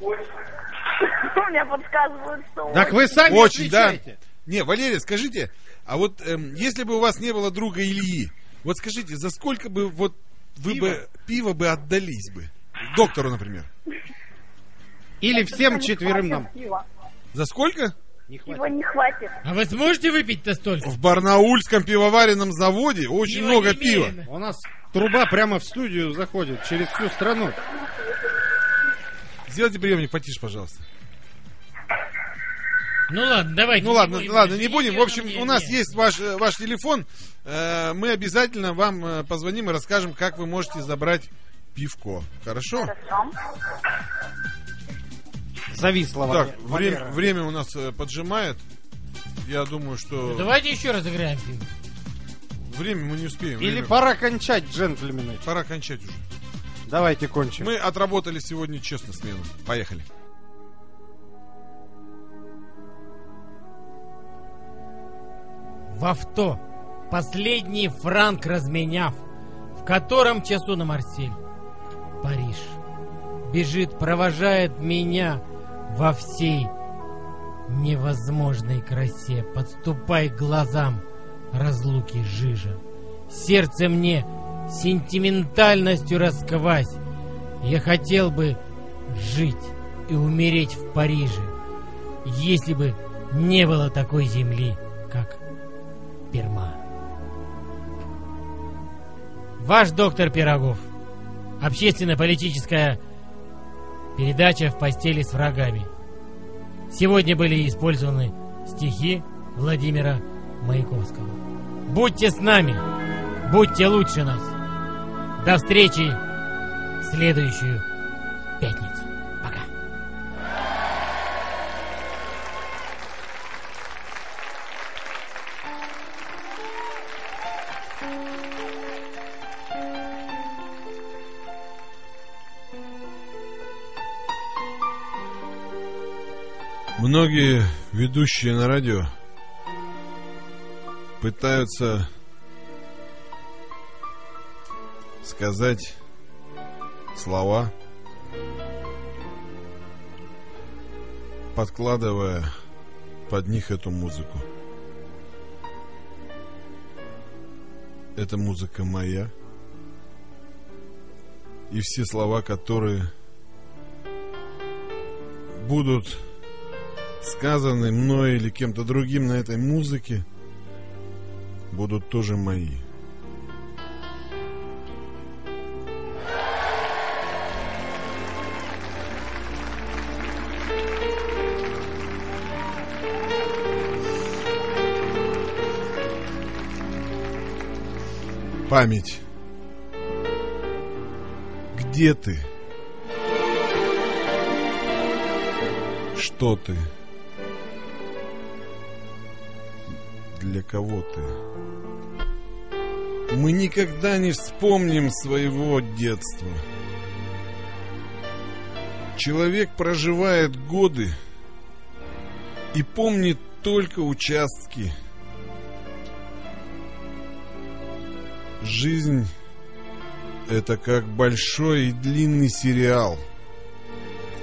Мне подсказывают, что... Так вы сами Очень, да. Не, Валерия, скажите, а вот эм, если бы у вас не было друга Ильи, вот скажите, за сколько бы вот вы бы пиво бы отдались бы? Доктору, например. Или всем четверым нам. За сколько? Не Его не хватит. А вы сможете выпить-то столько? В Барнаульском пивоваренном заводе очень Пива много пива. немерено. У нас труба прямо в студию заходит через всю страну. Сделайте приемник потише, пожалуйста. Ну ладно, давайте. Ну ладно, будем ладно, не будем. В общем, мне- у нас нет. есть ваш, э, ваш телефон. Э, Мы обязательно вам э, позвоним и расскажем, как вы можете забрать пивко. Хорошо? Хорошо. Зависло. Так, время, время у нас э, поджимает. Я думаю, что Давайте еще разыграем пиво. время мы не успеем. Или Время- пора кончать, джентльмены. Пора кончать уже. Давайте кончим. Мы отработали сегодня честно смену. Поехали. В авто, последний франк разменяв, в котором часу на Марсель. Париж. Бежит, провожает меня во всей невозможной красе. Подступай к глазам разлуки жижа. Сердце мне сентиментальностью расквась. Я хотел бы жить и умереть в Париже, если бы не было такой земли, как Перма. Ваш доктор Пирогов. Общественно-политическая передача в постели с врагами. Сегодня были использованы стихи Владимира Маяковского. Будьте с нами, будьте лучше нас. До встречи в следующую Многие ведущие на радио пытаются сказать слова, подкладывая под них эту музыку. Это музыка моя. И все слова, которые будут сказаны мной или кем-то другим на этой музыке, будут тоже мои. Память. Где ты? Что ты? Для кого ты? Мы никогда не вспомним своего детства. Человек проживает годы и помнит только участки. Жизнь – это как большой и длинный сериал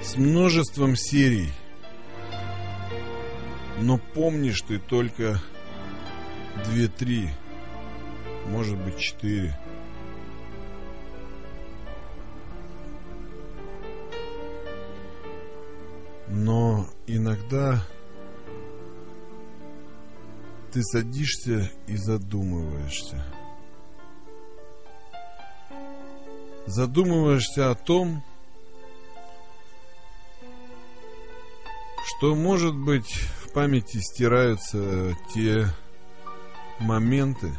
с множеством серий. Но помнишь ты только две-три, может быть четыре. Но иногда ты садишься и задумываешься. Задумываешься о том, что, может быть, в памяти стираются те моменты,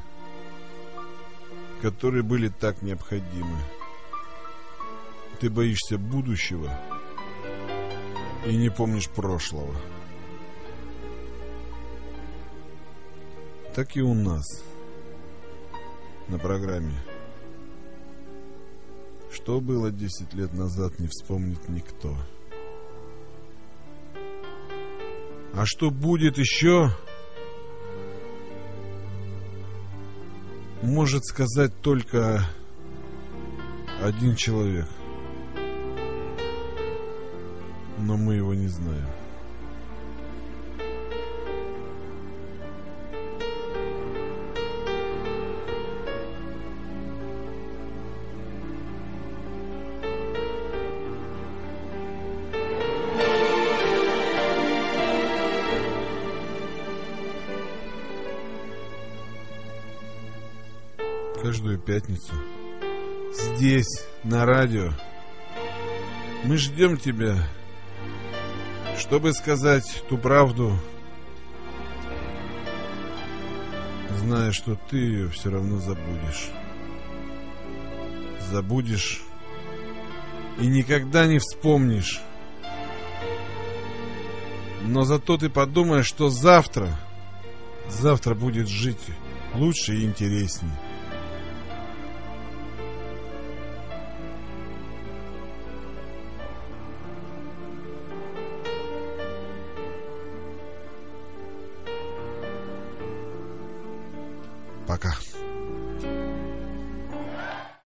которые были так необходимы. Ты боишься будущего и не помнишь прошлого. Так и у нас на программе. Что было 10 лет назад, не вспомнит никто. А что будет еще, может сказать только один человек. Но мы его не знаем. Пятницу здесь, на радио, мы ждем тебя, чтобы сказать ту правду, зная, что ты ее все равно забудешь. Забудешь и никогда не вспомнишь. Но зато ты подумаешь, что завтра, завтра будет жить лучше и интереснее.